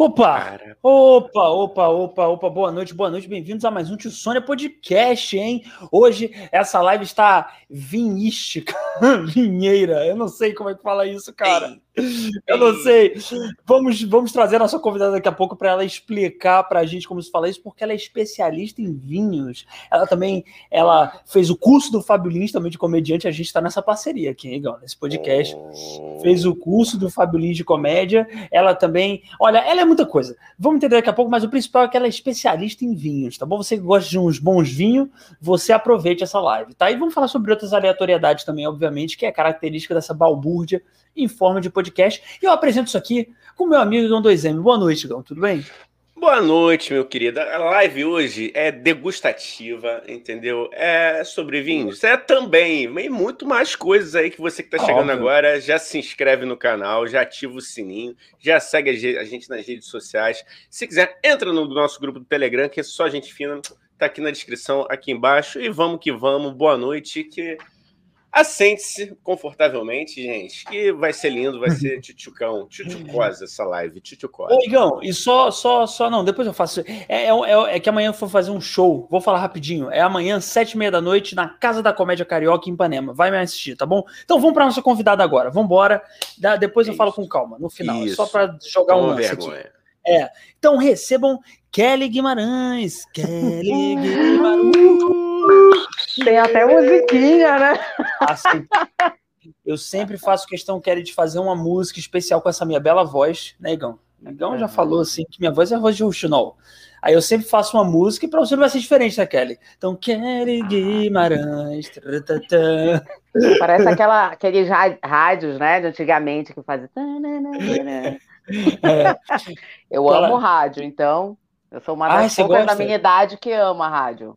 Opa! Cara. Opa, opa, opa, opa, boa noite, boa noite, bem-vindos a mais um Tio Sônia Podcast, hein? Hoje essa live está vinística, vinheira, eu não sei como é que fala isso, cara. Eu não sei. Vamos, vamos trazer a nossa convidada daqui a pouco para ela explicar para a gente como se fala isso, porque ela é especialista em vinhos. Ela também ela fez o curso do Fábio Lins, também de comediante. A gente está nessa parceria aqui, hein, nesse podcast. Fez o curso do Fábio Lins de comédia. Ela também. Olha, ela é muita coisa. Vamos entender daqui a pouco, mas o principal é que ela é especialista em vinhos, tá bom? Você que gosta de uns bons vinhos, você aproveite essa live, tá? E vamos falar sobre outras aleatoriedades também, obviamente, que é característica dessa balbúrdia em forma de podcast. E eu apresento isso aqui com meu amigo Dom 2M. Boa noite, Gão, tudo bem? Boa noite, meu querido. A live hoje é degustativa, entendeu? É sobre vinhos. É também, e muito mais coisas aí que você que está chegando Óbvio. agora, já se inscreve no canal, já ativa o sininho, já segue a gente nas redes sociais. Se quiser, entra no nosso grupo do Telegram, que é só gente fina, tá aqui na descrição, aqui embaixo. E vamos que vamos. Boa noite, que Assente-se confortavelmente, gente, que vai ser lindo, vai ser tchutchucão, tchutchucosa essa live, tchutchucosa. Ô, Igão, e só, só, só, não, depois eu faço. É, é, é, é, que amanhã eu vou fazer um show, vou falar rapidinho. É amanhã, sete e meia da noite, na Casa da Comédia Carioca, em Ipanema. Vai me assistir, tá bom? Então vamos para nossa convidada agora, vamos embora. Depois eu falo com calma, no final, é só para jogar um lance vergonha. aqui. É, então recebam Kelly Guimarães. Kelly Guimarães. Tem até musiquinha, né? Assim, eu sempre faço questão, Kelly, de fazer uma música especial com essa minha bela voz, né, Igão? Igão já falou assim que minha voz é a voz de Ruxinol. Aí eu sempre faço uma música e para você não vai ser diferente, né, Kelly? Então, Kelly Guimarães. Parece aquela, aqueles rádios, né, de antigamente que fazia. É. Eu amo rádio, então. Eu sou uma das ah, poucas da minha idade que ama rádio.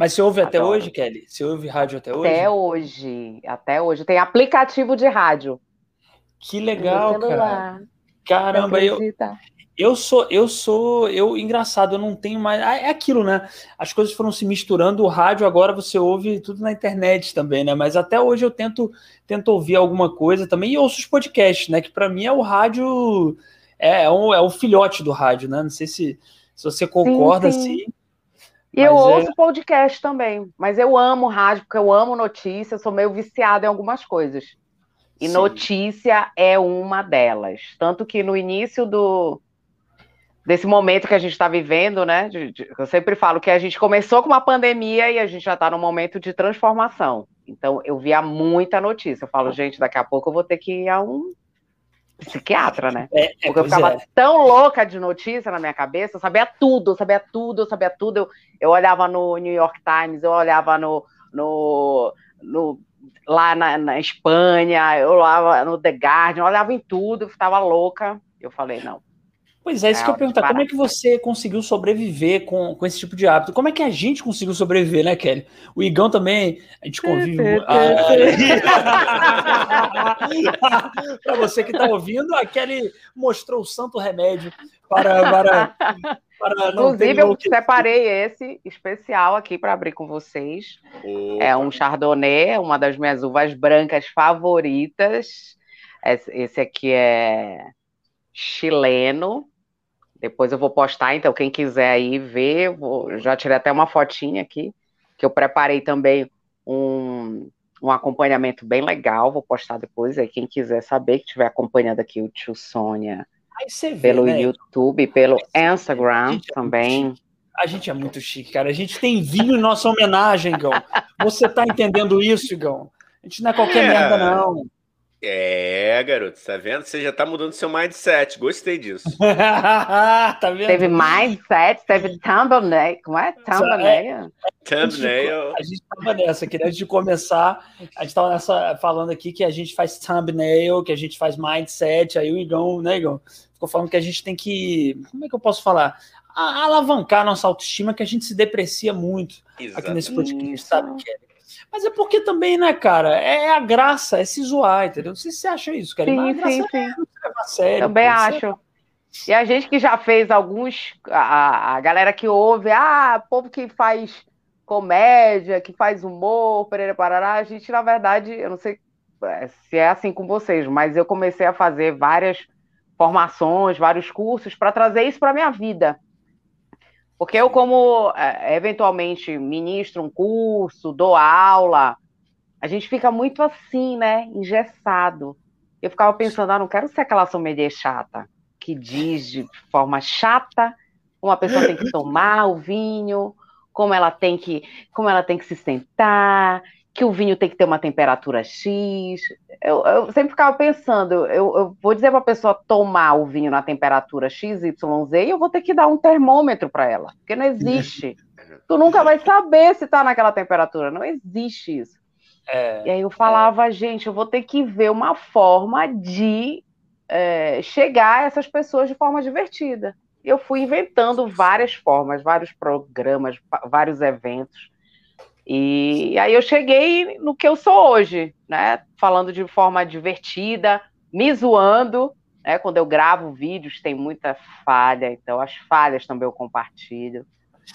Mas você ouve Adoro. até hoje, Kelly? Você ouve rádio até hoje? Até hoje, até hoje. Tem aplicativo de rádio. Que legal, cara. Caramba, eu, eu sou, eu sou, eu engraçado, eu não tenho mais. Ah, é aquilo, né? As coisas foram se misturando. O rádio agora você ouve tudo na internet também, né? Mas até hoje eu tento, tento ouvir alguma coisa também e ouço os podcasts, né? Que para mim é o rádio, é, é, um, é o filhote do rádio, né? Não sei se, se você concorda sim, sim. assim. E eu é... ouço podcast também, mas eu amo rádio, porque eu amo notícia, sou meio viciada em algumas coisas. E Sim. notícia é uma delas. Tanto que no início do desse momento que a gente está vivendo, né? De, de, eu sempre falo que a gente começou com uma pandemia e a gente já está num momento de transformação. Então eu via muita notícia. Eu falo, gente, daqui a pouco eu vou ter que ir a um psiquiatra, né? É, é, Porque eu ficava é. tão louca de notícia na minha cabeça, eu sabia tudo, eu sabia tudo, eu sabia tudo. Eu, eu olhava no New York Times, eu olhava no, no, no lá na, na, Espanha, eu olhava no The Guardian, eu olhava em tudo, eu estava louca. Eu falei, não, Pois é, isso é, que eu perguntar. Como é que você conseguiu sobreviver com, com esse tipo de hábito? Como é que a gente conseguiu sobreviver, né, Kelly? O Igão também, a gente convive. para você que está ouvindo, a Kelly mostrou o santo remédio para. para, para Inclusive, eu separei esse especial aqui para abrir com vocês. Opa. É um Chardonnay, uma das minhas uvas brancas favoritas. Esse aqui é chileno. Depois eu vou postar, então quem quiser aí ver, vou, já tirei até uma fotinha aqui, que eu preparei também um, um acompanhamento bem legal, vou postar depois, aí quem quiser saber, que estiver acompanhando aqui o tio Sônia vê, pelo né? YouTube, pelo Instagram é também. a gente é muito chique, cara. A gente tem vinho em nossa homenagem, Gão. Você tá entendendo isso, Gão? A gente não é qualquer é. merda, não. É, garoto, tá vendo? Você já tá mudando seu mindset. Gostei disso. tá vendo? Teve mindset, teve thumbnail. Como é? Thumbnail. É, thumbnail. A gente tava nessa aqui, né? antes de começar, a gente tava nessa, falando aqui que a gente faz thumbnail, que a gente faz mindset. Aí o Igão, né, Igão? Ficou falando que a gente tem que. Como é que eu posso falar? A, alavancar a nossa autoestima, que a gente se deprecia muito Exatamente. aqui nesse podcast, sabe, Kelly? Mas é porque também, né, cara, é, é a graça, é se zoar, entendeu? Não sei se você acha isso, cara. Sim, Mas sim, sim. É sério, Também acho. É... E a gente que já fez alguns, a, a galera que ouve, ah, povo que faz comédia, que faz humor, Pereira Parará, a gente, na verdade, eu não sei é, se é assim com vocês, mas eu comecei a fazer várias formações, vários cursos, para trazer isso para a minha vida. Porque eu, como é, eventualmente ministro um curso, dou aula, a gente fica muito assim, né? Engessado. Eu ficava pensando, ah, não quero ser aquela sommelier chata, que diz de forma chata, uma pessoa tem que tomar o vinho, como ela tem que, como ela tem que se sentar, que o vinho tem que ter uma temperatura X. Eu, eu sempre ficava pensando, eu, eu vou dizer para a pessoa tomar o vinho na temperatura XYZ e eu vou ter que dar um termômetro para ela, porque não existe. tu nunca vai saber se está naquela temperatura, não existe isso. É, e aí eu falava, é. gente, eu vou ter que ver uma forma de é, chegar a essas pessoas de forma divertida. Eu fui inventando várias formas, vários programas, vários eventos. E aí eu cheguei no que eu sou hoje, né? Falando de forma divertida, me zoando, né? Quando eu gravo vídeos tem muita falha, então as falhas também eu compartilho.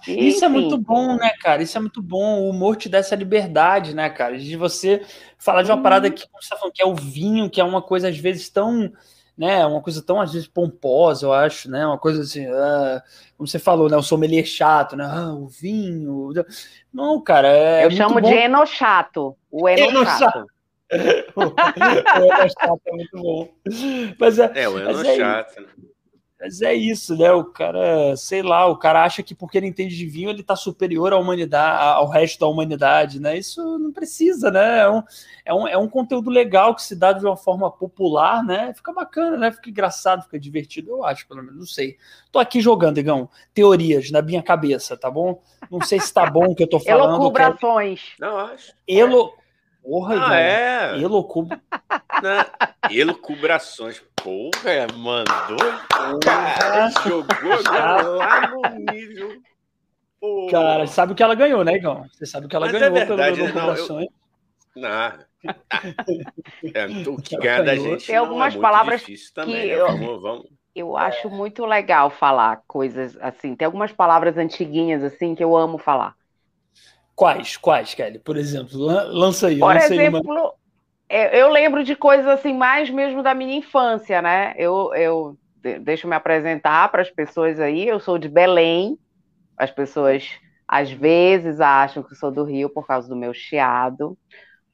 E, Isso enfim. é muito bom, né, cara? Isso é muito bom. O humor te dá essa liberdade, né, cara? De você falar de uma parada que, como você tá falando, que é o vinho, que é uma coisa às vezes tão né, uma coisa tão às vezes pomposa, eu acho, né, uma coisa assim, ah, como você falou, né, o sommelier chato, né, ah, o vinho, não, cara, é Eu chamo bom. de enochato, o enochato. o enochato é muito bom. Mas é, é o enochato, né? Mas é isso, né? O cara, sei lá, o cara acha que porque ele entende de vinho ele está superior à humanidade, ao resto da humanidade, né? Isso não precisa, né? É um, é, um, é um conteúdo legal que se dá de uma forma popular, né? Fica bacana, né? Fica engraçado, fica divertido, eu acho, pelo menos, não sei. Tô aqui jogando, Igão, teorias na minha cabeça, tá bom? Não sei se tá bom o que eu tô falando. Elocubrações. Quero... Não, acho. Elo... Porra, ah, é. Elocub... Porra, mandou. Cara, jogou lá no nível. Porra. Cara, sabe o que ela ganhou, né, Igão? Você sabe o que ela Mas ganhou é verdade, pelo Elucubrações. Não, é, o que ganha da gente. Tem algumas é palavras também, que né? eu, vamos, vamos. eu acho muito legal falar coisas assim. Tem algumas palavras antiguinhas assim que eu amo falar. Quais? Quais, Kelly? Por exemplo, lança aí. Por lança exemplo, uma... É, eu lembro de coisas assim mais mesmo da minha infância, né? Eu, eu deixa eu me apresentar para as pessoas aí. Eu sou de Belém. As pessoas às vezes acham que sou do Rio por causa do meu chiado,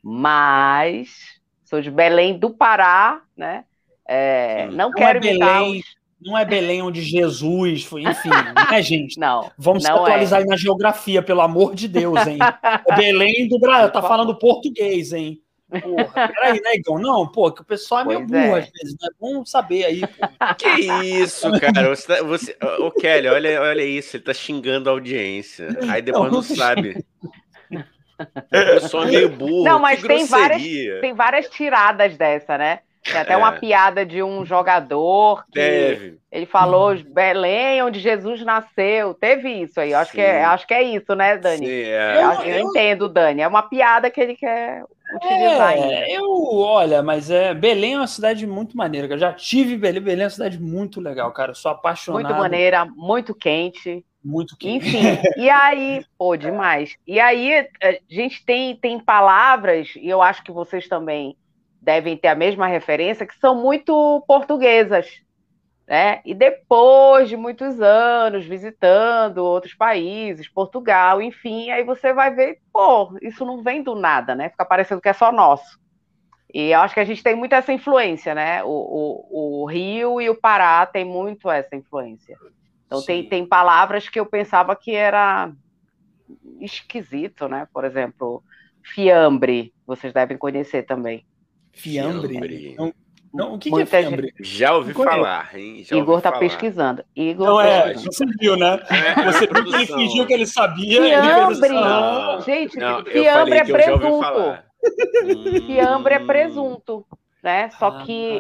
mas sou de Belém do Pará, né? É, não, não, quero é Belém, os... Não é Belém onde Jesus foi, enfim, né, gente? Não. Vamos não se atualizar é. aí na geografia, pelo amor de Deus, hein? É Belém do Brasil, tá falando português, hein? Porra, peraí, né, Igor? Não, pô, que o pessoal é meio pois burro é. às vezes, né? Bom saber aí, pô. Que isso, cara? Você, tá, você, ô, Kelly, olha, olha isso, ele tá xingando a audiência. Aí depois não, não sabe. O pessoal é meio burro. Não, mas tem várias, tem várias tiradas dessa, né? Tem até é. uma piada de um jogador que Deve. ele falou Belém, onde Jesus nasceu. Teve isso aí. Acho, que é, acho que é isso, né, Dani? Sim, é. eu, eu, eu, entendo, Dani. É uma piada que ele quer. É, eu, olha, mas é Belém é uma cidade muito maneira. Eu já tive Belém. Belém é uma cidade muito legal, cara. Eu sou apaixonado. Muito maneira, muito quente. Muito quente. Enfim, e aí, pô, demais. E aí, a gente tem, tem palavras, e eu acho que vocês também devem ter a mesma referência, que são muito portuguesas. Né? E depois de muitos anos visitando outros países, Portugal, enfim, aí você vai ver, pô, isso não vem do nada, né? Fica parecendo que é só nosso. E eu acho que a gente tem muito essa influência, né? O, o, o Rio e o Pará tem muito essa influência. Então tem, tem palavras que eu pensava que era esquisito, né? Por exemplo, fiambre, vocês devem conhecer também. Fiambre? fiambre. Não, não, o que, que é fiambre? Gente... Já ouvi falar, hein? Já Igor ouvi tá falar. pesquisando. Igor não, é, você viu, né? É, você viu que ele fingiu que ele sabia. Fiambre! Ele assim, gente, não, fiambre é presunto. fiambre é presunto, né? Só ah, que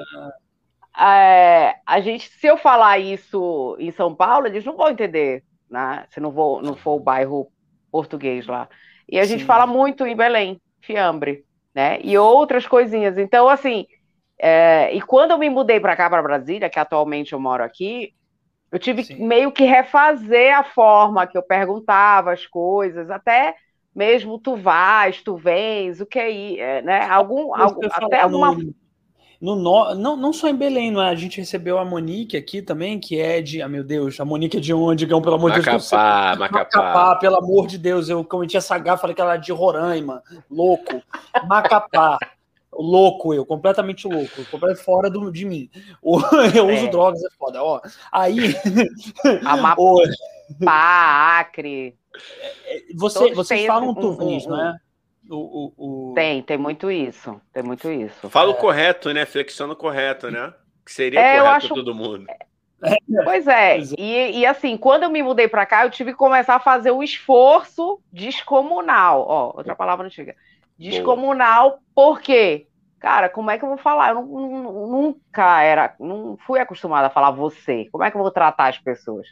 é, a gente, se eu falar isso em São Paulo, eles não vão entender, né? Se não, vou, não for o bairro português lá. E a gente Sim. fala muito em Belém, fiambre né? E outras coisinhas. Então, assim, é, e quando eu me mudei para cá, para Brasília, que atualmente eu moro aqui, eu tive Sim. meio que refazer a forma que eu perguntava as coisas, até mesmo tu vais, tu vens, o que é, né? Algum, algum até alguma no, no, não, não só em Belém, não é? A gente recebeu a Monique aqui também, que é de. Ah, meu Deus, a Monique é de onde, Gão, pelo amor de Deus? Macapá, Macapá. pelo amor de Deus. Eu cometi essa gafa, falei que ela é de Roraima. Louco. Macapá. Louco eu, completamente louco, completamente fora do, de mim. Eu é. uso drogas, é foda. Ó, aí. Amapá, Acre. É, você, vocês falam um, um, não é? O, o, o, Tem, tem muito isso. Tem muito isso. Fala o é. correto, né? Flexiona o correto, né? Que seria é, correto acho... todo mundo. Pois é, e, e, assim, quando eu me mudei para cá, eu tive que começar a fazer um esforço descomunal. Ó, outra palavra antiga. Descomunal, Boa. por quê? Cara, como é que eu vou falar? Eu não, nunca era, não fui acostumada a falar você. Como é que eu vou tratar as pessoas?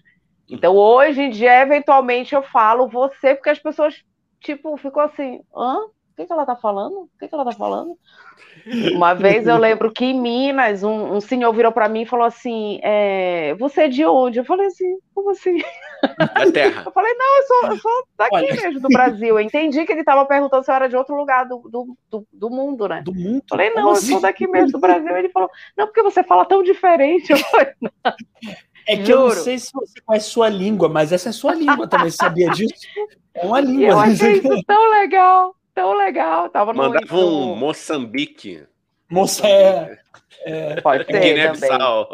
Então, hoje em dia, eventualmente, eu falo você, porque as pessoas tipo, ficou assim, hã? O que, que ela tá falando? O que, que ela tá falando? Uma vez eu lembro que em Minas, um, um senhor virou para mim e falou assim: é, Você é de onde? Eu falei assim: Como assim? Da terra. Eu falei: Não, eu sou, eu sou daqui Olha. mesmo, do Brasil. Eu entendi que ele estava perguntando se eu era de outro lugar do, do, do, do mundo, né? Do mundo? Eu falei: Não, eu sou daqui mesmo, do Brasil. Ele falou: Não, porque você fala tão diferente. Eu falei: Não. É que Juro. eu não sei se você conhece sua língua, mas essa é sua língua também, sabia disso? É uma língua. Eu achei isso tão legal, tão legal. Tava no Mandava um Moçambique. Moça, é, é, Pode Guiné-Bissau.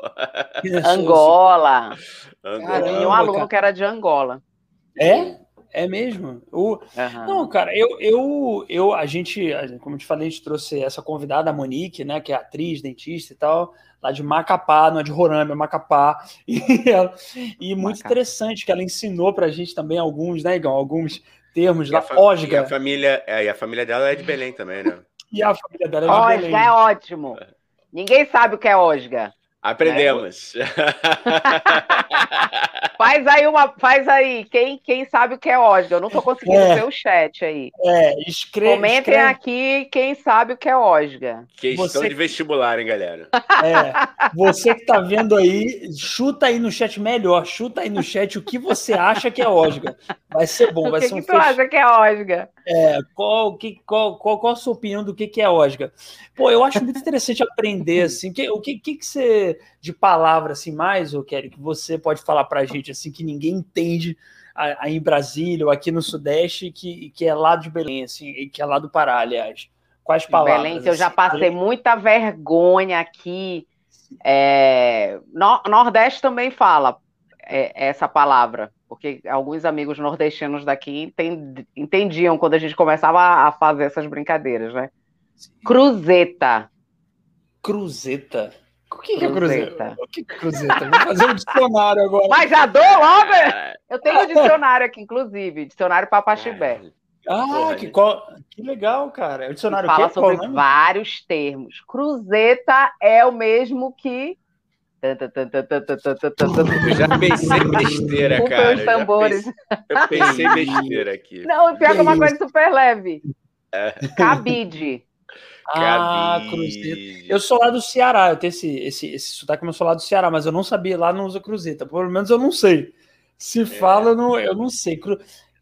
Angola. Angola. Tinha um aluno cara. que era de Angola. É? É mesmo? O... Uhum. Não, cara, eu, eu, eu, a gente, como eu te falei, a gente trouxe essa convidada, a Monique, né, que é atriz, dentista e tal, lá de Macapá, não é de Roraima, é Macapá. E, ela, e muito Macapá. interessante que ela ensinou pra gente também alguns, né, Igão, alguns termos lá. Osga. E a família, é, e a família dela é de Belém também, né? e a família dela é de Osga Belém. é ótimo. Ninguém sabe o que é Osga. Aprendemos. É. faz aí uma, faz aí. Quem, quem sabe o que é Osga? Eu não estou conseguindo é. ver o chat aí. É, escreve. Comentem escreve. aqui quem sabe o que é Osga. Questão você... de vestibular, hein, galera? É. Você que está vendo aí, chuta aí no chat melhor, chuta aí no chat o que você acha que é Osga. Vai ser bom, vai que ser um que tu fech... acha que é Osga? É, qual, que, qual, qual, qual a sua opinião do que, que é Osga? Pô, eu acho muito interessante aprender, assim, que, o que, que, que você, de palavra, assim, mais, ô Kelly, que você pode falar pra gente, assim, que ninguém entende aí em Brasília ou aqui no Sudeste, que, que é lá de Belém, assim, e que é lá do Pará, aliás. Quais palavras? Belém, que eu já assim? passei muita vergonha aqui. É... Nordeste também fala é, essa palavra porque alguns amigos nordestinos daqui entendiam quando a gente começava a fazer essas brincadeiras, né? Cruzeta. Cruzeta? O que, que é cruzeta? O que é cruzeta? Vou fazer um dicionário agora. Mas já dou logo! Eu tenho um dicionário aqui, inclusive, dicionário Papaxibé. Ah, que, qual... que legal, cara. É o dicionário que fala sobre vários termos. Cruzeta é o mesmo que eu já pensei besteira, cara. Os tambores. Eu pensei besteira aqui. Não, pior que é uma coisa super leve. É. Cabide. Ah, cruzeta. Eu sou lá do Ceará, eu tenho esse, esse, esse sotaque, eu sou lá do Ceará, mas eu não sabia, lá não usa cruzeta. Pelo menos eu não sei. Se é. fala, eu não, eu não sei. Cru...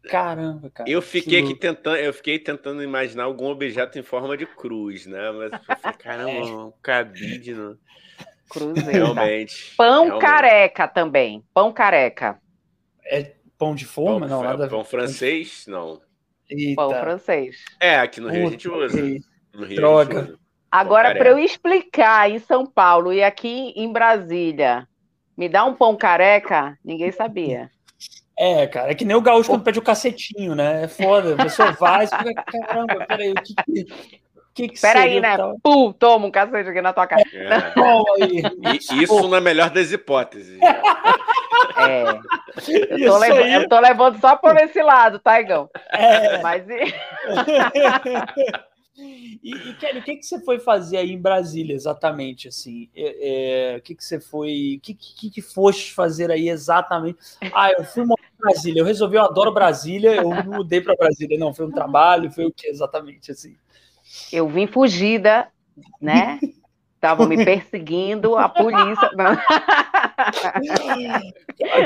Caramba, cara. Eu fiquei aqui tentando, eu fiquei tentando imaginar algum objeto em forma de cruz, né? Mas eu falei, caramba, é. um cabide, não. Cruzeiro. Realmente. Pão realmente. careca também. Pão careca. É pão de forma? Pão, não, nada Pão francês? Não. Eita. Pão francês. É, aqui no Rio a gente usa. No Rio Droga. Usa. Agora, para eu explicar em São Paulo e aqui em Brasília, me dá um pão careca, ninguém sabia. É, cara, é que nem o gaúcho quando pede o cacetinho, né? É foda. A pessoa vai e fica, caramba, peraí, o que, que, que Peraí, né? Tal? Pum, toma um cacete aqui na tua cara. É. isso na melhor das hipóteses. É. Eu tô, levando, eu tô, levando, só por esse lado, Taigão. Tá, é. Mas. E, e Kelly, o que, que você foi fazer aí em Brasília exatamente? Assim, é, é, o que, que você foi. O que, que, que foste fazer aí exatamente? Ah, eu fui morar em Brasília, eu resolvi, eu adoro Brasília, eu mudei para Brasília. Não, foi um trabalho, foi o que exatamente assim? Eu vim fugida, né? Estavam me perseguindo, a polícia.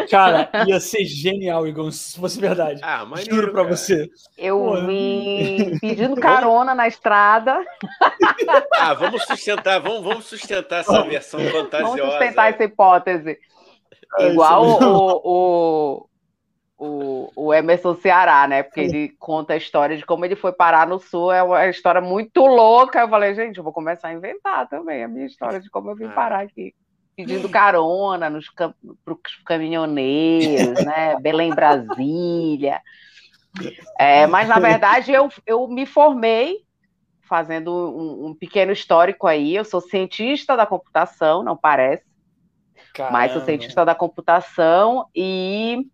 Cara, ia ser genial, Igor, se fosse verdade. Ah, mas Juro pra cara. você. Eu Pô. vim pedindo carona na estrada. Ah, vamos sustentar, vamos, vamos sustentar essa versão fantasiosa. Vamos sustentar essa hipótese. Igual o, o, o, o Emerson Ceará, né? Porque ele conta a história de como ele foi parar no Sul. É uma história muito louca. Eu falei, gente, eu vou começar a inventar também a minha história de como eu vim ah. parar aqui. Pedindo carona nos cam caminhoneiros, né? Belém, Brasília. É, mas, na verdade, eu, eu me formei fazendo um, um, pequeno histórico aí. Eu sou cientista da computação, não parece. Caramba. Mas sou cientista da computação e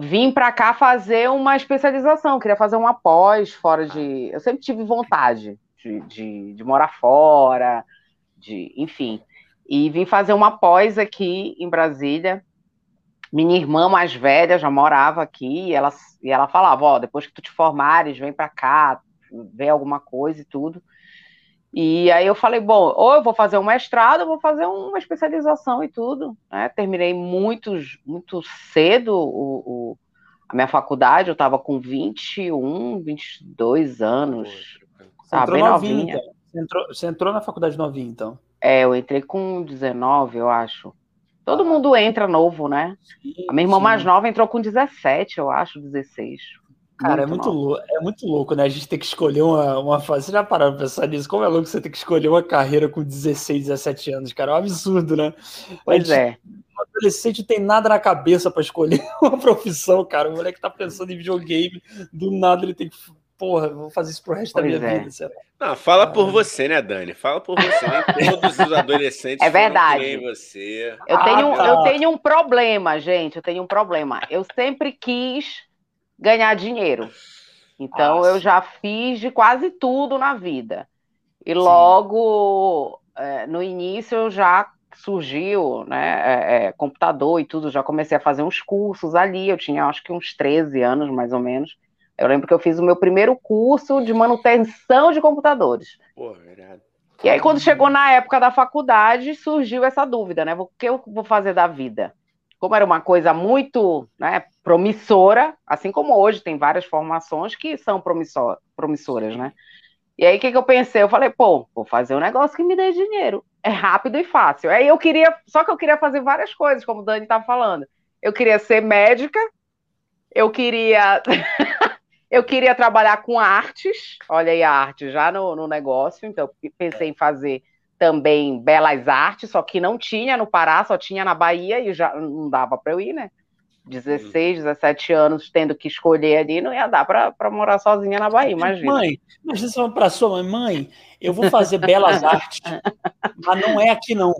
vim para cá fazer uma especialização, queria fazer uma pós fora de. Eu sempre tive vontade de, de, de, morar fora, de, enfim. E vim fazer uma pós aqui em Brasília. Minha irmã mais velha já morava aqui e ela, e ela falava: Ó, depois que tu te formares, vem para cá, vê alguma coisa e tudo. E aí eu falei, bom, ou eu vou fazer um mestrado, ou vou fazer uma especialização e tudo. Né? Terminei muito, muito cedo o, o a minha faculdade, eu estava com 21, 22 anos. Você entrou bem novinha. Então. Você, entrou, você entrou na faculdade novinha, então? É, eu entrei com 19, eu acho. Todo mundo entra novo, né? Sim, a minha irmã sim. mais nova entrou com 17, eu acho, 16. Cara, muito é, muito louco, é muito louco, né? A gente tem que escolher uma, uma fase. Você já parou pra pensar nisso? Como é louco você ter que escolher uma carreira com 16, 17 anos, cara? É um absurdo, né? Pois gente, é. O adolescente tem nada na cabeça para escolher uma profissão, cara. O moleque tá pensando em videogame, do nada ele tem que. Porra, vou fazer isso pro resto pois da minha é. vida, será? Não, fala por você, né, Dani? Fala por você. Nem todos os adolescentes é verdade. você. Eu tenho, ah, tá. eu tenho um problema, gente. Eu tenho um problema. Eu sempre quis ganhar dinheiro. Então Nossa. eu já fiz de quase tudo na vida. E logo é, no início já surgiu, né, é, é, computador e tudo, já comecei a fazer uns cursos ali, eu tinha acho que uns 13 anos mais ou menos. Eu lembro que eu fiz o meu primeiro curso de manutenção de computadores. Verdade. E aí, quando chegou na época da faculdade, surgiu essa dúvida, né? O que eu vou fazer da vida? Como era uma coisa muito né, promissora, assim como hoje tem várias formações que são promissor, promissoras, né? E aí, o que, que eu pensei? Eu falei, pô, vou fazer um negócio que me dê dinheiro. É rápido e fácil. Aí eu queria, só que eu queria fazer várias coisas, como o Dani estava falando. Eu queria ser médica, eu queria. eu queria trabalhar com artes, olha aí a arte já no, no negócio, então pensei em fazer também Belas Artes, só que não tinha no Pará, só tinha na Bahia e já não dava para eu ir, né? 16, 17 anos tendo que escolher ali, não ia dar para morar sozinha na Bahia, imagina. Mãe, imagina você para sua mãe, mãe, eu vou fazer Belas Artes, mas não é aqui não,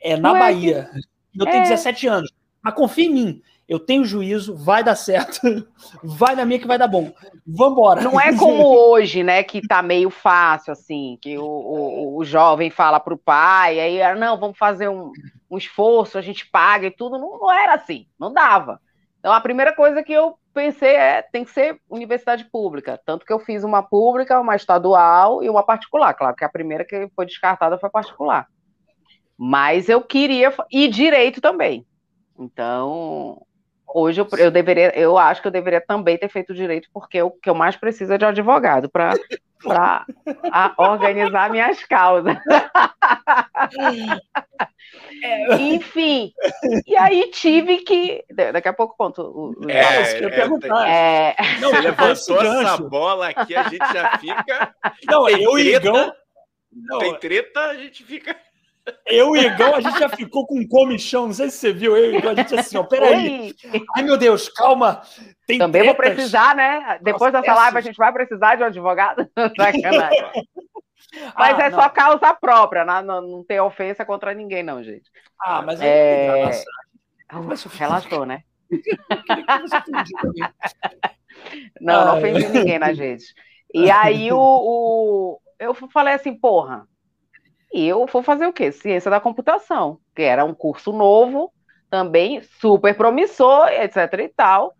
é na não Bahia. É. Eu tenho é... 17 anos, mas confia em mim, eu tenho juízo, vai dar certo, vai na minha que vai dar bom. Vambora. Não é como hoje, né, que tá meio fácil, assim, que o, o, o jovem fala pro pai, aí, ah, não, vamos fazer um, um esforço, a gente paga e tudo. Não, não era assim, não dava. Então, a primeira coisa que eu pensei é, tem que ser universidade pública. Tanto que eu fiz uma pública, uma estadual e uma particular. Claro que a primeira que foi descartada foi particular. Mas eu queria, e direito também. Então, hoje eu, eu, deveria, eu acho que eu deveria também ter feito direito, porque o que eu mais preciso é de advogado para organizar minhas causas. É. Enfim, e aí tive que. Daqui a pouco conto. O, é, eu perguntar. É... Não, Você levantou essa bola aqui, a gente já fica. Não, eu e Igão. Tem treta, a gente fica. Eu e Igão, a gente já ficou com um comichão, não sei se você viu, eu e Igão, a gente assim, ó, peraí. Ai, meu Deus, calma. Tem Também tretas. vou precisar, né? Depois Nossa, dessa live, a gente vai precisar de um advogado? Sacanagem. Mas ah, é não. só causa própria, não, não, não, tem ofensa contra ninguém, não, gente. Ah, mas é. é... Relaxou, né? não, não ofendi ninguém na gente. E aí o, o, eu falei assim, porra, e eu vou fazer o quê? Ciência da computação, que era um curso novo, também super promissor, etc e tal.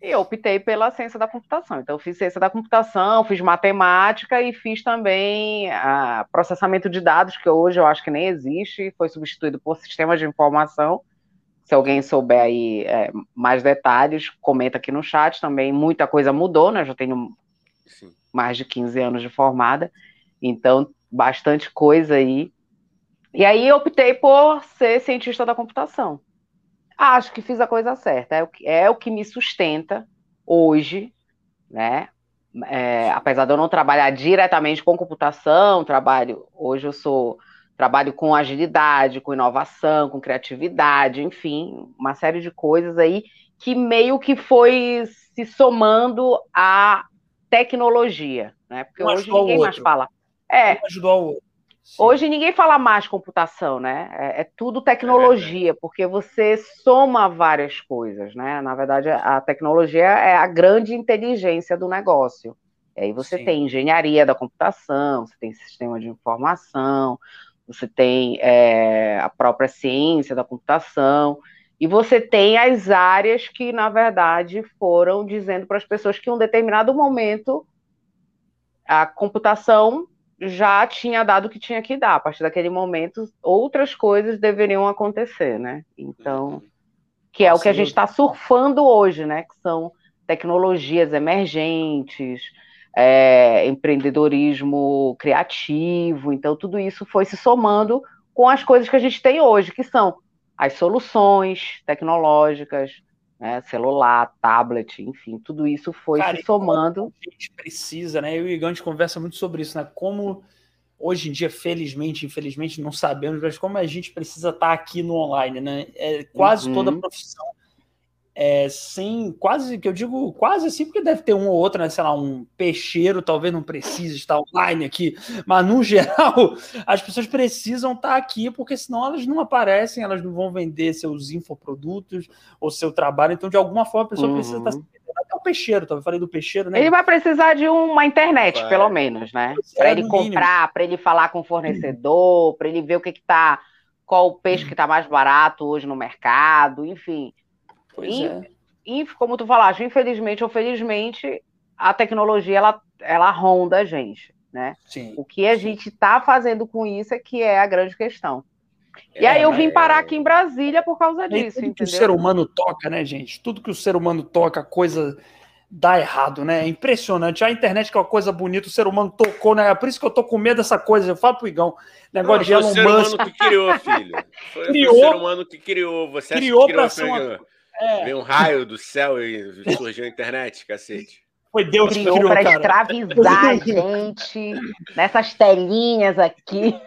E eu optei pela ciência da computação. Então, eu fiz ciência da computação, fiz matemática e fiz também a, processamento de dados, que hoje eu acho que nem existe, foi substituído por sistemas de informação. Se alguém souber aí é, mais detalhes, comenta aqui no chat também. Muita coisa mudou, né? Eu já tenho Sim. mais de 15 anos de formada, então bastante coisa aí. E aí eu optei por ser cientista da computação acho que fiz a coisa certa. É o que, é o que me sustenta hoje, né? É, apesar de eu não trabalhar diretamente com computação, trabalho hoje eu sou trabalho com agilidade, com inovação, com criatividade, enfim, uma série de coisas aí que meio que foi se somando à tecnologia, né? Porque um hoje ninguém mais fala. É. Um ajudou ao outro. Hoje ninguém fala mais computação, né? É, é tudo tecnologia, é porque você soma várias coisas, né? Na verdade, a tecnologia é a grande inteligência do negócio. E aí você Sim. tem engenharia da computação, você tem sistema de informação, você tem é, a própria ciência da computação, e você tem as áreas que, na verdade, foram dizendo para as pessoas que em um determinado momento a computação já tinha dado o que tinha que dar. A partir daquele momento, outras coisas deveriam acontecer, né? Então, uhum. que é o que a gente está surfando hoje, né? Que são tecnologias emergentes, é, empreendedorismo criativo. Então, tudo isso foi se somando com as coisas que a gente tem hoje, que são as soluções tecnológicas, né, celular, tablet, enfim, tudo isso foi Cara, se somando. A gente precisa, né? Eu e o Igor, a gente conversa muito sobre isso, né? Como hoje em dia, felizmente, infelizmente, não sabemos, mas como a gente precisa estar aqui no online, né? É, quase uhum. toda profissão é, sem quase que eu digo quase assim, porque deve ter um ou outro, né? Sei lá, um peixeiro talvez não precise estar online aqui, mas no geral as pessoas precisam estar aqui, porque senão elas não aparecem, elas não vão vender seus infoprodutos ou seu trabalho, então de alguma forma a pessoa uhum. precisa estar até o peixeiro, eu falei do peixeiro, né? Ele vai precisar de uma internet, vai. pelo menos, né? Para ele comprar, para ele falar com o fornecedor, para ele ver o que que tá, qual o peixe que está mais barato hoje no mercado, enfim. Pois e, é. E, como tu falaste, infelizmente ou felizmente, a tecnologia ela, ela ronda a gente, né? Sim, o que a sim. gente está fazendo com isso é que é a grande questão. E é, aí eu vim parar aqui em Brasília por causa disso, tudo entendeu? que o ser humano toca, né, gente? Tudo que o ser humano toca, coisa dá errado, né? É impressionante. A internet que é uma coisa bonita, o ser humano tocou, né? É por isso que eu tô com medo dessa coisa. Eu falo pro Igão, negócio Não, de Elon Musk. Foi o ser humano que criou, filho. Foi, criou, foi o ser humano que criou. Você criou, criou pra ser uma... É. Veio um raio do céu e surgiu a internet, cacete. Foi Deus que criou para escravizar a gente nessas telinhas aqui.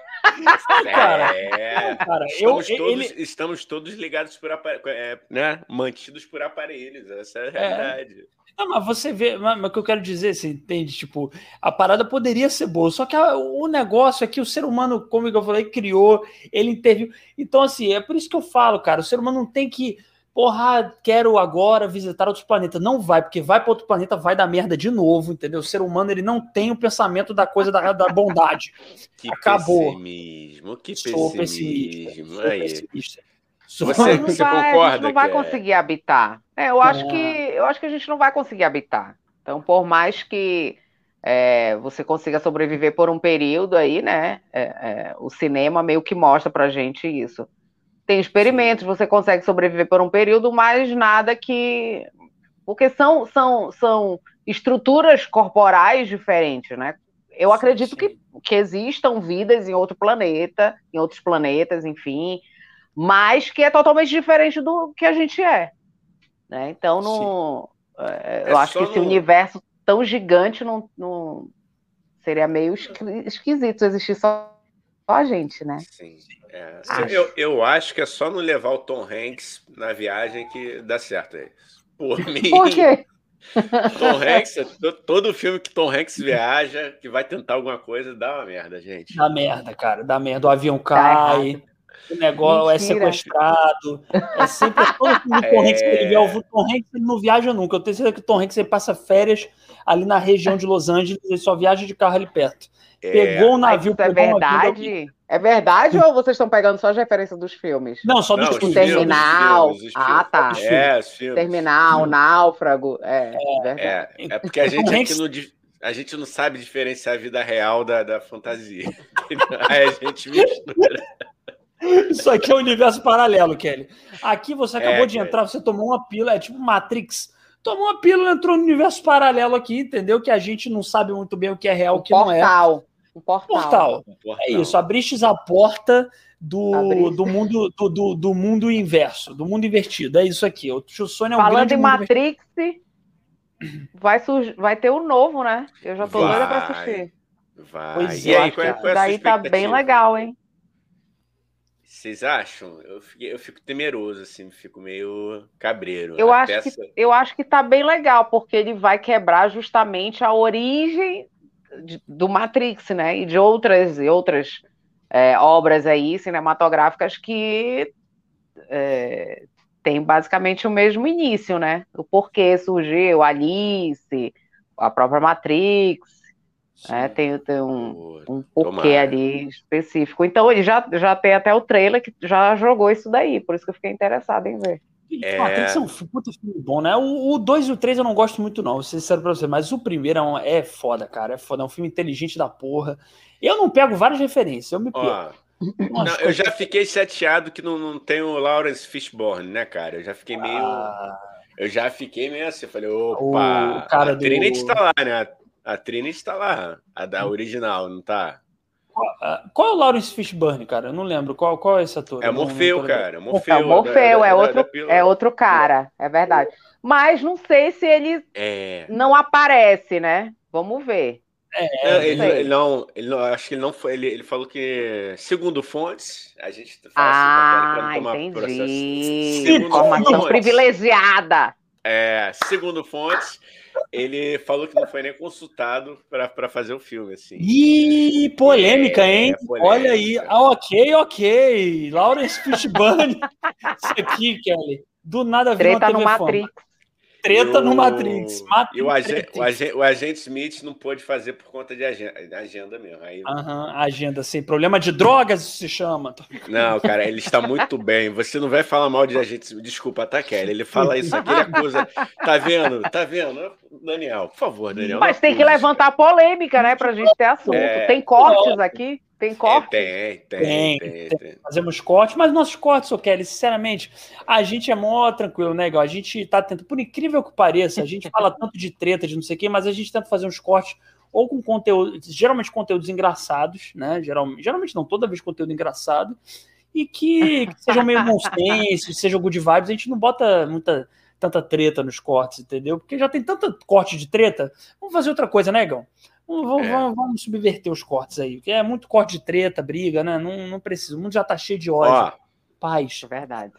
Cara, é, cara, estamos, eu, todos, ele... estamos todos ligados por aparelhos, é, né? Mantidos por aparelhos, essa é a é. realidade. É. Não, mas você vê, mas, o que eu quero dizer, você entende? Tipo, a parada poderia ser boa, só que a, o negócio é que o ser humano, como eu falei, criou, ele interviu. Então, assim, é por isso que eu falo, cara, o ser humano não tem que porra, quero agora visitar outros planetas. Não vai, porque vai para outro planeta, vai dar merda de novo, entendeu? O ser humano ele não tem o pensamento da coisa da, da bondade. Que Acabou. Pessimismo, que Sou pessimismo. Sou pessimista. Você, você vai, concorda? A gente não vai é... conseguir habitar. É, eu, acho que, eu acho que a gente não vai conseguir habitar. Então, por mais que é, você consiga sobreviver por um período aí, né? É, é o cinema meio que mostra pra gente isso tem experimentos, você consegue sobreviver por um período, mas nada que. Porque são, são, são estruturas corporais diferentes, né? Eu acredito que, que existam vidas em outro planeta, em outros planetas, enfim, mas que é totalmente diferente do que a gente é. Né? Então, não, é, eu é acho que esse no... universo tão gigante não, não seria meio esquisito existir só, só a gente, né? Sim. É, eu, eu acho que é só não levar o Tom Hanks na viagem que dá certo. É Por mim. Por quê? Tom Hanks, todo filme que Tom Hanks viaja, que vai tentar alguma coisa, dá uma merda, gente. Dá merda, cara. Dá merda. O avião cai, o negócio é Mentira. é sequestrado. É sempre todo filme do Tom Hanks que ele vê. O Tom Hanks ele não viaja nunca. Eu tenho certeza que o Tom Hanks ele passa férias ali na região de Los Angeles, ele só viaja de carro ali perto. É. Pegou um navio. Isso é verdade. É verdade ou vocês estão pegando só as referências dos filmes? Não, só dos tipo, filmes. Terminal. Filmes, os ah, tá. É, filmes. Terminal, Náufrago. É, é, É, é porque a gente aqui não, di- a gente não sabe diferenciar a vida real da, da fantasia. Aí a gente mistura. Isso aqui é um universo paralelo, Kelly. Aqui você acabou É, de entrar, você tomou uma pílula, é tipo Matrix. Tomou uma pílula, entrou no universo paralelo aqui, entendeu? Que a gente não sabe muito bem o que é real, o Um que não é. portal. Um portal. Portal. Portal. É isso, abristes a porta do, do, mundo, do, do, do mundo inverso, do mundo invertido. É isso aqui. O Tio Sônia é um Falando em invertido. Matrix, vai, surgir, vai ter o novo, né? Eu já tô doida pra Vai. assistir. Vai. Pois e é, aí, qual é, qual é Daí tá bem legal, hein? Vocês acham? Eu, fiquei- eu fico temeroso, assim, fico meio cabreiro. Eu A acho, peça- que, eu acho que tá bem legal, porque ele vai quebrar justamente a origem de- do Matrix, né? E de outras, e outras é, obras aí cinematográficas que é, tem basicamente o mesmo início, né? O porquê surgiu, Alice, a própria Matrix, né? Tem, tem um, um porquê Tomara. ali específico. Então ele já, já tem até o trailer que já jogou isso daí, por isso que eu fiquei interessada em ver. É. Ah, tem que ser um puta filme bom, né? O 2 e o 3 eu não gosto muito, não, vou ser sincero pra você, mas o primeiro é, um- é foda, cara. É foda, é um filme inteligente da porra. Eu não pego várias referências, eu me perco. Ó, não, eu já fiquei chateado que não, não tem o Lawrence Fishburne, né, cara? Eu já fiquei meio. Ah, Eu já fiquei meio assim, eu falei, opa, O cara a do- Trinity tá lá, né? A Trinity tá lá, a da original, não tá? ah, qual é o Lawrence Fishburne, cara? Eu não lembro. Qual, qual é esse ator? É não- Morfeu, não lembrando. cara. Morfeu, É o Morfeu, da- é, da- outro, da é outro cara, é verdade. Mas não sei se ele É. não aparece, né? Vamos ver. É, Não, ele, ele não, ele não, acho que ele não foi. Ele, ele falou que, segundo fontes, a gente fala Ah, assim, pra não tomar entendi. processo. Segundo Informação fontes, privilegiada. É, segundo fontes, ele falou que não foi nem consultado para fazer o filme, assim. Ih, polêmica, É, hein? polêmica. Olha aí. Ah, ok, ok. Lawrence Fishburne. Isso aqui, Kelly. Do nada virou Treta uma no. Matrix. Treta no Matrix. Matrix. E o, agen, o, agen, o agente Smith não pôde fazer por conta de agenda, agenda mesmo. Aí, Aham, agenda sem problema de drogas, isso se chama. Não, cara, ele está muito bem. Você não vai falar mal de agente Smith. Desculpa, tá, Kelly? Ele fala isso aqui, ele acusa. Tá vendo? Tá vendo? Daniel, por favor, Daniel. Mas tem que levantar polêmica, né? Pra gente ter assunto. É. Tem cortes aqui? Tem cara. cortes? É, tem, Tem, tem, tem, tem. Fazemos cortes, mas nossos cortes, ô Kelly, sinceramente, a gente é mó tranquilo, né, igual? A gente tá tentando, por incrível que pareça, a gente fala tanto de treta, de não sei o quê, mas a gente tenta fazer uns cortes ou com conteúdo, geralmente conteúdos engraçados, né? Geralmente, geralmente não, toda vez conteúdo engraçado, e que, que sejam meio nonsense, sejam good vibes, a gente não bota muita tanta treta nos cortes, entendeu? Porque já tem tanta corte de treta. Vamos fazer outra coisa, né, Gão? Vamos, vamos, É. vamos- vamos subverter os cortes aí, porque é muito corte de treta, briga, né? Não, não precisa. O mundo já tá cheio de ódio. Ó, Paz. É verdade.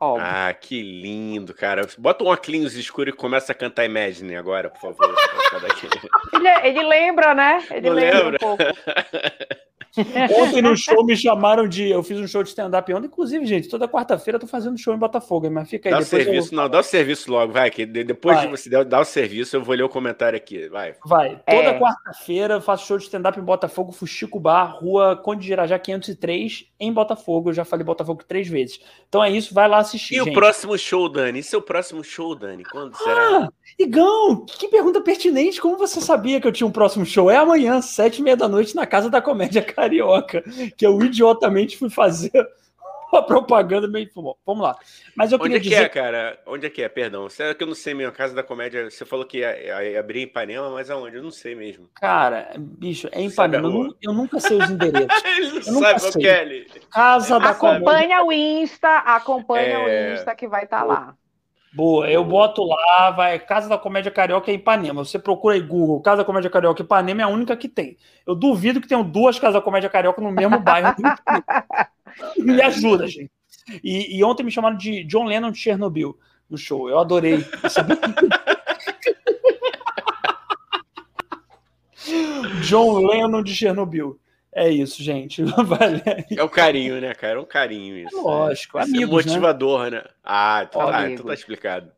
Óbvio. ah, que lindo, cara. Bota um óculos escuro e começa a cantar Imagine agora, por favor. Ele, ele lembra, né? Ele Não lembra, lembra? um pouco. Ontem no show me chamaram de. Eu fiz um show de stand-up ontem. Inclusive, gente, toda quarta-feira eu tô fazendo show em Botafogo, mas fica aí. Dá o depois eu- serviço, não, dá o serviço logo, vai, que de- depois Vai. de você dar, dar o serviço, eu vou ler o comentário aqui, vai. Vai. Toda É. quarta-feira eu faço show de stand-up em Botafogo, Fuxico Bar, rua Conde de Irajá 503, em Botafogo. Eu já falei Botafogo três vezes. Então é isso, vai lá assistir. E o gente. próximo show, Dani? E seu próximo show, Dani? Quando será? Igão, que pergunta pertinente. Como você sabia que eu tinha um próximo show? É amanhã, sete e meia da noite, na Casa da Comédia Carioca, que eu idiotamente fui fazer uma propaganda meio. Bom, vamos lá. Mas eu Onde é que dizer. é, cara? Onde é que é? Perdão. Será que eu não sei mesmo? Casa da Comédia, você falou que ia, ia abrir em Ipanema, mas aonde? Eu não sei mesmo. Cara, bicho, é em a Ipanema. Eu, eu nunca sei os endereços. Ele não Eu nunca sabe, sei. Kelly. Casa da Comédia. Acompanha o Insta, acompanha É. o Insta que vai estar lá. Boa, eu boto lá, vai. Casa da Comédia Carioca é Ipanema. Você procura aí Google, Casa da Comédia Carioca Ipanema é a única que tem. Eu duvido que tenham duas Casas da Comédia Carioca no mesmo bairro. me ajuda, gente. E, e ontem me chamaram de John Lennon de Chernobyl no show. Eu adorei. John Lennon de Chernobyl. É isso, gente. Vale. É o carinho, né, cara? É um carinho isso. Lógico, Isso é amigos, né? motivador, né? Ah, tá, Ó, amigo. então tá explicado.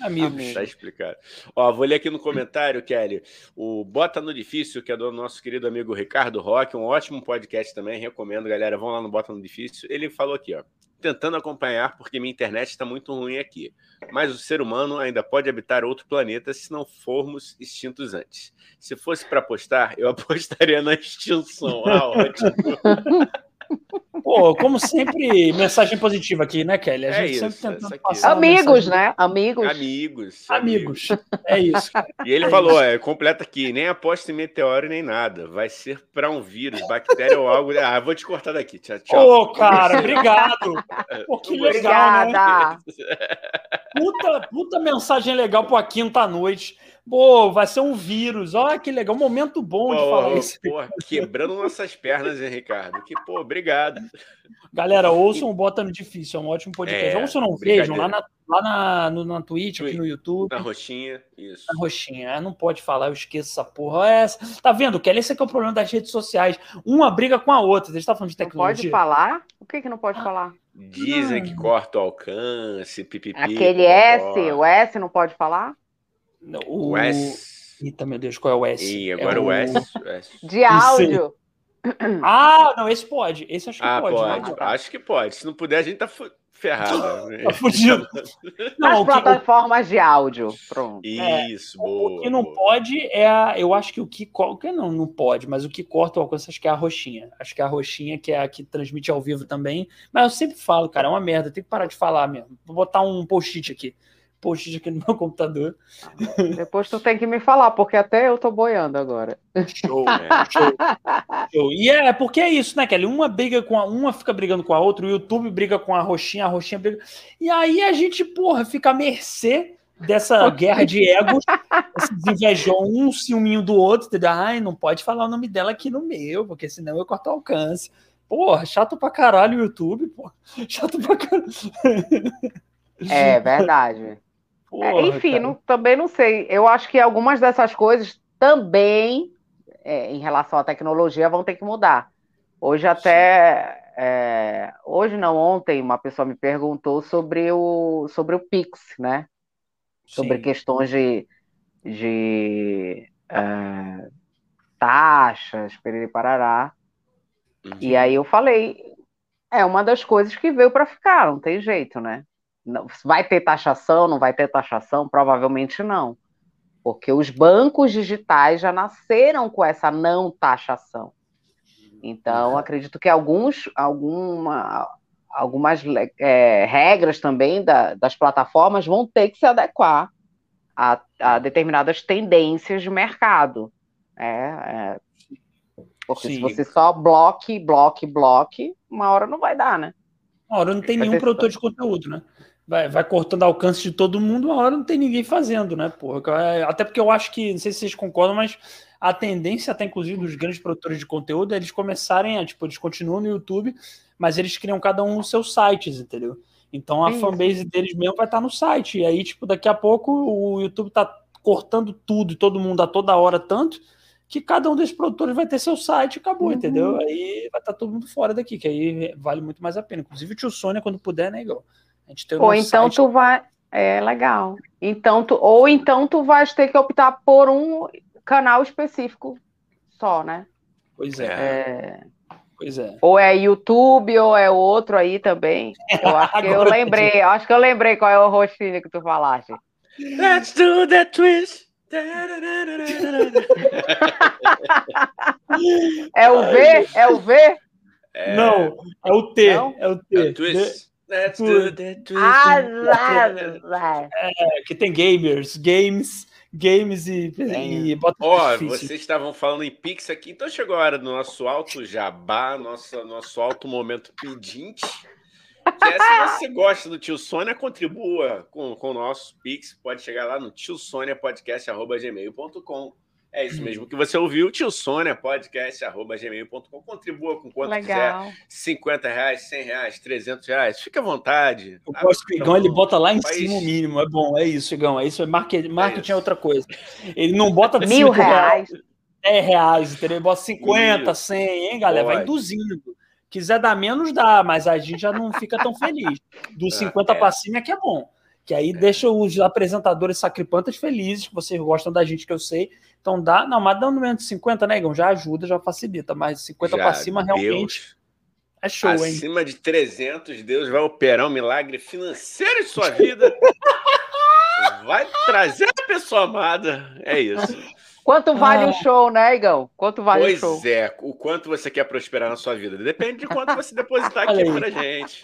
Amigos. Tá explicado. Ó, vou ler aqui no comentário, Kelly. O Bota no Difícil, que é do nosso querido amigo Ricardo Roque, um ótimo podcast também, recomendo, galera. Vão lá no Bota no Difícil. Ele falou aqui, ó. Tentando acompanhar porque minha internet está muito ruim aqui. Mas o ser humano ainda pode habitar outro planeta se não formos extintos antes. Se fosse para apostar, eu apostaria na extinção. Ah, ótimo. Pô, como sempre, mensagem positiva aqui, né, Kelly? A é gente é sempre tentando passar. Amigos, né? Amigos. Amigos. Amigos. É isso. E ele é falou: é, completa aqui, nem aposta em meteoro nem nada. Vai ser para um vírus, bactéria ou algo. Ah, vou te cortar daqui. Tchau, tchau. Ô, cara, obrigado. Pô, que legal, né? Puta, puta mensagem legal pra quinta-noite. Pô, vai ser um vírus. Olha que legal, um momento bom de falar isso. Porra, quebrando nossas pernas, hein, Ricardo? Que, pô, obrigado. Galera, ouçam o Bota no Difícil, é um ótimo podcast. É, ouçam não vejam, lá na, lá na, no, na Twitch, aqui no YouTube. Na roxinha, isso. Na roxinha, é, não pode falar, eu esqueço essa porra. É, tá vendo, Kelly? Esse é que é o problema das redes sociais. Uma briga com a outra. Você está falando de tecnologia. Não pode falar? O que que não pode ah. falar? Dizem que corta o alcance, pipipi. Aquele S, o S não pode falar? O, o S. Eita, meu Deus, qual é o S? E agora é o, S, S. De áudio. Ah, não, esse pode. Esse acho que ah, pode. pode. Né? Acho que pode. Se não puder, a gente tá ferrado. tá fudido. Não, As plataformas que... de áudio. Pronto. Isso, é, boa. O que não boa. pode é a. Eu acho que o que. que não, não pode, mas o que corta o alcance, acho que é a roxinha. Acho que é a roxinha que é a que transmite ao vivo também. Mas eu sempre falo, cara, é uma merda. Tem que parar de falar mesmo. Vou botar um post-it aqui post aqui no meu computador. Depois tu tem que me falar, porque até eu tô boiando agora. Show, né? Show. Show. E é porque é isso, né, Kelly? Uma briga com a uma, fica brigando com a outra, o YouTube briga com a roxinha, a roxinha briga. E aí a gente, porra, fica à mercê dessa guerra de egos, esses invejam um ciúminho do outro, entendeu? Ai, não pode falar o nome dela aqui no meu, porque senão eu corto o alcance. Porra, chato pra caralho o YouTube, porra. Chato pra caralho. É verdade. Porra, é, enfim, não, também não sei. Eu acho que algumas dessas coisas também, é, em relação à tecnologia, vão ter que mudar. Hoje até. É, hoje não, ontem, uma pessoa me perguntou sobre o, sobre o Pix, né? Sobre Sim. questões de, de é, taxas, periri parará. Uhum. E aí eu falei, é uma das coisas que veio para ficar, não tem jeito, né? Vai ter taxação? Não vai ter taxação? Provavelmente não. Porque os bancos digitais já nasceram com essa não taxação. Então, uhum. acredito que alguns, alguma, algumas é, regras também da, das plataformas vão ter que se adequar a, a determinadas tendências de mercado. É, é, porque Sim. se você só bloque, bloque, bloque, uma hora não vai dar, né? Uma hora não tem nenhum produtor de conteúdo, né? Vai, vai cortando alcance de todo mundo, uma hora não tem ninguém fazendo, né? Porra, até porque eu acho que, não sei se vocês concordam, mas a tendência, até inclusive dos grandes produtores de conteúdo, é eles começarem a, tipo, eles continuam no YouTube, mas eles criam cada um os seus sites, entendeu? Então a é fanbase deles mesmo vai estar no site. E aí, tipo, daqui a pouco o YouTube tá cortando tudo e todo mundo a toda hora tanto que cada um desses produtores vai ter seu site e acabou, uhum. entendeu? Aí vai estar todo mundo fora daqui, que aí vale muito mais a pena. Inclusive o tio Sônia, quando puder, né, igual. Ou então site... tu vai. É legal. Então tu, ou então tu vais ter que optar por um canal específico só, né? Pois é. é... Pois é. Ou é YouTube, ou é outro aí também. Eu acho que eu lembrei, acho que eu lembrei qual é o rostinho que tu falaste. Let's do that twist. é o V? É o V? É... Não, é o T. Não? É o T. É o twist. Ah, É, que tem gamers, games, games e, e bota Ó, oh, vocês estavam falando em Pix aqui, então chegou a hora do nosso alto jabá, nosso, nosso alto momento pedinte. Que é, se você gosta do Tio Sônia, contribua com, com o nosso Pix. Pode chegar lá no tiosoniapodcast.gmail.com é isso mesmo que você ouviu. Tio Sônia, podcast, arroba gmail.com. Contribua com quanto Legal. quiser. 50 reais, 100 reais, 300 reais. Fica à vontade. Eu gosto que o Igão ele bota lá em país. cima o mínimo. É bom, é isso, Igão. É isso. É marketing, marketing é, é outra coisa. Ele não bota mil reais. 10 reais, entendeu? Ele bota 50, Mil. 100, hein, galera? Pode. Vai induzindo. Quiser dar menos, dá, mas a gente já não fica tão feliz. Dos 50 é. para cima é que é bom Que aí deixa os apresentadores sacripantas felizes, que vocês gostam da gente, que eu sei. Então dá, não, mas dando menos de 50, né, Igão? Já ajuda, já facilita. Mas 50 para cima, Deus. realmente, é show, Acima hein? Acima de 300, Deus vai operar um milagre financeiro em sua vida. vai trazer a pessoa amada. É isso. Quanto vale ah. o show, né, Igão? Quanto vale pois o show? Pois é, o quanto você quer prosperar na sua vida. Depende de quanto você depositar aqui pra gente.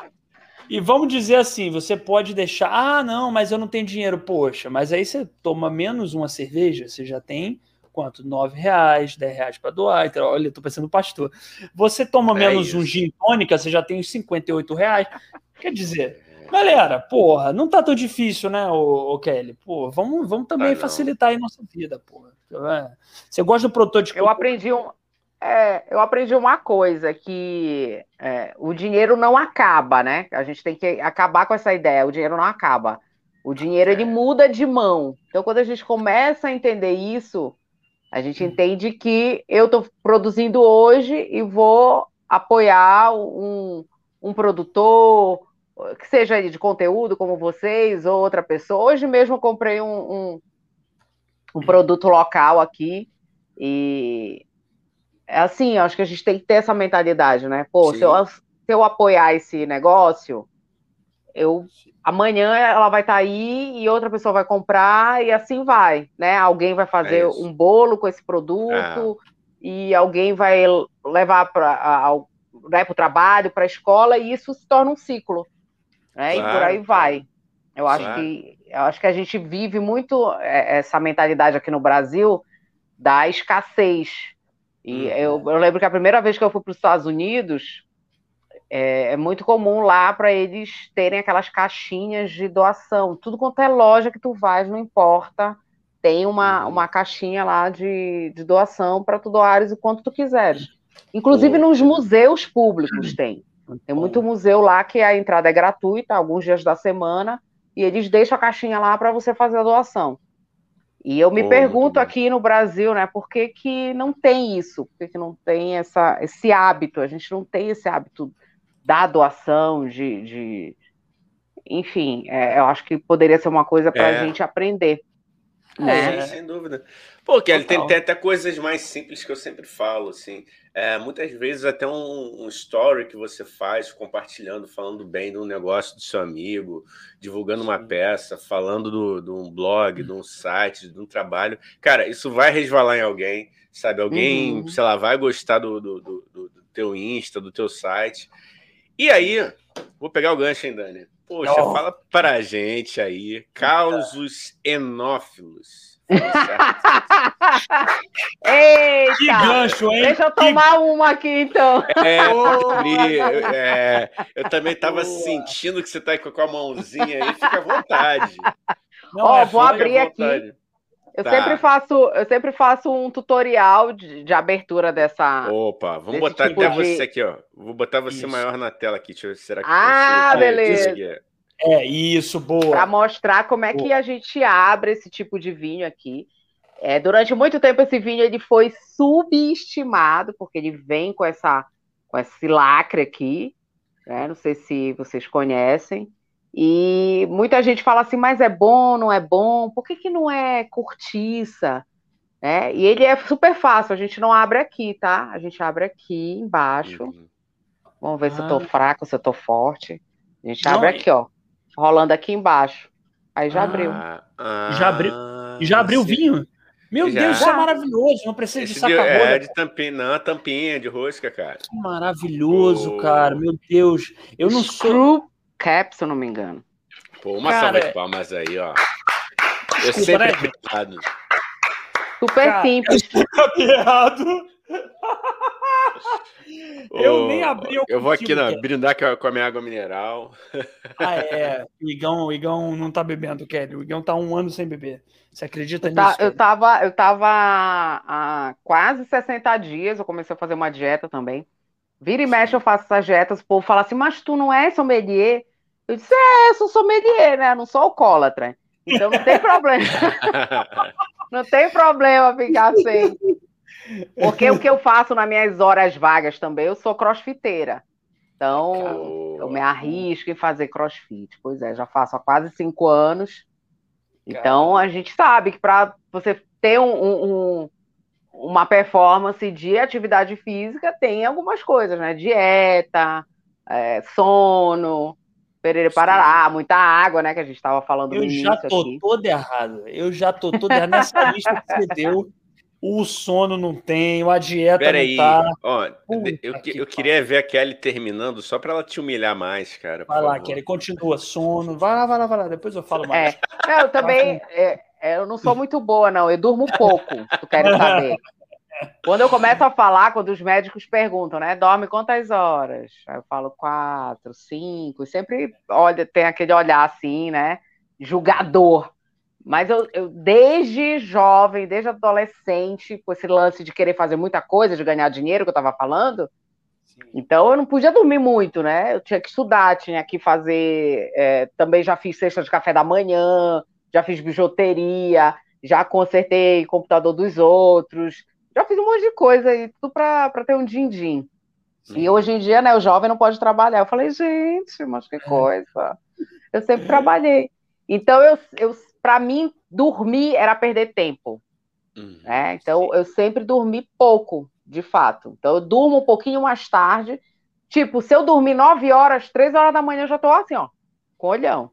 E vamos dizer assim, você pode deixar, ah, não, mas eu não tenho dinheiro, poxa, mas aí você toma menos uma cerveja, você já tem quanto? Nove reais, dez reais para doar. Então, olha, tô pensando no pastor. Você toma é menos isso. um gin tônica, você já tem os 58 reais. Quer dizer, Galera, porra, não tá tão difícil, né, o, Kelly? Pô, vamos, vamos também facilitar aí nossa vida, porra. É. Você gosta do de Eu aprendi um, é, eu aprendi uma coisa que é, o dinheiro não acaba, né? A gente tem que acabar com essa ideia. O dinheiro não acaba. O dinheiro ele muda de mão. Então, quando a gente começa a entender isso, a gente hum. entende que eu estou produzindo hoje e vou apoiar um, um produtor, que seja de conteúdo como vocês ou outra pessoa. Hoje mesmo eu comprei um, um, um produto local aqui e é assim, acho que a gente tem que ter essa mentalidade, né? Pô, se eu, se eu apoiar esse negócio, eu amanhã ela vai estar tá aí e outra pessoa vai comprar e assim vai, né? Alguém vai fazer é um bolo com esse produto é. e alguém vai levar para né, o trabalho, para a escola e isso se torna um ciclo né? Claro, e por aí vai. Eu acho que eu acho que a gente vive muito é, essa mentalidade aqui no Brasil da escassez. E uhum. eu, eu, lembro que a primeira vez que eu fui para os Estados Unidos é, é muito comum lá para eles terem aquelas caixinhas de doação. Tudo quanto é loja que tu vais, não importa, tem uma, uhum. uma caixinha lá de, de doação para tu doares o quanto tu quiseres. Inclusive uhum. nos museus públicos tem. Tem muito museu lá que a entrada é gratuita, alguns dias da semana, e eles deixam a caixinha lá para você fazer a doação. E eu me oh, pergunto aqui no Brasil, né, por que, que não tem isso? Por que, que não tem essa, esse hábito? A gente não tem esse hábito da doação, de. de... Enfim, é, eu acho que poderia ser uma coisa para a é. gente aprender. Né? Sim, sem dúvida. Pô, Kelly, tem, tem, até coisas mais simples que eu sempre falo, assim. É, muitas vezes até um, um, story que você faz, compartilhando, falando bem de um negócio do seu amigo, divulgando uma peça, falando do, de um blog, de um site, de um trabalho. Cara, isso vai resvalar em alguém, sabe? Alguém, uhum. sei lá, vai gostar do, do, do, do teu Insta, do teu site. E aí, vou pegar o gancho, hein, Dani? Poxa, oh. fala pra gente aí, causos enófilos. Eita! Que gancho, hein? Deixa eu tomar que... uma aqui, então. É, eu, é, eu também estava sentindo que você está com a mãozinha aí, fica à vontade. Ó, é, vou abrir aqui. Eu tá. sempre faço, eu sempre faço um tutorial de, de abertura dessa. Opa, vamos botar tipo até de... você aqui, ó. Vou botar você isso. maior na tela aqui. Deixa eu ver será que Ah, consigo. beleza. É isso, boa. Para mostrar como é boa. que a gente abre esse tipo de vinho aqui. É, durante muito tempo esse vinho ele foi subestimado porque ele vem com essa com esse lacre aqui, né? Não sei se vocês conhecem. E muita gente fala assim, mas é bom, não é bom? Por que, que não é cortiça? É, e ele é super fácil, a gente não abre aqui, tá? A gente abre aqui embaixo. Uhum. Vamos ver ah. se eu tô ah. fraco, se eu tô forte. A gente não, abre aqui, ó. Rolando aqui embaixo. Aí já ah, abriu. Ah, já abriu. Já abriu o vinho? Meu já. Deus, isso é maravilhoso. Não precisa Esse de saca É, de tampinha, não, tampinha de rosca, cara. Que maravilhoso, oh. cara. Meu Deus. Eu não Screw sou. Cap, se eu não me engano. Pô, uma Cara, salva de palmas aí, ó. Eu Desculpa, sempre né? errado. Super Cara, simples. errado. eu nem abri o Eu vou aqui não, brindar com a minha água mineral. Ah, é. O Igão, o Igão não tá bebendo, Kelly. O Igão tá um ano sem beber. Você acredita eu nisso? Tá, eu tava, eu tava há quase 60 dias, eu comecei a fazer uma dieta também. Vira e mexe, eu faço essas dietas, o povo fala assim, mas tu não é sommelier? Eu disse, é, eu sou sommelier, né? Eu não sou alcoólatra. Então não tem problema. não tem problema ficar sem. Porque o que eu faço nas minhas horas vagas também, eu sou crossfiteira. Então, eu me arrisco em fazer crossfit. Pois é, já faço há quase cinco anos. Então, a gente sabe que para você ter um, um, uma performance de atividade física, tem algumas coisas, né? Dieta, é, sono, perere parará, muita água, né? Que a gente estava falando Eu já tô aqui. todo errado. Eu já tô todo errado. Nessa lista que você deu, o sono não tem, a dieta Pera não aí. tá. Ó, eu, que eu queria ver a Kelly terminando só para ela te humilhar mais, cara. Vai lá, favor. Kelly, continua, sono. Vai lá, vai lá, vai lá, depois eu falo mais. É, eu também, é, é, eu não sou muito boa, não, eu durmo pouco, tu quer saber. Quando eu começo a falar, quando os médicos perguntam, né, dorme quantas horas? Aí eu falo quatro, cinco, sempre olha, tem aquele olhar assim, né, julgador. Mas eu, eu, desde jovem, desde adolescente, com esse lance de querer fazer muita coisa, de ganhar dinheiro que eu estava falando, Sim. então eu não podia dormir muito, né? Eu tinha que estudar, tinha que fazer. É, também já fiz cesta de café da manhã, já fiz bijuteria, já consertei computador dos outros, já fiz um monte de coisa aí, tudo para ter um din-din. E hoje em dia, né, o jovem não pode trabalhar. Eu falei, gente, mas que coisa. Eu sempre trabalhei. Então, eu, eu para mim, dormir era perder tempo. Uhum, né? Então, sim. eu sempre dormi pouco, de fato. Então, eu durmo um pouquinho mais tarde. Tipo, se eu dormir 9 horas, 3 horas da manhã, eu já tô assim, ó, com olhão.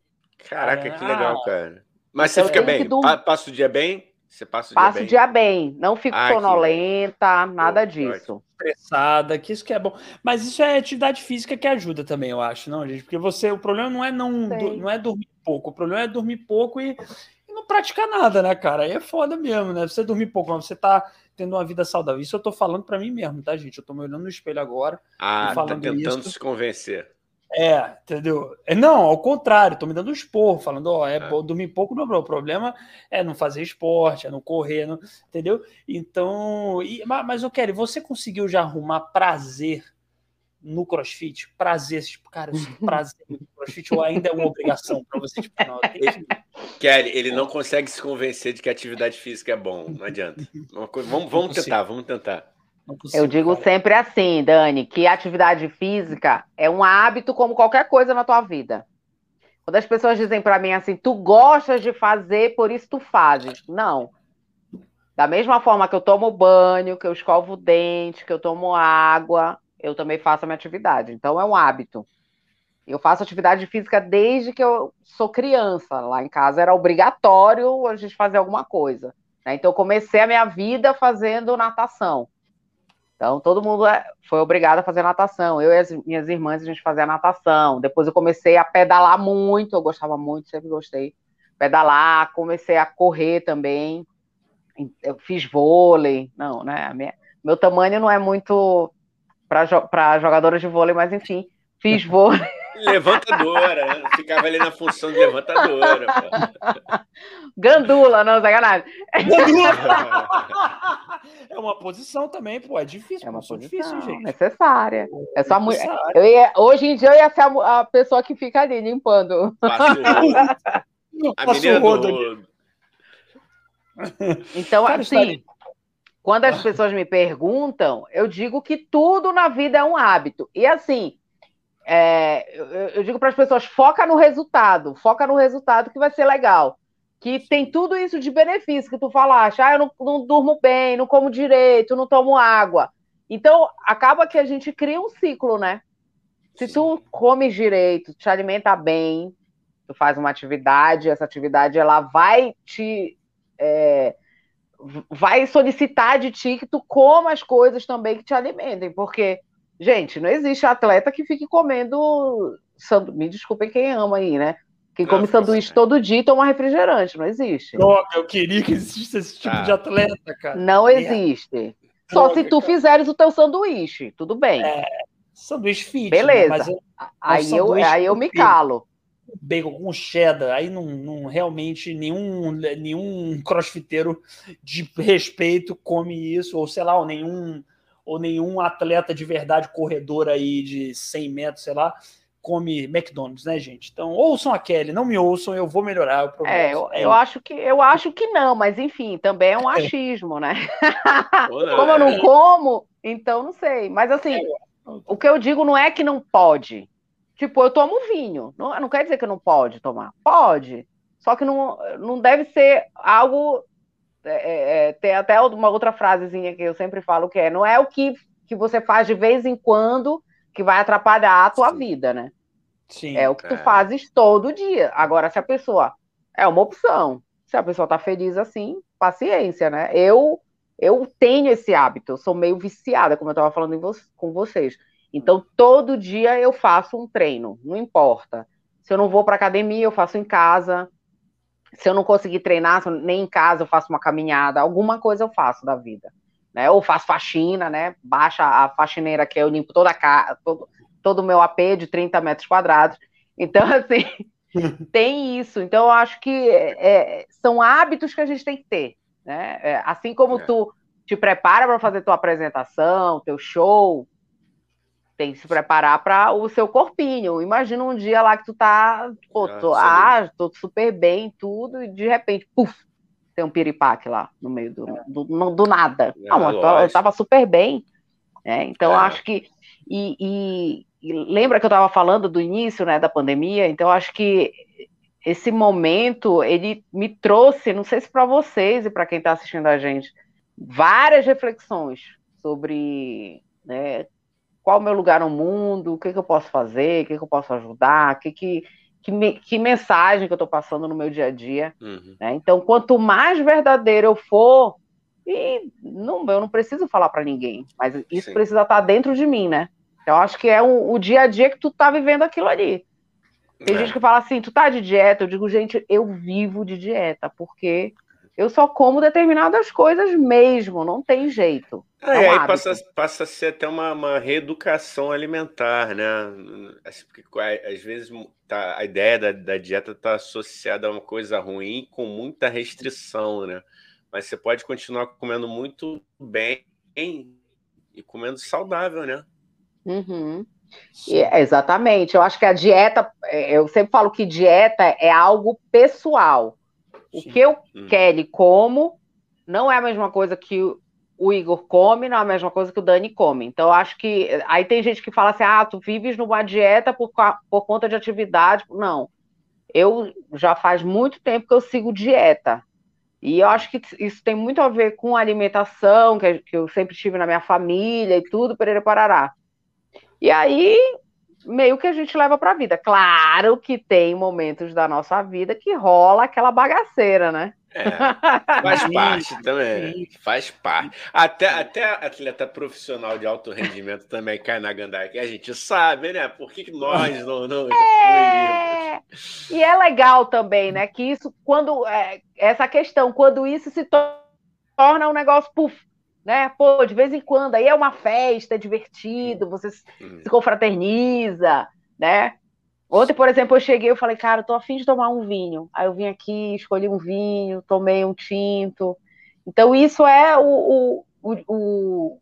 Caraca, que legal, cara. Mas então, você fica bem? Passa o dia bem? Você passa o Passo dia bem? dia bem. Não fico ah, sonolenta, nada Pô, disso. Estressada, que isso que é bom. Mas isso é atividade física que ajuda também, eu acho, não, gente? Porque você, o problema não é não, não é dormir pouco. O problema é dormir pouco e, e, não praticar nada, né, cara? Aí é foda mesmo, né? Você dormir pouco, mas você tá tendo uma vida saudável. Isso eu tô falando para mim mesmo, tá, gente? Eu tô me olhando no espelho agora. Ah, falando tá tentando isso. se convencer. É, entendeu? É, não, ao contrário, tô me dando um esporro, falando, ó, é, é. dormir pouco não é o problema, é não fazer esporte, é não correr, não, entendeu? Então, e, mas eu quero, você conseguiu já arrumar prazer no CrossFit, prazer, tipo, cara, esse prazer no CrossFit ou ainda é uma obrigação para você? Tipo, não, que... Kelly, ele não consegue se convencer de que atividade física é bom, não adianta. Coisa... Vamos, vamos tentar, vamos tentar. Eu digo cara. sempre assim, Dani, que atividade física é um hábito como qualquer coisa na tua vida. Quando as pessoas dizem para mim assim, tu gostas de fazer, por isso tu fazes. Não. Da mesma forma que eu tomo banho, que eu escovo o dente, que eu tomo água, eu também faço a minha atividade. Então é um hábito. Eu faço atividade física desde que eu sou criança. Lá em casa era obrigatório a gente fazer alguma coisa. Né? Então eu comecei a minha vida fazendo natação. Então todo mundo é, foi obrigado a fazer natação. Eu e as minhas irmãs a gente fazia natação. Depois eu comecei a pedalar muito. Eu gostava muito, sempre gostei. Pedalar, comecei a correr também. Eu fiz vôlei. Não, né? Minha, meu tamanho não é muito para jogadoras de vôlei, mas enfim, fiz vôlei. Levantadora, né? ficava ali na função de levantadora. Pô. Gandula, não, sacanagem. É uma posição também, pô, é difícil. É uma posição difícil, gente. Necessária. É só ia... Hoje em dia eu ia ser a, a pessoa que fica ali limpando. a menina do... Então, Cara, assim, quando as pessoas me perguntam, eu digo que tudo na vida é um hábito. E assim, é, eu, eu, digo para as pessoas: foca no resultado, foca no resultado que vai ser legal. Que tem tudo isso de benefício que tu falaste. Ah, eu não, não durmo bem, não como direito, não tomo água. Então, acaba que a gente cria um ciclo, né? Se tu come direito, te alimenta bem, tu faz uma atividade, essa atividade ela vai te é, vai solicitar de ti que tu coma as coisas também que te alimentem, porque, gente, não existe atleta que fique comendo. Sandu... Me desculpem quem ama aí, né? Quem come sanduíche todo dia e toma refrigerante, não existe. Droga, eu queria que existisse esse tipo ah. de atleta, cara. Não existe. Só Droga, se tu cara. fizeres o teu sanduíche, tudo bem. É, sanduíche fit. Né? Beleza. Né? aí, eu, aí eu me calo bacon com cheddar, aí não, não, realmente nenhum, nenhum crossfiteiro de respeito come isso, ou sei lá, ou nenhum, ou nenhum atleta de verdade, corredor aí de 100 metros, sei lá, come McDonald's, né, gente? Então, ouçam a Kelly, não me ouçam, eu vou melhorar. o é, eu, eu, acho que, eu acho que não, mas enfim, também é um achismo, né? Como eu não como, então não sei. Mas assim, O que eu digo não é que não pode. Tipo, eu tomo vinho. Não, não quer dizer que não pode tomar. Pode. Só que não, não deve ser algo. É, é, é, tem até uma outra frasezinha que eu sempre falo que é: não é o que, que você faz de vez em quando que vai atrapalhar a tua Sim. vida, né? Sim, é o que tu é. fazes todo dia. Agora, se a pessoa. É uma opção. Se a pessoa tá feliz assim, paciência, né? Eu eu tenho esse hábito, eu sou meio viciada, como eu estava falando vo com vocês. Então, todo dia eu faço um treino, não importa. Se eu não vou para academia, eu faço em casa. Se eu não conseguir treinar, nem em casa eu faço uma caminhada, alguma coisa eu faço da vida. Né? Ou faço faxina, né? Baixa a faxineira que eu limpo toda a casa, todo, todo o meu AP de 30 metros quadrados. Então, assim, tem isso. Então, eu acho que é, são hábitos que a gente tem que ter. Né? É, assim como é. tu te prepara para fazer tua apresentação, teu show, tem que se preparar para o seu corpinho. Imagina um dia lá que tu tá, pô, tô, ah, tô super bem, tudo, e de repente, puf, tem um piripaque lá no meio do, do, do, do nada. É, Não, eu, eu tava super bem. Né? Então, é. acho que. E, e, e, lembra que eu estava falando do início né, da pandemia? Então, acho que esse momento ele me trouxe, não sei se para vocês e para quem está assistindo a gente, várias reflexões sobre né, qual o meu lugar no mundo, o que, que eu posso fazer, o que, que eu posso ajudar, que, que, que, me, que mensagem que eu estou passando no meu dia a dia. Uhum. Né? Então, quanto mais verdadeiro eu for, e não, eu não preciso falar para ninguém, mas isso Sim. precisa estar tá dentro de mim, né? Eu acho que é o, o dia a dia que tu tá vivendo aquilo ali. Tem é. gente que fala assim, tu tá de dieta? Eu digo, gente, eu vivo de dieta, porque eu só como determinadas coisas mesmo, não tem jeito. É, é um aí passa, passa a ser até uma, uma reeducação alimentar, né? Assim, porque às vezes tá, a ideia da, da dieta está associada a uma coisa ruim com muita restrição, né? Mas você pode continuar comendo muito bem e comendo saudável, né? Uhum. É, exatamente. Eu acho que a dieta, é, eu sempre falo que dieta é algo pessoal. O Sim. que eu hum. quero e como não é a mesma coisa que o Igor come, não é a mesma coisa que o Dani come. Então, eu acho que. Aí tem gente que fala assim: ah, tu vives numa dieta por, por conta de atividade. Não. Eu já faz muito tempo que eu sigo dieta. E eu acho que isso tem muito a ver com alimentação, que, que eu sempre tive na minha família e tudo, perere parará. E aí, meio que a gente leva para a vida. Claro que tem momentos da nossa vida que rola aquela bagaceira, né? É, faz parte também. Faz parte. Até, até atleta profissional de alto rendimento também cai na gandaia, que a gente sabe, né? Por que, que nós não. não é... E é legal também, né? Que isso, quando. É, essa questão, quando isso se torna um negócio, puf, né? Pô, de vez em quando, aí é uma festa, é divertido, você hum. se confraterniza, né? Ontem, por exemplo, eu cheguei e falei, cara, eu tô afim de tomar um vinho. Aí eu vim aqui, escolhi um vinho, tomei um tinto. Então, isso é o, o, o, o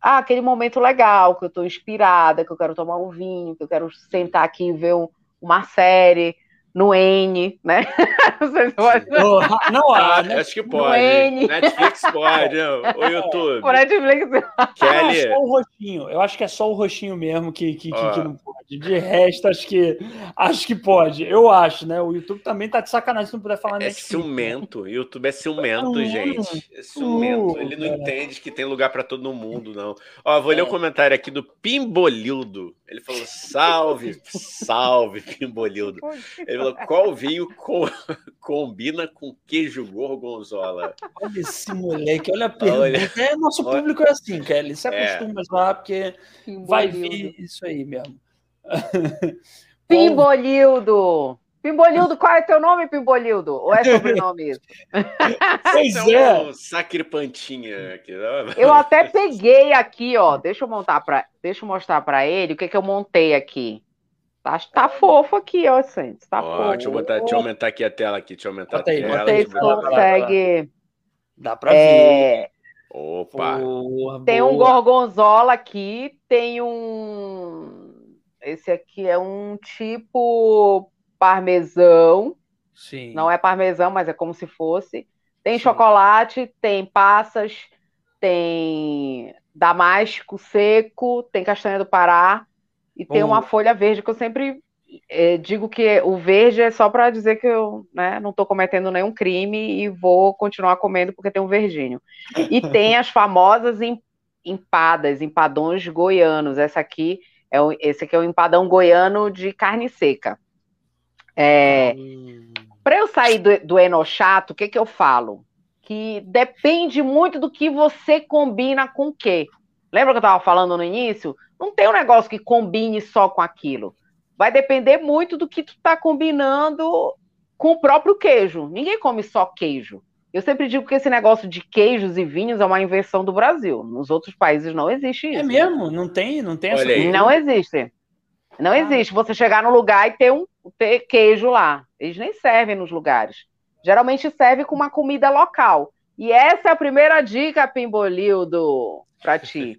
ah, aquele momento legal, que eu tô inspirada, que eu quero tomar um vinho, que eu quero sentar aqui e ver um, uma série no N, né? Não, não há, né? Acho que pode. Netflix pode, o YouTube. O Netflix. Kelly. Não, só o roxinho. Eu acho que é só o roxinho mesmo que, que, que, que, não pode. De resto, acho que acho que pode. Eu acho, né? O YouTube também tá de sacanagem se não puder falar É Netflix, ciumento. O YouTube é ciumento, uh, gente. É ciumento. Uh, Ele não cara. entende que tem lugar para todo mundo, não. Ó, vou ler o um comentário aqui do Pimbolildo. Ele falou: salve, salve, Pimbolildo. Ele qual vinho com, combina com queijo gorgonzola? Olha esse moleque, olha a pergunta. Olha, é, nosso olha, público é assim, Kelly. Se é. acostuma é. lá, porque vai vir isso aí mesmo. Pimbolildo! Pimbolildo, qual é teu nome, Pimbolildo? Ou é sobrenome isso? Pois é. Um sacripantinha aqui. Eu até peguei aqui, ó. Deixa eu montar para, deixa eu mostrar para ele o que, que eu montei aqui. Tá, tá fofo aqui, ó, gente. Tá ó, fofo. Deixa eu, botar, deixa eu aumentar aqui a tela aqui. Deixa eu aumentar Bota a tela. Vocês conseguem. Dá para é... ver. Opa! Porra, tem boa. um gorgonzola aqui, tem um. Esse aqui é um tipo parmesão. Sim. Não é parmesão, mas é como se fosse. Tem Sim. chocolate, tem passas, tem damasco seco, tem castanha do Pará e tem uma folha verde que eu sempre é, digo que o verde é só para dizer que eu né, não estou cometendo nenhum crime e vou continuar comendo porque tem um verdinho. E tem as famosas empadas, empadões goianos. Essa aqui é esse aqui é o empadão goiano de carne seca. É, hum. Para eu sair do, do enochato, o que, que eu falo? Que depende muito do que você combina com o quê. Lembra que eu estava falando no início? Não tem um negócio que combine só com aquilo. Vai depender muito do que tu está combinando com o próprio queijo. Ninguém come só queijo. Eu sempre digo que esse negócio de queijos e vinhos é uma invenção do Brasil. Nos outros países não existe é isso. É mesmo? Não tem, não tem essa Não existe. Não ah. existe. Você chegar no lugar e ter um ter queijo lá. Eles nem servem nos lugares. Geralmente serve com uma comida local. E essa é a primeira dica, Pimbolildo, para ti.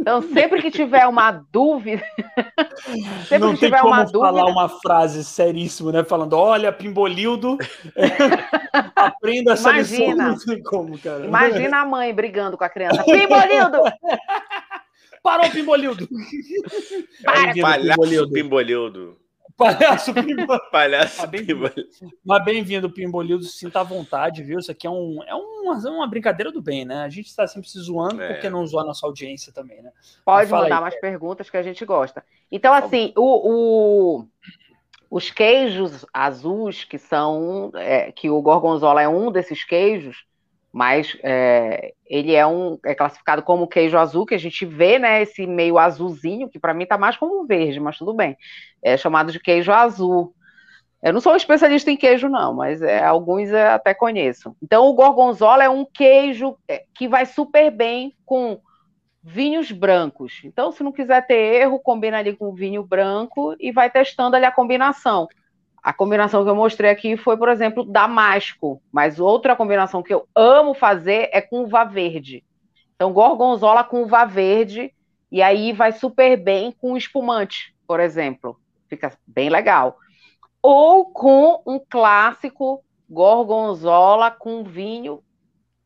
Então, sempre que tiver uma dúvida. sempre não que tiver como uma falar dúvida... uma frase seríssima, né? Falando: olha, Pimbolildo, aprenda essa Imagina. lição. Não tem como, cara. Imagina a mãe brigando com a criança: Pimbolildo! Parou, Pimbolildo! Para, Palhaço Pimbolildo. Pimbolildo. Palhaço Pimbolildo. Palhaço. Mas bem-vindo, Pimbolildo. Sinta à vontade, viu? Isso aqui é, um, é uma, uma brincadeira do bem, né? A gente está sempre se zoando, é. porque não zoar a nossa audiência também, né? Pode mandar aí, mais perguntas que a gente gosta. Então, assim, o, o, os queijos azuis, que são. É, que o Gorgonzola é um desses queijos mas é, ele é um é classificado como queijo azul que a gente vê, né? Esse meio azulzinho que para mim tá mais como verde, mas tudo bem. É chamado de queijo azul. Eu não sou um especialista em queijo não, mas é, alguns até conheço. Então o gorgonzola é um queijo é, que vai super bem com vinhos brancos. Então se não quiser ter erro, combina ali com vinho branco e vai testando ali a combinação. A combinação que eu mostrei aqui foi, por exemplo, damasco, mas outra combinação que eu amo fazer é com uva verde. Então, gorgonzola com uva verde, e aí vai super bem com espumante, por exemplo. Fica bem legal. Ou com um clássico gorgonzola com vinho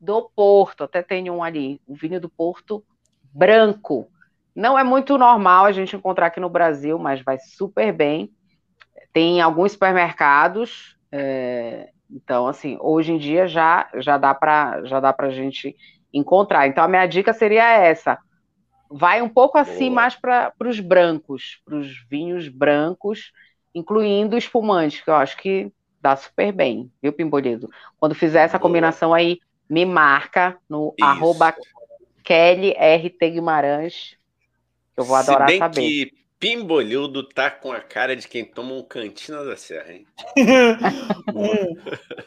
do Porto. Até tem um ali, o vinho do Porto branco. Não é muito normal a gente encontrar aqui no Brasil, mas vai super bem. Tem alguns supermercados, é, então assim, hoje em dia já já dá para já dá para gente encontrar. Então a minha dica seria essa: vai um pouco assim Boa. mais para os brancos, para os vinhos brancos, incluindo espumante, que eu acho que dá super bem, viu, Pimbolido? Quando fizer essa Boa. combinação aí, me marca no Isso. arroba Kelly RT Guimarães. Eu vou adorar Se bem saber. Que Pimbolildo tá com a cara de quem toma um cantina da serra, hein? um,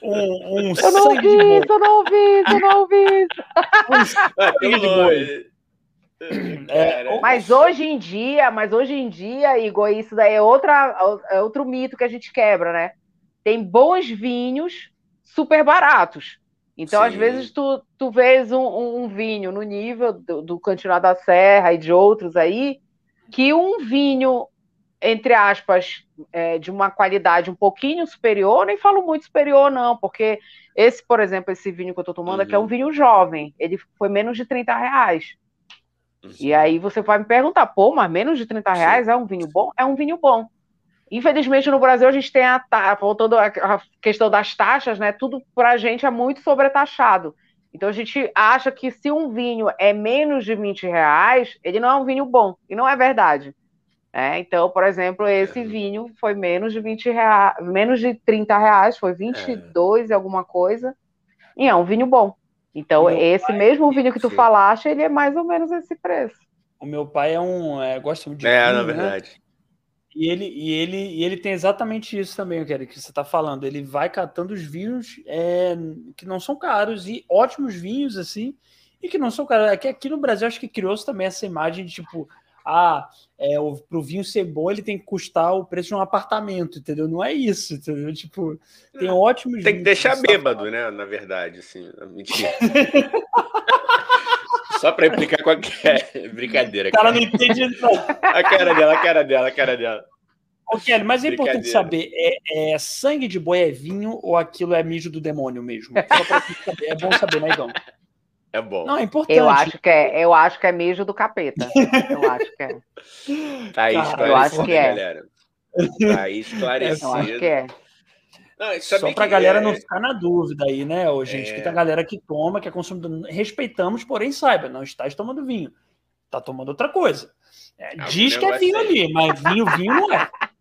um, um eu não ouvi isso, eu não ouvi isso, eu não ouvi isso. ah, é, mas hoje em dia, mas hoje em dia, Igor, isso daí é, outra, é outro mito que a gente quebra, né? Tem bons vinhos super baratos. Então, Sim. às vezes, tu, tu vês um, um vinho no nível do, do Cantina da Serra e de outros aí, que um vinho, entre aspas, é, de uma qualidade um pouquinho superior, nem falo muito superior, não, porque esse, por exemplo, esse vinho que eu estou tomando uhum. aqui é um uhum. vinho jovem, ele foi menos de 30 reais. Uhum. E aí você vai me perguntar, pô, mas menos de 30 reais Sim. é um vinho bom? É um vinho bom. Infelizmente, no Brasil, a gente tem a, voltando a questão das taxas, né? Tudo para a gente é muito sobretaxado. Então a gente acha que se um vinho é menos de 20 reais, ele não é um vinho bom. E não é verdade. É, então, por exemplo, esse é. vinho foi menos de 20 reais, menos de 30 reais, foi 22 é. e alguma coisa. E é um vinho bom. Então, esse pai, mesmo vinho que tu sim. falaste, ele é mais ou menos esse preço. O meu pai é um. É, gosta de. É, vinho, na né? verdade. Né? E ele, e ele, e ele tem exatamente isso também, Kelly, que você está falando. Ele vai catando os vinhos é, que não são caros e ótimos vinhos, assim, e que não são caros. Aqui, aqui no Brasil, acho que criou-se também essa imagem de tipo, ah, é, para o vinho ser bom, ele tem que custar o preço de um apartamento, entendeu? Não é isso, entendeu? Tipo, tem ótimos Tem que deixar bêbado, né? Na verdade, assim. Mentira. Só para implicar com a brincadeira. O cara não entende nada. A cara dela, a cara dela, a cara dela. Ô, Kelly, mas é importante saber: é, é, sangue de boi é vinho ou aquilo é mijo do demônio mesmo? Só pra saber. É bom saber, né, Igão? É bom. Não, é importante. Eu acho que é, eu acho que é mijo do capeta. Eu acho que é. Tá aí Cara, eu acho que é. galera. Tá aí esclarecido. Eu acho que é. Não, Só pra que galera é- não ficar na dúvida aí, né, ô, gente? É. Que tem a galera que toma, que é consumidor. Respeitamos, porém saiba, não estás tomando vinho. Tá tomando outra coisa. É, Algum diz que é vinho aí. ali, mas vinho, vinho não é.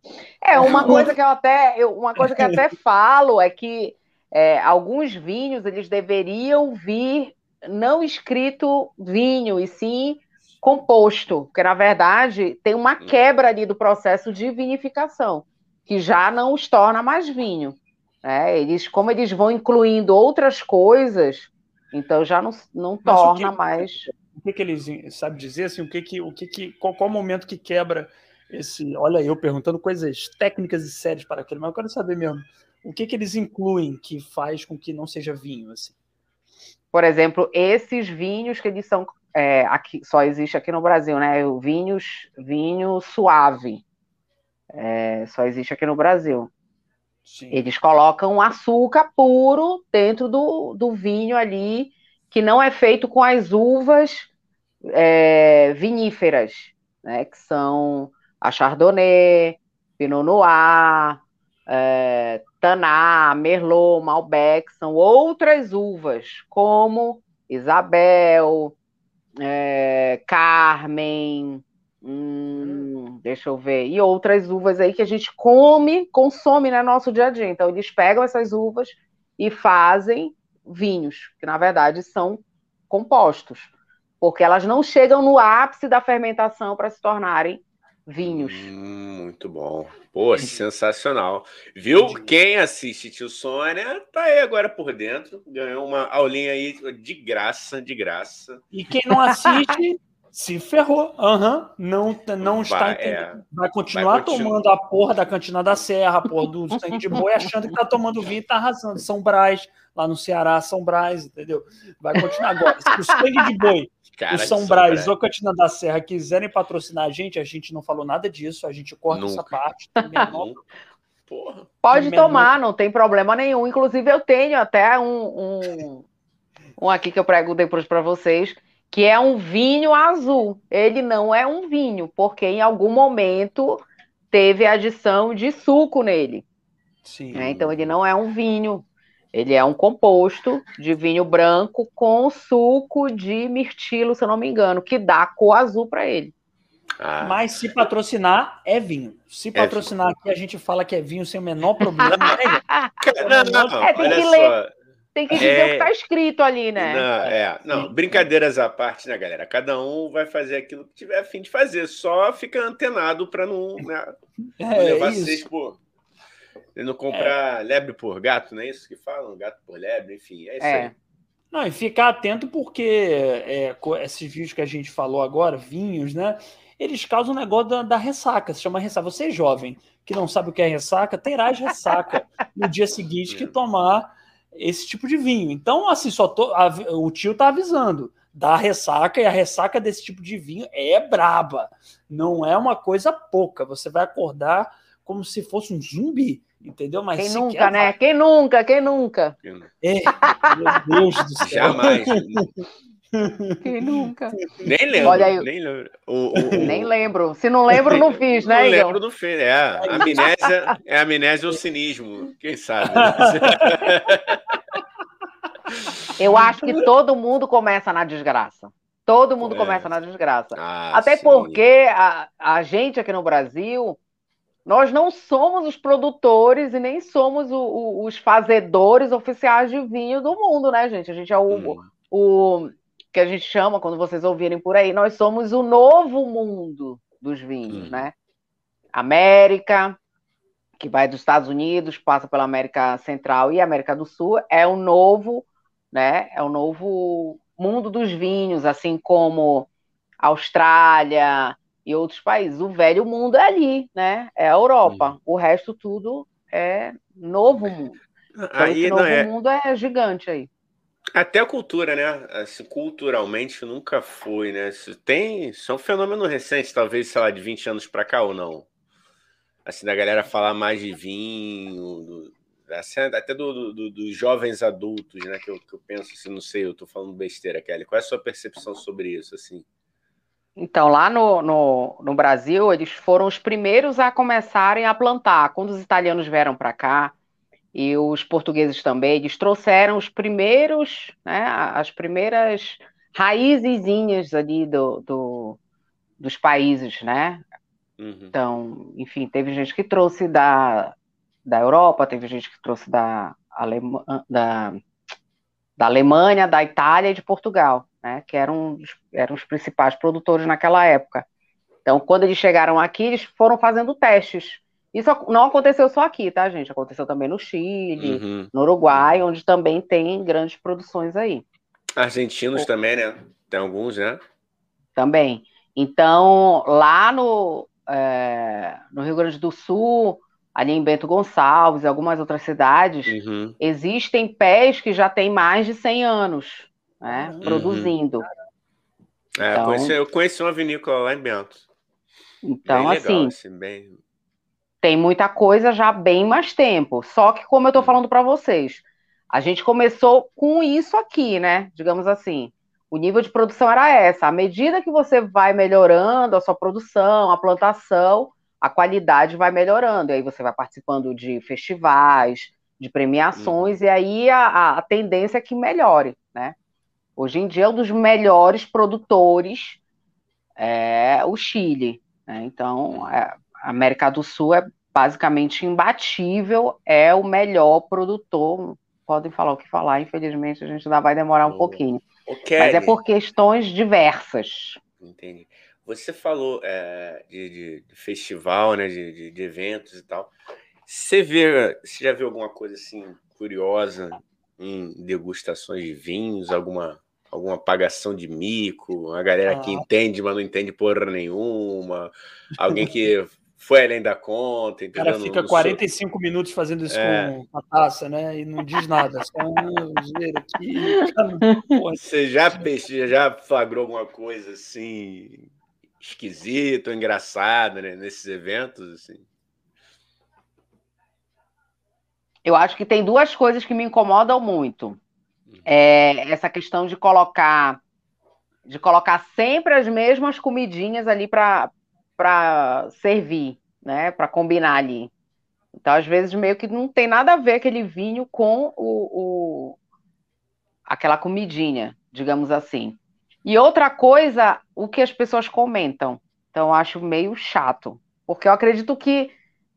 É, uma coisa que eu até, eu- uma coisa que eu até falo é que é, alguns vinhos eles deveriam vir não escrito vinho, e sim composto, porque na verdade tem uma Hum. quebra ali do processo de vinificação, que já não os torna mais vinho. Né? Eles, como eles vão incluindo outras coisas, então já não, não Mas torna que- mais. O que, que eles sabe dizer assim? O que que, o que, que qual, qual o momento que quebra esse? Olha, eu perguntando coisas técnicas e sérias para aquele, mas eu quero saber mesmo. O que que eles incluem que faz com que não seja vinho assim? Por exemplo, esses vinhos que eles são é, aqui só existe aqui no Brasil, né? O vinhos, vinho suave, É, só existe aqui no Brasil. Sim. Eles colocam açúcar puro dentro do, do vinho ali, que não é feito com as uvas é, viníferas, né? Que são a Chardonnay, Pinot Noir, é, Taná, Merlot, Malbec, são outras uvas, como Isabel, é, Carmen, hum, deixa eu ver, e outras uvas aí que a gente come, consome no nosso dia a dia. Então, eles pegam essas uvas e fazem vinhos, que na verdade são compostos, porque elas não chegam no ápice da fermentação para se tornarem vinhos. Hum, muito bom. Pô, sensacional. Viu? Quem assiste Tio Sônia tá aí agora por dentro. Ganhou uma aulinha aí de graça, de graça. E quem não assiste se ferrou. Aham. Não, não está Vai, entendendo. é. Vai continuar Vai continu- tomando a porra da cantina da Serra, a porra do sangue de boi, achando que tá tomando vinho e tá arrasando. São Brás, lá no Ceará, São Brás, entendeu? Vai continuar agora. Se o sangue de boi, Cara, o São Brás ou a cantina da Serra quiserem patrocinar a gente, a gente não falou nada disso, a gente corta essa Nunca. parte. menor- Nunca. Porra. Pode menor- tomar, não tem problema nenhum. Inclusive, eu tenho até um, um, um aqui que eu prego depois para vocês, que é um vinho azul. Ele não é um vinho, porque em algum momento teve adição de suco nele. Sim. né? Então, ele não é um vinho. Ele é um composto de vinho branco com suco de mirtilo, se eu não me engano, que dá cor azul para ele. Ah, Mas se patrocinar, é vinho. Se patrocinar aqui, a gente fala que é vinho sem o menor problema. né? cara, não, não, É, tem olha que só. ler. Tem que dizer É. o que está escrito ali, né? Não, é, não, brincadeiras à parte, né, galera? Cada um vai fazer aquilo que tiver a fim de fazer. Só fica antenado para não, né, não É levar isso. vocês por. E não comprar lebre por gato, não é isso que falam? Gato por lebre, enfim, é isso É. aí. Não, e ficar atento porque é, esses vídeos que a gente falou agora, vinhos, né? Eles causam um negócio da, da ressaca, se chama ressaca. Você é jovem, que não sabe o que é ressaca, terás ressaca no dia seguinte que tomar esse tipo de vinho. Então, assim, só tô, a- o tio tá avisando. Da ressaca, e a ressaca desse tipo de vinho é braba. Não é uma coisa pouca. Você vai acordar como se fosse um zumbi, entendeu? Mas Quem nunca, quer- né? Quem nunca? Quem nunca? É, meu Deus do céu. Jamais. Quem nunca? nem lembro. Olha aí. Nem lembro. O, o- o- Nem lembro. Se não lembro, não fiz, Não né, Igor? lembro do filme. É, a amnésia, é a amnésia ou cinismo, quem sabe? Eu acho que todo mundo começa na desgraça. Todo mundo É. começa na desgraça. Ah, Até sim. porque a, a gente aqui no Brasil, nós não somos os produtores e nem somos o- o- os fazedores oficiais de vinho do mundo, né, gente? A gente é o, Hum. o que a gente chama, quando vocês ouvirem por aí, nós somos o novo mundo dos vinhos, Hum. né? América, que vai dos Estados Unidos, passa pela América Central e América do Sul, é o novo, né? É o novo mundo dos vinhos, assim como Austrália e outros países. O velho mundo é ali, né? É a Europa. O resto tudo é novo mundo. Então, Aí esse novo é. mundo é gigante aí. Até a cultura, né? Assim, culturalmente nunca foi, né? Isso tem. Isso é um fenômeno recente, talvez, sei lá, de 20 anos pra cá ou não. Assim, da galera falar mais de vinho, do- assim, até do, do, dos jovens adultos, né? Que eu, que eu penso assim, não sei, eu tô falando besteira, Kelly. Qual é a sua percepção sobre isso, assim? Então, lá no, no, no Brasil, eles foram os primeiros a começarem a plantar. Quando os italianos vieram para cá, e os portugueses também, eles trouxeram os primeiros, né, as primeiras raizezinhas ali do, do, dos países, né? Uhum. Então, enfim, teve gente que trouxe da, da Europa, teve gente que trouxe da, Alema, da, da Alemanha, da Itália e de Portugal, né? Que eram, eram os principais produtores naquela época. Então, quando eles chegaram aqui, eles foram fazendo testes isso não aconteceu só aqui, tá, gente? Aconteceu também no Chile, uhum. no Uruguai, onde também tem grandes produções aí. Argentinos também, né? Tem alguns, né? Também. Então, lá no, é, no Rio Grande do Sul, ali em Bento Gonçalves e algumas outras cidades, uhum. existem pés que já têm mais de 100 anos né, uhum. produzindo. É, então, conheci, eu conheci uma vinícola lá em Bento. Então, bem legal, assim, assim bem tem muita coisa já bem mais tempo. Só que, como eu estou falando para vocês, a gente começou com isso aqui, né? Digamos assim. O nível de produção era essa. À medida que você vai melhorando a sua produção, a plantação, a qualidade vai melhorando. E aí você vai participando de festivais, de premiações, uhum. e aí a, a, tendência é que melhore, né? Hoje em dia, um dos melhores produtores é o Chile. Né? Então, é, a América do Sul é basicamente imbatível, é o melhor produtor. Podem falar o que falar, infelizmente a gente ainda vai demorar um oh, pouquinho. Okay. Mas é por questões diversas. Entendi. Você falou é, de, de, festival, né, de, de, eventos e tal. Você vê, você já viu alguma coisa assim curiosa em degustações de vinhos, alguma alguma pagação de mico, a galera ah. que entende, mas não entende porra nenhuma, alguém que foi além da conta, entendeu? O cara fica 45 sou... minutos fazendo isso é. com a taça, né? E não diz nada. Só um aqui. Você já, já flagrou alguma coisa assim esquisita, engraçada, né? Nesses eventos, assim? Eu acho que tem duas coisas que me incomodam muito. Uhum. É essa questão de colocar de colocar sempre as mesmas comidinhas ali para para servir, né, para combinar ali. Então, às vezes, meio que não tem nada a ver aquele vinho com o, o aquela comidinha, digamos assim. E outra coisa, o que as pessoas comentam. Então, eu acho meio chato, porque eu acredito que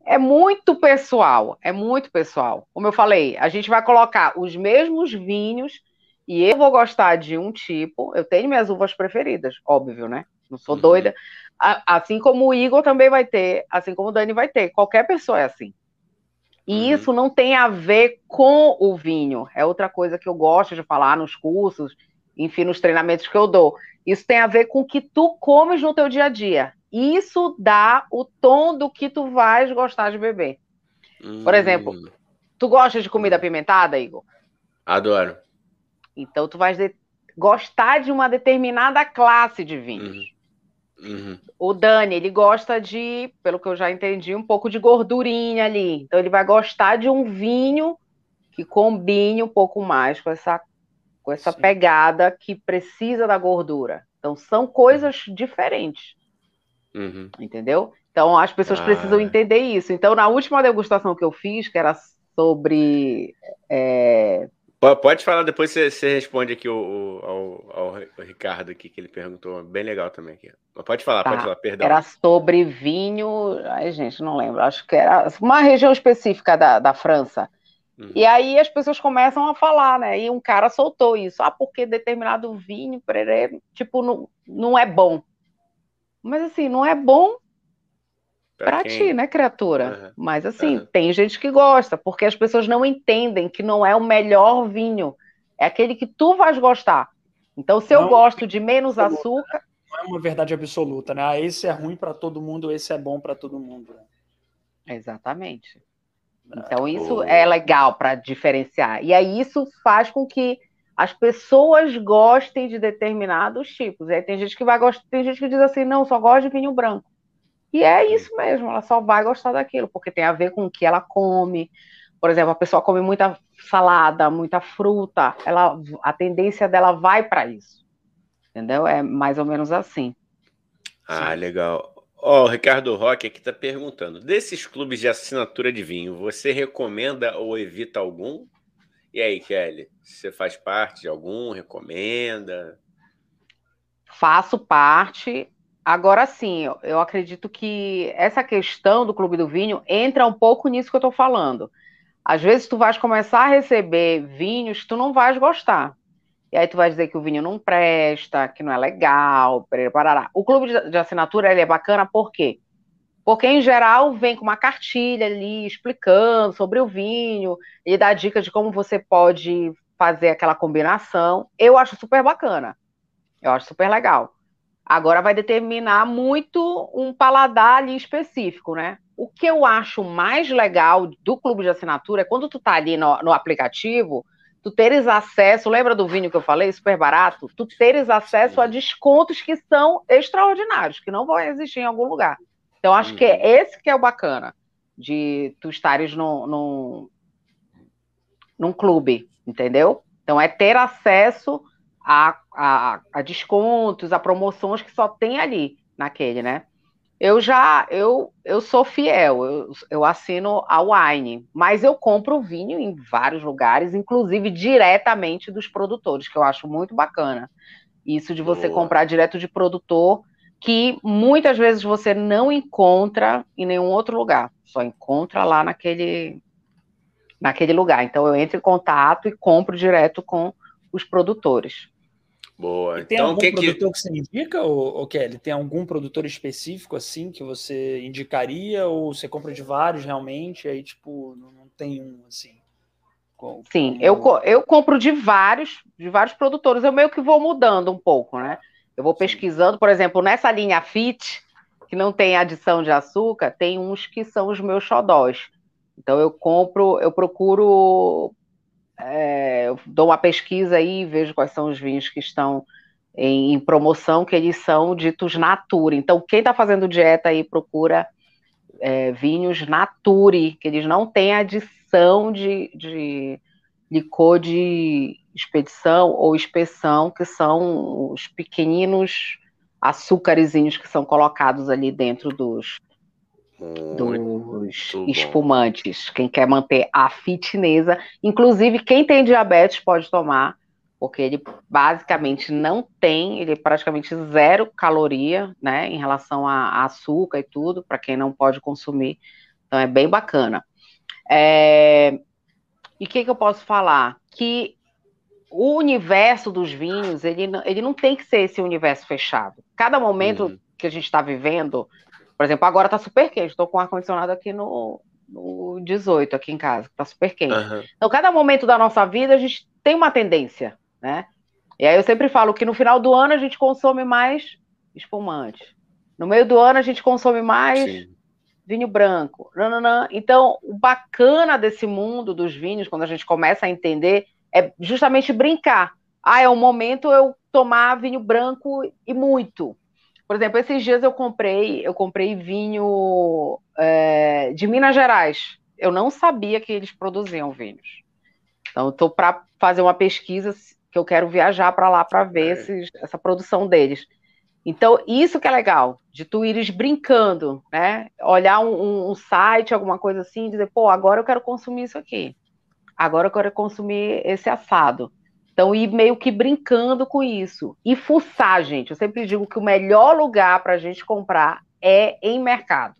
é muito pessoal, é muito pessoal. Como eu falei, a gente vai colocar os mesmos vinhos e eu vou gostar de um tipo. Eu tenho minhas uvas preferidas, óbvio, né? Não sou uhum. doida. Assim como o Igor também vai ter, assim como o Dani vai ter. Qualquer pessoa é assim. E uhum. isso não tem a ver com o vinho. É outra coisa que eu gosto de falar nos cursos, enfim, nos treinamentos que eu dou. Isso tem a ver com o que tu comes no teu dia a dia. Isso dá o tom do que tu vais gostar de beber. Uhum. Por exemplo, hum. tu gosta de comida apimentada, Igor? Adoro. Então tu vais de... gostar de uma determinada classe de vinhos. Uhum. Uhum. O Dani, ele gosta de, pelo que eu já entendi, um pouco de gordurinha ali. Então ele vai gostar de um vinho que combine um pouco mais com essa, com essa pegada que precisa da gordura. Então são coisas diferentes. Uhum. Entendeu? Então as pessoas ah. precisam entender isso. Então, na última degustação que eu fiz, que era sobre é, Pode falar, depois você, você responde aqui o, ao, ao, Ricardo aqui, que ele perguntou, bem legal também aqui. Mas pode falar, tá. pode falar, perdão. Era sobre vinho, ai gente, não lembro, acho que era uma região específica da, da França. Uhum. E aí as pessoas começam a falar, né? E um cara soltou isso, ah, porque determinado vinho, perere, tipo, não, não é bom. Mas assim, não é bom para ti, né, criatura? Uhum. Mas assim, uhum. tem gente que gosta, porque as pessoas não entendem que não é o melhor vinho, é aquele que tu vais gostar. Então, se não, eu gosto de menos absoluta, açúcar, não é uma verdade absoluta, né? Ah, esse é ruim para todo mundo, esse é bom para todo mundo. Né? Exatamente. Então, isso oh. é legal para diferenciar. E aí, isso faz com que as pessoas gostem de determinados tipos. E aí tem gente que vai gostar, tem gente que diz assim, não, só gosto de vinho branco. E é isso mesmo, ela só vai gostar daquilo, porque tem a ver com o que ela come, por exemplo, a pessoa come muita salada, muita fruta, ela, a tendência dela vai para isso. Entendeu? É mais ou menos assim. Ah, Sim. legal. Ó, oh, o Ricardo Roque aqui está perguntando: desses clubes de assinatura de vinho, você recomenda ou evita algum? E aí, Kelly, você faz parte de algum? Recomenda? Faço parte. Agora sim, eu acredito que essa questão do Clube do Vinho entra um pouco nisso que eu estou falando. Às vezes tu vais começar a receber vinhos que tu não vais gostar. E aí tu vai dizer que o vinho não presta, que não é legal, parará. O clube de assinatura ele é bacana por quê? Porque, em geral, vem com uma cartilha ali explicando sobre o vinho e dá dicas de como você pode fazer aquela combinação. Eu acho super bacana. Eu acho super legal. Agora vai determinar muito um paladar ali específico, né? O que eu acho mais legal do clube de assinatura é quando tu tá ali no, no aplicativo, tu teres acesso, lembra do vinho que eu falei, super barato? Tu teres acesso a descontos que são extraordinários, que não vão existir em algum lugar. Então, acho que é uhum. esse que é o bacana de tu estares num, num, num clube, entendeu? Então, é ter acesso a, a, a, descontos, a promoções que só tem ali naquele, né? Eu já, eu, eu sou fiel, eu, eu assino a Wine, mas eu compro vinho em vários lugares, inclusive diretamente dos produtores, que eu acho muito bacana. Isso de você Boa. comprar direto de produtor, que muitas vezes você não encontra em nenhum outro lugar, só encontra lá naquele, naquele lugar. Então eu entro em contato e compro direto com os produtores. Boa. E tem então, algum que produtor que... que você indica, ou, ou Kelly? Tem algum produtor específico assim que você indicaria, ou você compra de vários realmente, aí tipo, não tem um assim? Sim, eu, eu compro de vários, de vários produtores. Eu meio que vou mudando um pouco, né? Eu vou pesquisando, por exemplo, nessa linha Fit, que não tem adição de açúcar, tem uns que são os meus xodós. Então eu compro, eu procuro é, dou uma pesquisa aí, vejo quais são os vinhos que estão em, em promoção, que eles são ditos natura. Então, quem está fazendo dieta aí procura é, vinhos nature, que eles não têm adição de, de licor de expedição ou inspeção, que são os pequeninos açúcarezinhos que são colocados ali dentro dos, dos espumantes. Quem quer manter a fitnesa, inclusive quem tem diabetes pode tomar, porque ele basicamente não tem, ele é praticamente zero caloria, né, em relação a, açúcar e tudo, para quem não pode consumir. Então é bem bacana. É... E o que, que eu posso falar? Que o universo dos vinhos, ele, ele não tem que ser esse universo fechado. Cada momento uhum. que a gente está vivendo, por exemplo, agora tá super quente. Estou com ar-condicionado aqui no, no 18, aqui em casa, tá super quente. Uhum. Então, cada momento da nossa vida, a gente tem uma tendência, né? E aí eu sempre falo que no final do ano a gente consome mais espumante. No meio do ano a gente consome mais Sim. vinho branco. Nananã. Então, o bacana desse mundo dos vinhos, quando a gente começa a entender, é justamente brincar. Ah, é o momento eu tomar vinho branco e muito. Por exemplo, esses dias eu comprei, eu comprei vinho é, de Minas Gerais. Eu não sabia que eles produziam vinhos. Então, estou para fazer uma pesquisa que eu quero viajar para lá para ver é. esses, essa produção deles. Então, isso que é legal, de tu ires brincando, né? Olhar um, um, um site, alguma coisa assim, e dizer, pô, agora eu quero consumir isso aqui. Agora eu quero consumir esse assado. Então, ir meio que brincando com isso. E fuçar, gente. Eu sempre digo que o melhor lugar para a gente comprar é em mercado.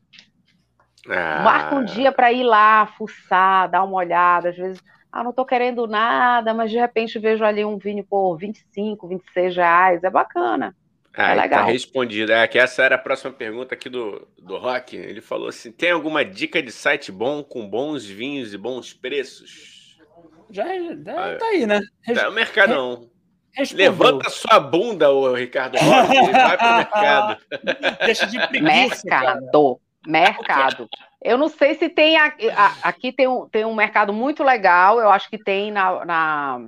Ah. Marca um dia para ir lá, fuçar, dar uma olhada. Às vezes, ah, não estou querendo nada, mas de repente vejo ali um vinho por 25, 26 reais. É bacana. Ah, é tá legal. Tá respondido. É que essa era a próxima pergunta aqui do, do Rock. Ele falou assim: tem alguma dica de site bom com bons vinhos e bons preços? Já, já ah, tá aí, né? Res... Tá, o mercadão. Respondeu. Levanta sua bunda, ô Ricardo Rocha, e vai pro mercado. Deixa de preguiça, Mercado. Cara. Mercado. Eu não sei se tem. Aqui tem um, tem um mercado muito legal. Eu acho que tem na, na,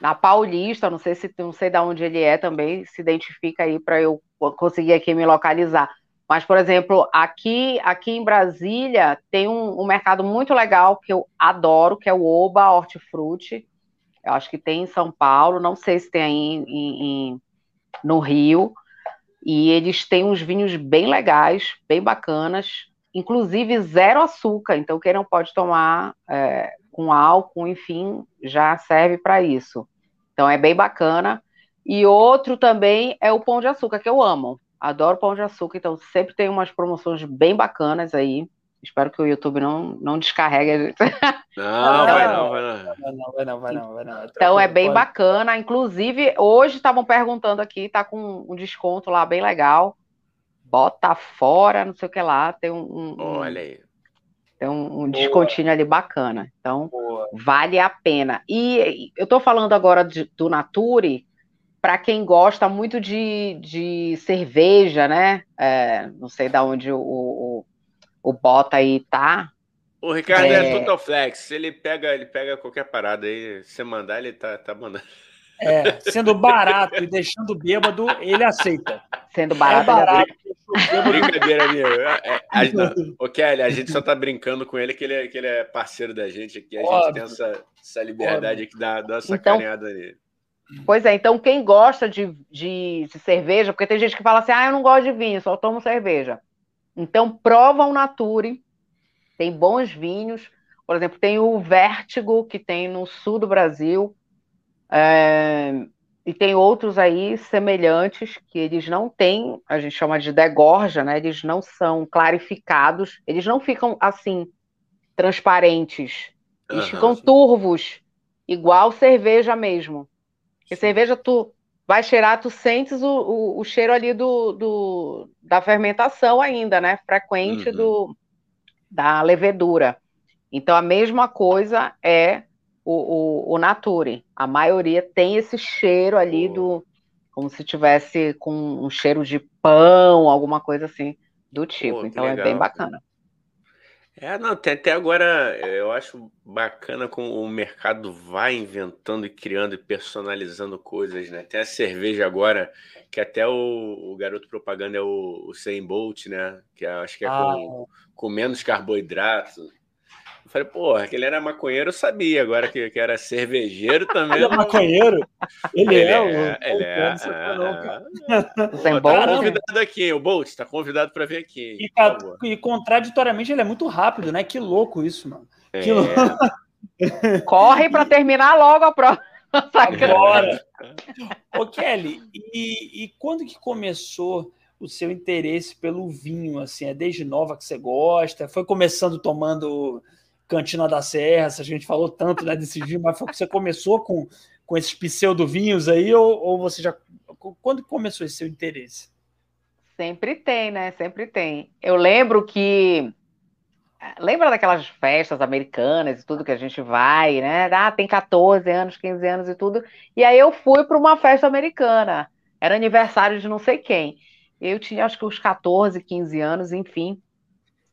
na Paulista. Não sei se não sei de onde ele é também. Se identifica aí para eu conseguir aqui me localizar. Mas, por exemplo, aqui, aqui em Brasília tem um, um mercado muito legal que eu adoro, que é o Oba Hortifruti. Eu acho que tem em São Paulo, não sei se tem aí em, em, no Rio. E eles têm uns vinhos bem legais, bem bacanas, inclusive zero açúcar. Então, quem não pode tomar é, com álcool, enfim, já serve para isso. Então, é bem bacana. E outro também é o pão de açúcar, que eu amo. Adoro pão de açúcar, então sempre tem umas promoções bem bacanas aí. Espero que o YouTube não, não descarregue a gente. Não, vai não, vai não. Vai não, vai não, vai não, vai não. Então é bem bacana. Inclusive, hoje estavam perguntando aqui, tá com um desconto lá bem legal. Bota fora, não sei o que lá. Tem um. um Olha aí. Tem um, um descontinho ali bacana. Então, Boa. vale a pena. E eu tô falando agora de, do Nature, para quem gosta muito de, de cerveja, né? É, não sei de onde o, o, o Bota aí tá. O Ricardo é, é total flex. Ele pega, ele pega qualquer parada aí, você mandar, ele tá, tá mandando. É, sendo barato e deixando bêbado, ele aceita. Sendo barato, é barato. Brincadeira, amigo. É, é, a, o Kelly, a gente só tá brincando com ele que ele é, que ele é parceiro da gente aqui. A gente Óbvio. tem essa, essa liberdade aqui da, da sacaneada então, nele. Pois é, então quem gosta de, de, de, cerveja, porque tem gente que fala assim, ah, eu não gosto de vinho, só tomo cerveja. Então prova o Nature, tem bons vinhos. Por exemplo, tem o Vértigo, que tem no sul do Brasil, é, e tem outros aí semelhantes que eles não têm, a gente chama de degorja, né? Eles não são clarificados, eles não ficam assim transparentes, eles uhum, ficam sim. turvos, igual cerveja mesmo. Porque cerveja, tu vai cheirar, tu sentes o, o, o cheiro ali do, do, da fermentação ainda, né? Frequente uhum. do, da levedura. Então, a mesma coisa é o, o, o Nature. A maioria tem esse cheiro ali oh. do. Como se tivesse com um cheiro de pão, alguma coisa assim do tipo. Oh, então, legal. é bem bacana. É, não, tem até agora, eu acho bacana como o mercado vai inventando e criando e personalizando coisas, né? Tem a cerveja agora, que até o, o garoto propaganda é o, o Sem Bolt, né? Que acho que é ah. com, com menos carboidrato. Eu falei, porra, que ele era maconheiro, eu sabia. Agora que, que era cervejeiro também. Ele é maconheiro? Ele, ele é, é, ele é. Tá convidado aqui, o Bolt, tá convidado para vir aqui. E, e, contraditoriamente ele é muito rápido, né? Que louco isso, mano. É. Que louco. Corre para terminar logo a prova. Agora. Ô, Kelly, e, e quando que começou o seu interesse pelo vinho? Assim, é desde nova que você gosta? Foi começando tomando Cantina da Serra, a gente falou tanto né, desse vinho, mas você começou com, com esses pseudo-vinhos aí, ou, ou você já. Quando começou esse seu interesse? Sempre tem, né? Sempre tem. Eu lembro que. Lembra daquelas festas americanas e tudo que a gente vai, né? Ah, tem 14 anos, 15 anos e tudo. E aí eu fui para uma festa americana. Era aniversário de não sei quem. Eu tinha acho que uns 14, 15 anos, enfim.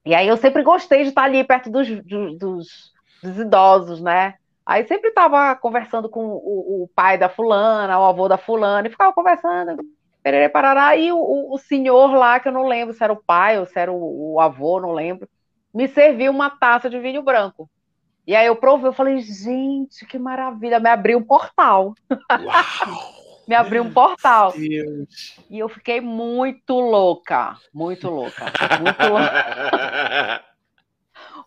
E aí eu sempre gostei de estar ali perto dos, dos, dos idosos, né? Aí sempre estava conversando com o, o, pai da fulana, o avô da fulana, e ficava conversando, perere, parará, e o, o, senhor lá, que eu não lembro se era o pai ou se era o, o avô, não lembro, me serviu uma taça de vinho branco. E aí eu provei, eu falei, gente, que maravilha, me abriu um portal. Uau! Me abriu um portal. Deus. E eu fiquei muito louca, muito louca, muito louca.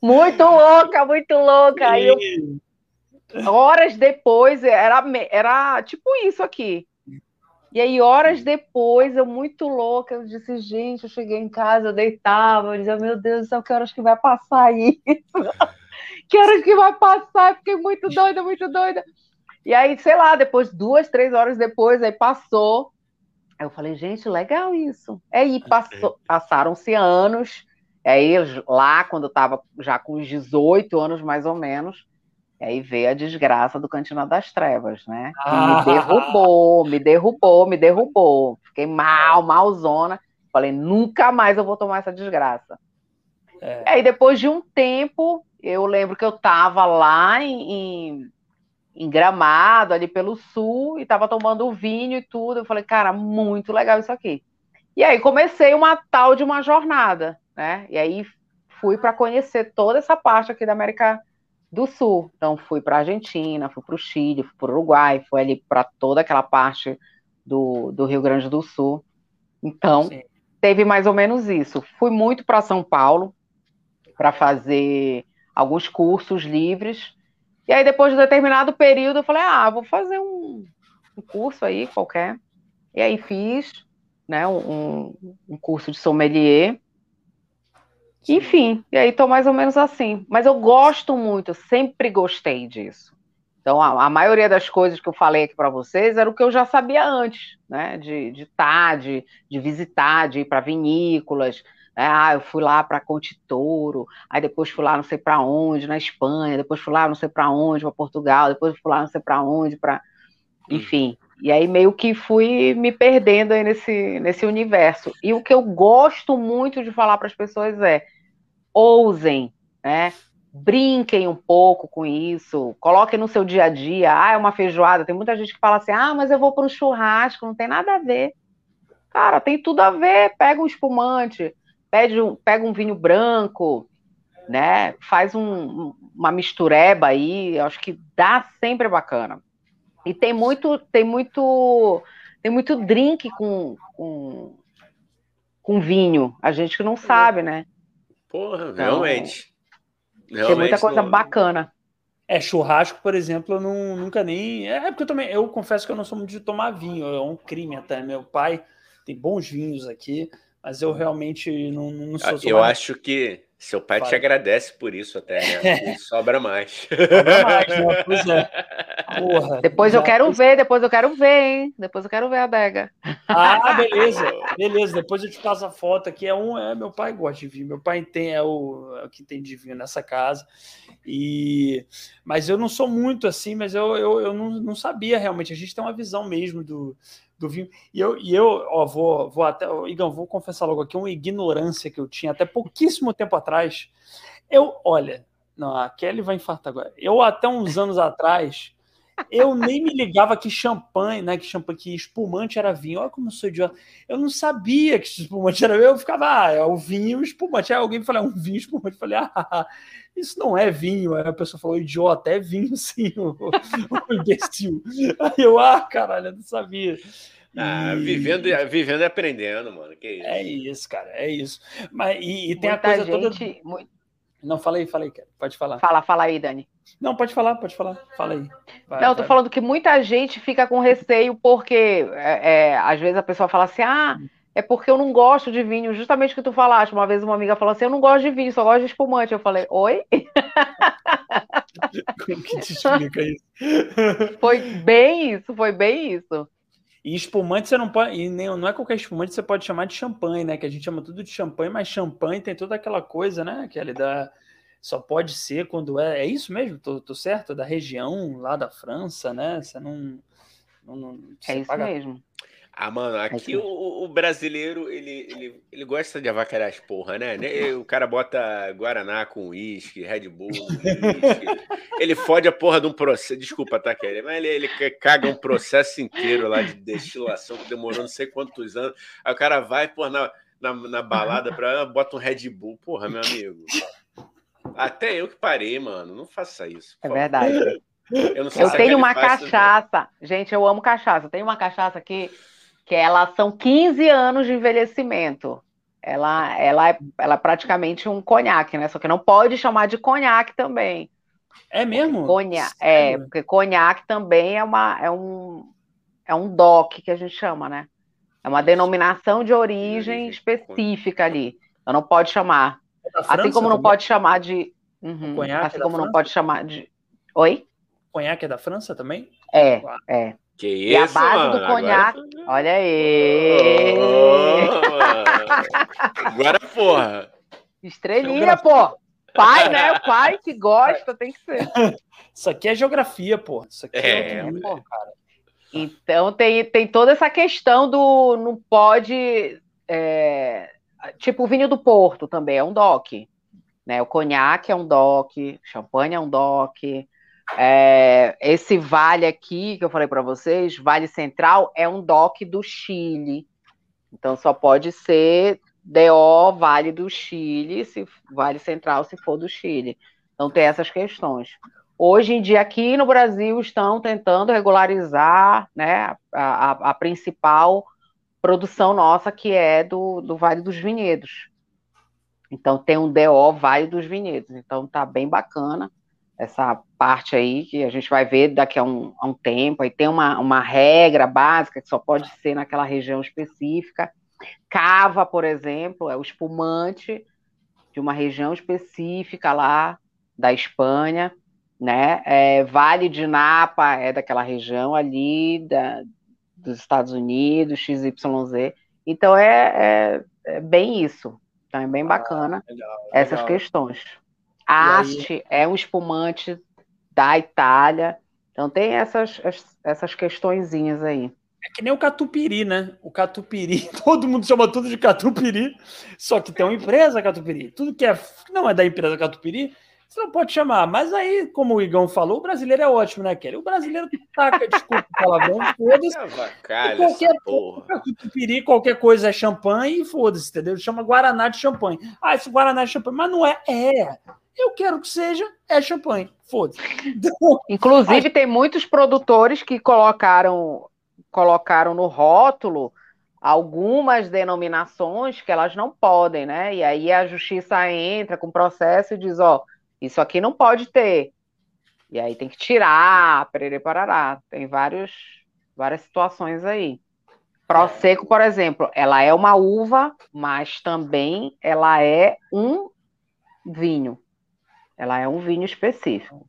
muito louca, muito louca. Aí eu, horas depois, era, era tipo isso aqui. E aí, horas depois, eu muito louca, eu disse, gente, eu cheguei em casa, eu deitava, eu dizia, meu Deus do céu, que horas que vai passar isso? que horas que vai passar? Eu fiquei muito doida, muito doida. E aí, sei lá, depois, duas, três horas depois, aí passou. Aí eu falei, gente, legal isso. Aí passou, passaram-se anos. Aí lá, quando eu estava já com uns 18 anos, mais ou menos, aí veio a desgraça do Cantina das Trevas, né? Que ah. me derrubou, me derrubou, me derrubou. Fiquei mal, malzona. Falei, nunca mais eu vou tomar essa desgraça. É. Aí depois de um tempo, eu lembro que eu estava lá em, em em Gramado, ali pelo sul, e estava tomando vinho e tudo. Eu falei, cara, muito legal isso aqui. E aí comecei uma tal de uma jornada, né? E aí fui para conhecer toda essa parte aqui da América do Sul. Então fui para Argentina, fui para o Chile, fui para o Uruguai, fui ali para toda aquela parte do, do Rio Grande do Sul. Então Sim. teve mais ou menos isso. Fui muito para São Paulo para fazer alguns cursos livres. E aí depois de um determinado período eu falei, ah, vou fazer um, um curso aí qualquer. E aí fiz, né, um, um curso de sommelier enfim, e aí tô mais ou menos assim. Mas eu gosto muito, sempre gostei disso. Então, a, a maioria das coisas que eu falei aqui para vocês era o que eu já sabia antes, né? De estar, de, tá, de, de visitar, de ir para vinícolas. Ah, eu fui lá para Contitouro, aí depois fui lá não sei para onde, na Espanha, depois fui lá não sei para onde, para Portugal, depois fui lá não sei para onde, para. Hum. Enfim. E aí meio que fui me perdendo aí nesse, nesse universo. E o que eu gosto muito de falar para as pessoas é ousem, né? Brinquem um pouco com isso, coloquem no seu dia a dia. Ah, é uma feijoada. Tem muita gente que fala assim: ah, mas eu vou para um churrasco, não tem nada a ver. Cara, tem tudo a ver. Pega um espumante, pede um, pega um vinho branco, né? Faz um, uma mistureba aí. Acho que dá sempre bacana. E tem muito, tem muito, tem muito drink com, com, com vinho. A gente que não sabe, né? Porra, então, realmente. realmente. Tem muita coisa não... bacana. É, churrasco, por exemplo, eu não, nunca nem. É porque eu também, eu confesso que eu não sou muito de tomar vinho, é um crime até. Meu pai tem bons vinhos aqui, mas eu realmente não, não sou. Eu acho que seu pai te agradece por isso até, né? Sobra mais. Sobra mais, né? Pois é. Porra, depois eu quero ver, depois eu quero ver, hein? Depois eu quero ver a adega. Ah, beleza, beleza. Depois eu te passo a foto aqui. É um, é, meu pai gosta de vinho. Meu pai tem, é o, é o que tem de vinho nessa casa. E, mas eu não sou muito assim, mas eu, eu, eu não, não sabia realmente. A gente tem uma visão mesmo do, do vinho. E eu, e eu ó, vou, vou até, Igão, vou confessar logo aqui uma ignorância que eu tinha até pouquíssimo tempo atrás. Eu, olha, não, a Kelly vai infartar agora. Eu, até uns anos atrás, eu nem me ligava que champanhe, né? Que champanhe, que espumante era vinho. Olha como eu sou idiota. Eu não sabia que espumante era vinho. Eu ficava, ah, é o vinho espumante. Aí alguém me falou, é um vinho espumante. Eu falei, ah, isso não é vinho. Aí a pessoa falou, idiota, é vinho sim, o, o imbecil. Aí eu, ah, caralho, eu não sabia. Ah, vivendo, vivendo e aprendendo, mano. Que isso? É isso, cara, é isso. Mas, e, e tem a coisa gente, toda. Não, falei, falei, pode falar. Fala, fala aí, Dani. Não, pode falar, pode falar. Fala aí. Vai, não, eu tô vai. falando que muita gente fica com receio porque é, é, às vezes a pessoa fala assim, ah, é porque eu não gosto de vinho. Justamente o que tu falaste. Uma vez uma amiga falou assim, eu não gosto de vinho, só gosto de espumante. Eu falei, oi? Como que te explica isso? Foi bem isso, foi bem isso. E espumante você não pode. E nem, não é qualquer espumante você pode chamar de champanhe, né? Que a gente chama tudo de champanhe, mas champanhe tem toda aquela coisa, né? Que ele dá. Só pode ser quando é. É isso mesmo? Tô, tô certo? Da região lá da França, né? Você não. não, não você é isso paga... mesmo. Ah, mano, aqui o, o, brasileiro, ele, ele, ele gosta de avacalhar as porra, né? O cara bota Guaraná com uísque, Red Bull, ele fode a porra de um processo, desculpa, tá, Kelly, mas ele, ele caga um processo inteiro lá de destilação que demorou não sei quantos anos. Aí o cara vai, porra, na, na, na balada, pra, bota um Red Bull, porra, meu amigo. Até eu que parei, mano, não faça isso. É verdade. Eu, eu tenho uma cachaça, gente, eu amo cachaça. Eu tenho uma cachaça aqui que ela são 15 anos de envelhecimento. Ela, ela, é, ela é praticamente um conhaque, né? Só que não pode chamar de conhaque também. É mesmo? Conha, é, porque conhaque também é, uma, é, um, é um DOC que a gente chama, né? É uma denominação de origem específica ali. Então não pode chamar. É assim como não pode chamar de. Uhum, assim como não pode chamar de. Oi? Conhaque é da França também? É, é. Que isso, e a base mano? do conhaque. Agora... Olha aí! Oh, agora, porra! Estrelinha, pô! Pai, né? O pai que gosta, tem que ser. Isso aqui é geografia, pô. Isso aqui é, é pô, cara. Então tem, tem toda essa questão do não pode. É, tipo o vinho do Porto também é um DOC. Né? O conhaque é um DOC, champanhe é um DOC, é, esse vale aqui que eu falei para vocês, Vale Central, é um DOC do Chile. Então só pode ser DO Vale do Chile, se Vale Central se for do Chile. Então tem essas questões. Hoje em dia, aqui no Brasil, estão tentando regularizar né, a, a, a principal produção nossa, que é do, do Vale dos Vinhedos. Então tem um DO Vale dos Vinhedos. Então tá bem bacana essa parte aí que a gente vai ver daqui a um, a um tempo. Aí tem uma, uma regra básica que só pode ser naquela região específica. Cava, por exemplo, é o espumante de uma região específica lá da Espanha, né? É, vale de Napa é daquela região ali da, dos Estados Unidos, XYZ. Então é, é, é bem isso. Então é bem ah, bacana ah, legal, essas legal. Questões. Haste é um espumante da Itália. Então tem essas, essas questõezinhas aí. É que nem o catupiry, né? O catupiry, todo mundo chama tudo de catupiry, só que tem uma empresa catupiry. Tudo que é, não é da empresa catupiry, você não pode chamar. Mas aí, como o Igão falou, o brasileiro é ótimo, né, Kelly? O brasileiro taca, desculpa o palavrão, foda-se. Qualquer, catupiry, qualquer coisa é champanhe e foda-se, entendeu? Chama Guaraná de champanhe. Ah, esse Guaraná é champanhe. Mas não é. É. Eu quero que seja, é champanhe. Foda-se. Inclusive, tem muitos produtores que colocaram, colocaram no rótulo algumas denominações que elas não podem, né? E aí a justiça entra com processo e diz, ó, isso aqui não pode ter. E aí tem que tirar, perere parará. Tem vários, várias situações aí. Prosecco, por exemplo, ela é uma uva, mas também ela é um vinho. Ela é um vinho específico.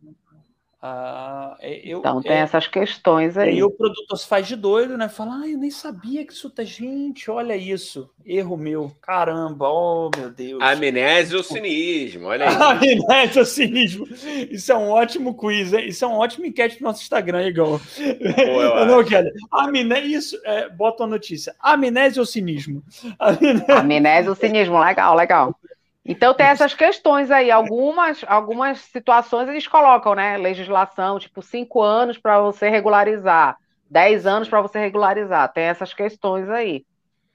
Ah, é, eu, então tem é, essas questões aí. E o produtor se faz de doido, né? Fala, ah, eu nem sabia que isso tá. Gente, olha isso. Erro meu. Caramba, oh meu Deus. Amnésia ou cinismo, olha aí. Amnésia ou cinismo. Isso é um ótimo quiz, hein? Isso é um ótimo enquete no nosso Instagram, igual. Pô, não, Kelly. Amnésia, isso, é, bota uma notícia. Amnésia ou cinismo? Amnésia, Amnésia ou cinismo, legal, legal. Então tem essas questões aí, algumas, algumas situações eles colocam, né? Legislação, tipo, cinco anos para você regularizar, dez anos para você regularizar. Tem essas questões aí.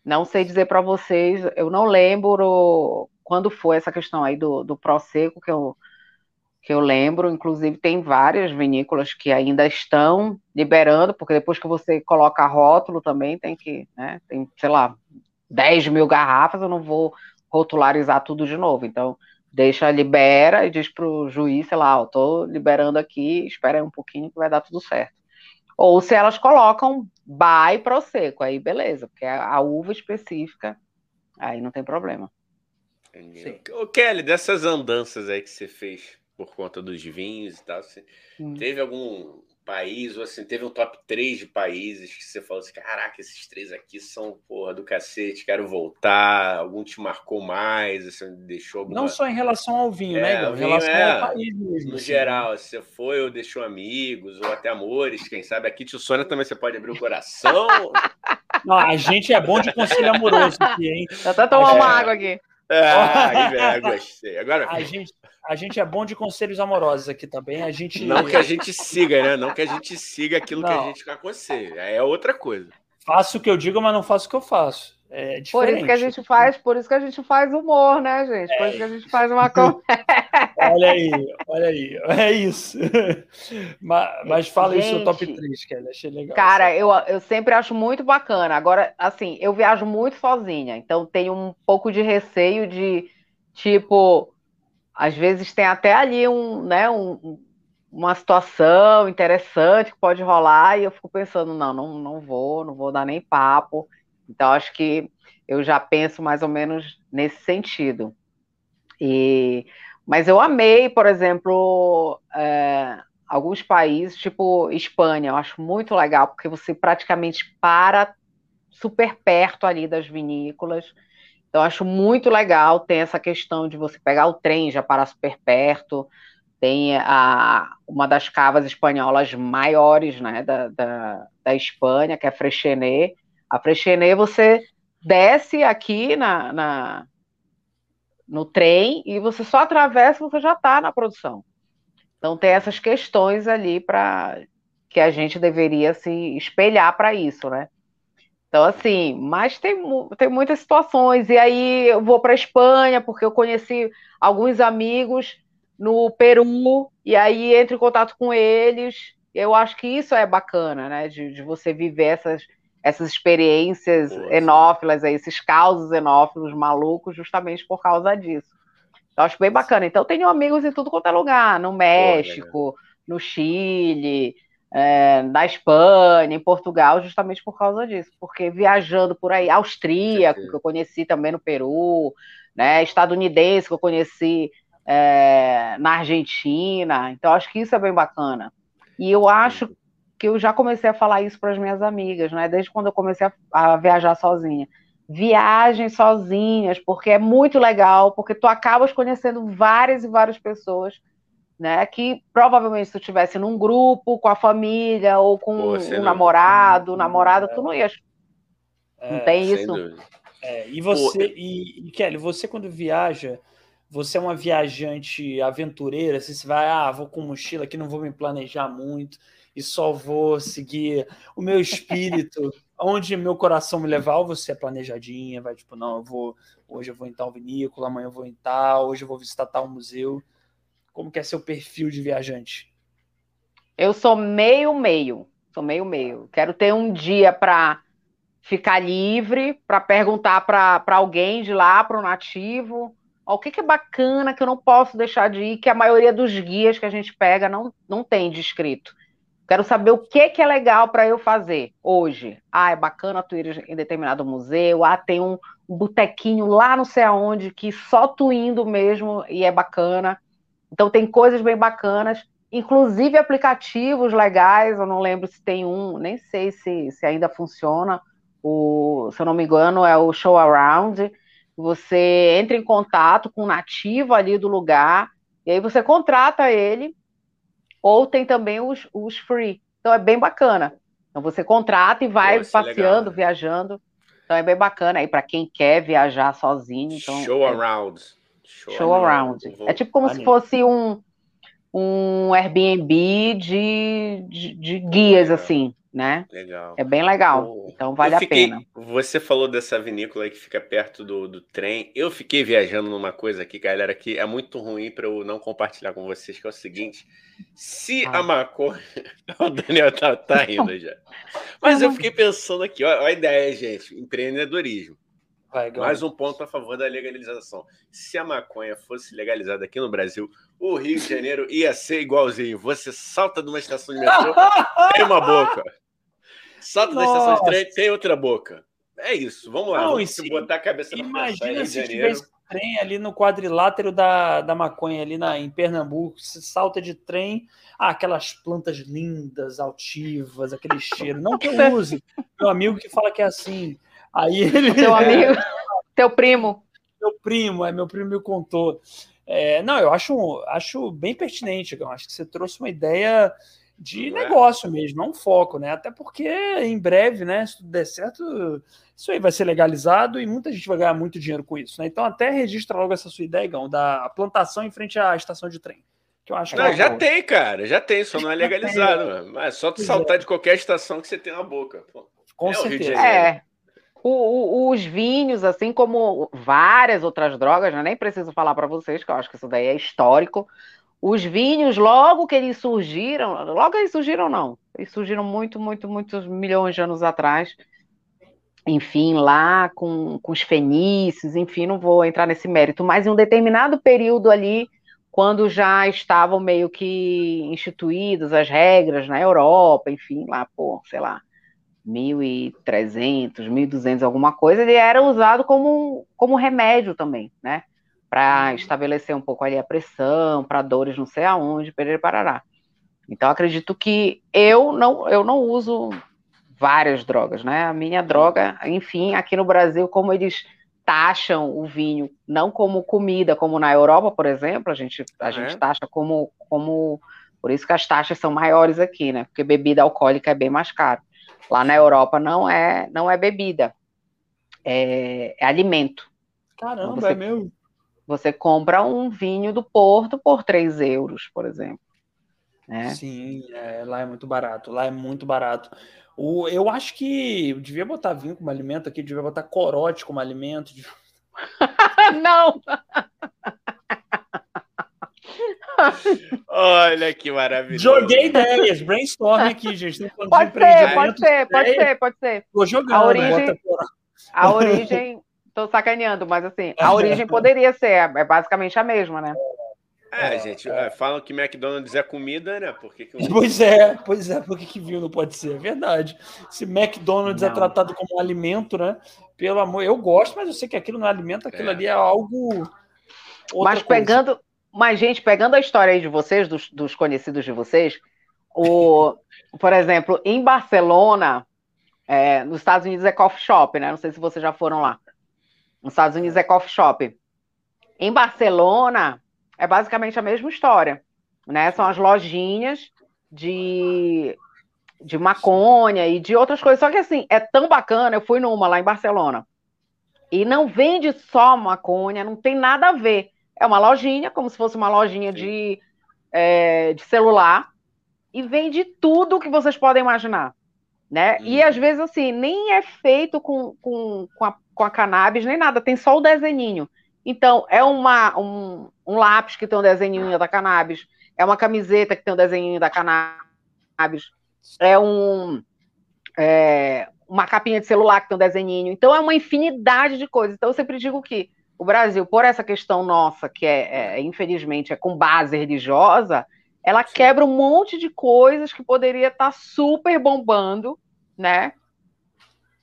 Não sei dizer para vocês, eu não lembro quando foi essa questão aí do, do Proseco que eu, que eu lembro. Inclusive, tem várias vinícolas que ainda estão liberando, porque depois que você coloca rótulo também tem que, né? Tem, sei lá, 10 mil garrafas, eu não vou rotularizar tudo de novo. Então, deixa, libera e diz para o juiz, sei lá, estou liberando aqui, espera aí um pouquinho que vai dar tudo certo. Ou se elas colocam by prosecco, aí beleza, porque é a uva específica, aí não tem problema. O Kelly, dessas andanças aí que você fez por conta dos vinhos e tal, você hum. teve algum país, ou assim, teve um top 3 de países que você falou assim: caraca, esses três aqui são porra do cacete, quero voltar. Algum te marcou mais? Assim, deixou alguma... Não só em relação ao vinho, né, é, né? Em relação é, ao país mesmo. No assim. geral, você foi ou deixou amigos, ou até amores, quem sabe aqui, tio Sônia, também você pode abrir o coração. Não, a gente é bom de conselho amoroso aqui, hein? Eu até tomar uma água aqui. Ah, gostei. Agora... A gente, a gente é bom de conselhos amorosos aqui também. A gente... Não que a gente siga, né? Não que a gente siga aquilo não. que a gente aconselha. É outra coisa. Faço o que eu digo, mas não faço o que eu faço. É por isso que a gente faz, por isso que a gente faz humor, né, gente? Por é. isso que a gente faz uma Olha aí, olha aí, é isso. mas, mas fala gente, aí seu top 3, que achei legal. Cara, eu, eu sempre acho muito bacana. Agora, assim, eu viajo muito sozinha, então tenho um pouco de receio de, tipo, às vezes tem até ali um, né, um, uma situação interessante que pode rolar e eu fico pensando, não, não, não vou, não vou dar nem papo. Então, acho que eu já penso mais ou menos nesse sentido. E, mas eu amei, por exemplo, é, alguns países, tipo Espanha, eu acho muito legal, porque você praticamente para super perto ali das vinícolas. Então, acho muito legal. Tem essa questão de você pegar o trem já para super perto. Tem a, uma das cavas espanholas maiores né, da, da, da Espanha, que é Freixenet, a Freixenet você desce aqui na, na, no trem e você só atravessa, você já está na produção. Então tem essas questões ali para que a gente deveria se espelhar para isso, né? Então, assim, mas tem, tem muitas situações. E aí eu vou para a Espanha, porque eu conheci alguns amigos no Peru, e aí entro em contato com eles. Eu acho que isso é bacana, né? De, de você viver essas, essas experiências Nossa. enófilas, aí, esses causos enófilos malucos, justamente por causa disso. Eu acho bem bacana. Então, tenho amigos em tudo quanto é lugar, no México, no Chile, é, na Espanha, em Portugal, justamente por causa disso. Porque viajando por aí, austríaco, que eu conheci também no Peru, né, estadunidense, que eu conheci é, na Argentina. Então, acho que isso é bem bacana. E eu acho que eu já comecei a falar isso para as minhas amigas, né, desde quando eu comecei a, a viajar sozinha viagem sozinhas, porque é muito legal, porque tu acabas conhecendo várias e várias pessoas né? Que provavelmente se tu estivesse num grupo com a família ou com Pô, um não... namorado, namorada, tu não ia. É, não tem isso. É, e você, Pô, e, e, Kelly, você quando viaja, você é uma viajante aventureira, assim, você vai, ah, vou com mochila aqui, não vou me planejar muito e só vou seguir o meu espírito, onde meu coração me levar, ou você é planejadinha, vai tipo, não, eu vou, hoje eu vou em tal vinícola, amanhã eu vou em tal, hoje eu vou visitar tal museu. Como que é seu perfil de viajante? Eu sou meio meio, sou meio meio. Quero ter um dia para ficar livre, para perguntar para alguém de lá, para o nativo, o que, que, é bacana que eu não posso deixar de ir, que a maioria dos guias que a gente pega não, não tem descrito. Quero saber o que, que é legal para eu fazer hoje. Ah, é bacana tu ir em determinado museu. Ah, tem um, um botequinho lá não sei aonde que só tu indo mesmo e é bacana. Então tem coisas bem bacanas, inclusive aplicativos legais, eu não lembro se tem um, nem sei se, se ainda funciona, o, se eu não me engano, é o Show Around. Você entra em contato com o nativo ali do lugar, e aí você contrata ele, ou tem também os, os free. Então é bem bacana. Então você contrata e vai Pô, passeando, legal, né? viajando. Então é bem bacana aí para quem quer viajar sozinho. Então, Show é... around. Show, Show around. É tipo como se fosse um, um Airbnb de, de, de guias, legal. assim, né? Legal. É bem legal. então vale fiquei, a pena. Você falou dessa vinícola que fica perto do, do trem. Eu fiquei viajando numa coisa aqui, galera, que é muito ruim para eu não compartilhar com vocês, que é o seguinte. Se ah. a maconha. o Daniel tá, tá rindo já. Mas eu fiquei pensando aqui, ó a ideia, gente. Empreendedorismo. Vai, Mais um ponto a favor da legalização. Se a maconha fosse legalizada aqui no Brasil, o Rio de Janeiro ia ser igualzinho. Você salta de uma estação de metrô, tem uma boca. Salta Nossa. da estação de trem, tem outra boca. É isso. Vamos lá. Não, vamos se, botar a cabeça na Imagina se tivesse trem ali no quadrilátero da, da maconha, ali na, em Pernambuco. Você salta de trem, ah, aquelas plantas lindas, altivas, aquele cheiro. Não que eu use. Meu amigo que fala que é assim. Aí ele. Teu amigo, teu primo. Meu primo, é, meu primo me contou. É, não, eu acho, acho bem pertinente. Eu acho que você trouxe uma ideia de é. negócio mesmo, não um foco, né? Até porque em breve, né, se tudo der certo, isso aí vai ser legalizado e muita gente vai ganhar muito dinheiro com isso, né? Então até registra logo essa sua ideia, Gão, da plantação em frente à estação de trem. Que eu acho não, já tem, cara, já tem, só não é legalizado. Mas é só tu saltar é. de qualquer estação que você tem uma boca. Pô. Com é certeza. É, o, o, os vinhos, assim como várias outras drogas, né? nem preciso falar para vocês, que eu acho que isso daí é histórico. Os vinhos, logo que eles surgiram, logo eles surgiram, não, eles surgiram muito, muito, muitos milhões de anos atrás. Enfim, lá com, com os fenícios, enfim, não vou entrar nesse mérito, mas em um determinado período ali, quando já estavam meio que instituídas as regras na Europa, enfim, lá, pô, sei lá, 1.300, 1.200, alguma coisa, ele era usado como, como remédio também, né? Para uhum. estabelecer um pouco ali a pressão, para dores não sei aonde, perere parará. Então, acredito que eu não, eu não uso várias drogas, né? A minha droga, enfim, aqui no Brasil, como eles taxam o vinho não como comida, como na Europa, por exemplo, a gente, a é. gente taxa como, como. Por isso que as taxas são maiores aqui, né? Porque bebida alcoólica é bem mais caro. Lá na Europa não é, não é bebida, é, é alimento. Caramba, você, é meu. Você compra um vinho do Porto por 3 euros, por exemplo. Né? Sim, é, lá é muito barato. Lá é muito barato. O, eu acho que eu devia botar vinho como alimento aqui, devia botar corote como alimento. Devia... Não! Olha que maravilhoso. Joguei ideias, brainstorm aqui, gente. Pode ser, pode ser, pode ser, pode ser. Tô jogando. A origem, a origem, tô sacaneando, mas assim, a origem poderia ser, é basicamente a mesma, né? É, gente, é. falam que McDonald's é comida, né? Por que que. Pois é, pois é, por que, que viu não pode ser? É verdade. Se McDonald's é não. é tratado como um alimento, né? Pelo amor, eu gosto, mas eu sei que aquilo não é alimento, aquilo é. ali é algo. Mas pegando, mas, gente, pegando a história aí de vocês, dos, dos conhecidos de vocês, o, por exemplo, em Barcelona, é, nos Estados Unidos é coffee shop, né? Não sei se vocês já foram lá. Nos Estados Unidos é coffee shop. Em Barcelona, é basicamente a mesma história, né? São as lojinhas de, de maconha e de outras coisas. Só que assim, é tão bacana, eu fui numa lá em Barcelona. E não vende só maconha, não tem nada a ver. É uma lojinha, como se fosse uma lojinha de, é, de celular, e vende tudo que vocês podem imaginar. Né? Hum. E às vezes, assim, nem é feito com, com, com, a, com a cannabis, nem nada, tem só o desenhinho. Então, é uma, um, um lápis que tem um desenhinho da cannabis, é uma camiseta que tem um desenhinho da cannabis, é um é, uma capinha de celular que tem um desenhinho. Então, é uma infinidade de coisas. Então, eu sempre digo que o Brasil, por essa questão nossa, que é, é infelizmente é com base religiosa, ela quebra um monte de coisas que poderia estar tá super bombando, né?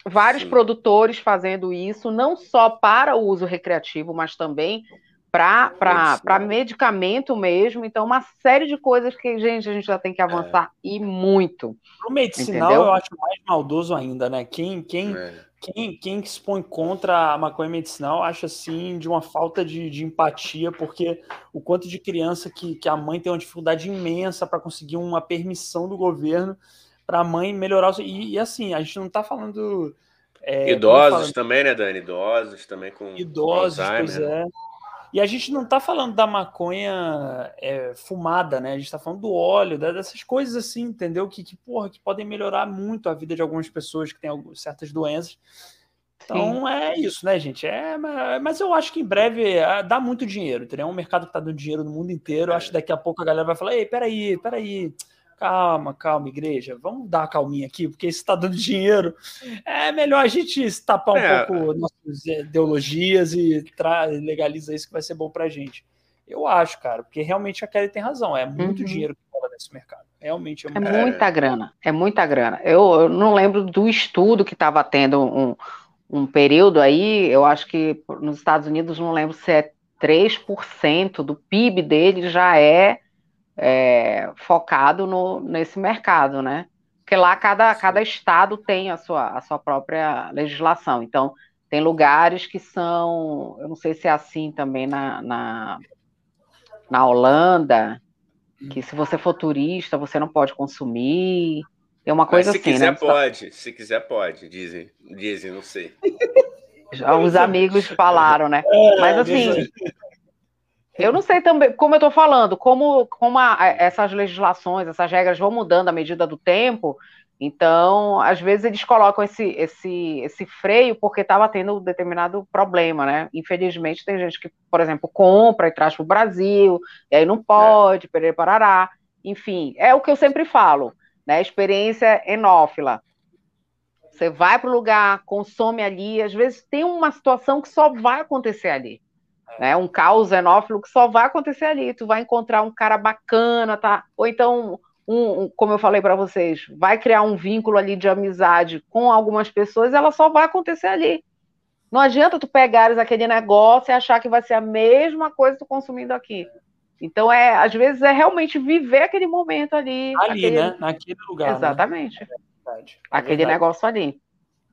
Vários Sim. produtores fazendo isso, não só para o uso recreativo, mas também para medicamento mesmo. Então, uma série de coisas que, gente, a gente já tem que avançar é. e muito. O medicinal entendeu? eu acho mais maldoso ainda, né? Quem, quem, é. Quem, quem expõe contra a maconha medicinal acha assim de uma falta de, de empatia, porque o quanto de criança que, que a mãe tem uma dificuldade imensa para conseguir uma permissão do governo para a mãe melhorar. O... E, e, assim, a gente não está falando. É, Idosos também, né, Dani? Idosos também com. Idosos, Alzheimer. pois é. E a gente não está falando da maconha é, fumada, né? A gente está falando do óleo, dessas coisas assim, entendeu? Que, que, porra, que podem melhorar muito a vida de algumas pessoas que têm algumas, certas doenças. Então Sim. é isso, né, gente? É, mas eu acho que em breve é, dá muito dinheiro, entendeu? É um mercado que está dando dinheiro no mundo inteiro. Eu acho que daqui a pouco a galera vai falar: ei, peraí, peraí calma, calma, igreja, vamos dar uma calminha aqui, porque isso está dando dinheiro. É melhor a gente tapar um é. pouco nossas ideologias e legaliza isso que vai ser bom para a gente. Eu acho, cara, porque realmente a Kelly tem razão, é muito uhum. dinheiro que rola nesse mercado. Realmente é, é muita grana, é muita grana. Eu, eu não lembro do estudo que estava tendo um, um período aí, eu acho que nos Estados Unidos, não lembro se é 3% do PIB dele já é é, focado no, nesse mercado, né? Porque lá cada, cada estado tem a sua, a sua própria legislação. Então, tem lugares que são, eu não sei se é assim também na, na, na Holanda, que se você for turista, você não pode consumir. Tem uma coisa Mas se assim, quiser, né? pode. Se quiser, pode, dizem. Dizem, não sei. Já os amigos falaram, né? É, Mas assim, eu não sei também, como eu estou falando, como, como a, essas legislações, essas regras vão mudando à medida do tempo, então, às vezes eles colocam esse, esse, esse freio porque estava tendo um determinado problema, né? Infelizmente, tem gente que, por exemplo, compra e traz para o Brasil, e aí não pode, é. perere parará. Enfim, é o que eu sempre falo, né? Experiência enófila. Você vai para o lugar, consome ali, às vezes tem uma situação que só vai acontecer ali né? Um caos xenófilo que só vai acontecer ali. Tu vai encontrar um cara bacana, tá? Ou então, um, um como eu falei para vocês, vai criar um vínculo ali de amizade com algumas pessoas, ela só vai acontecer ali. Não adianta tu pegares aquele negócio e achar que vai ser a mesma coisa que tu consumindo aqui. Então, é, às vezes, é realmente viver aquele momento ali. Ali, aquele... né? Naquele lugar. Né? Exatamente. Né? É aquele negócio ali.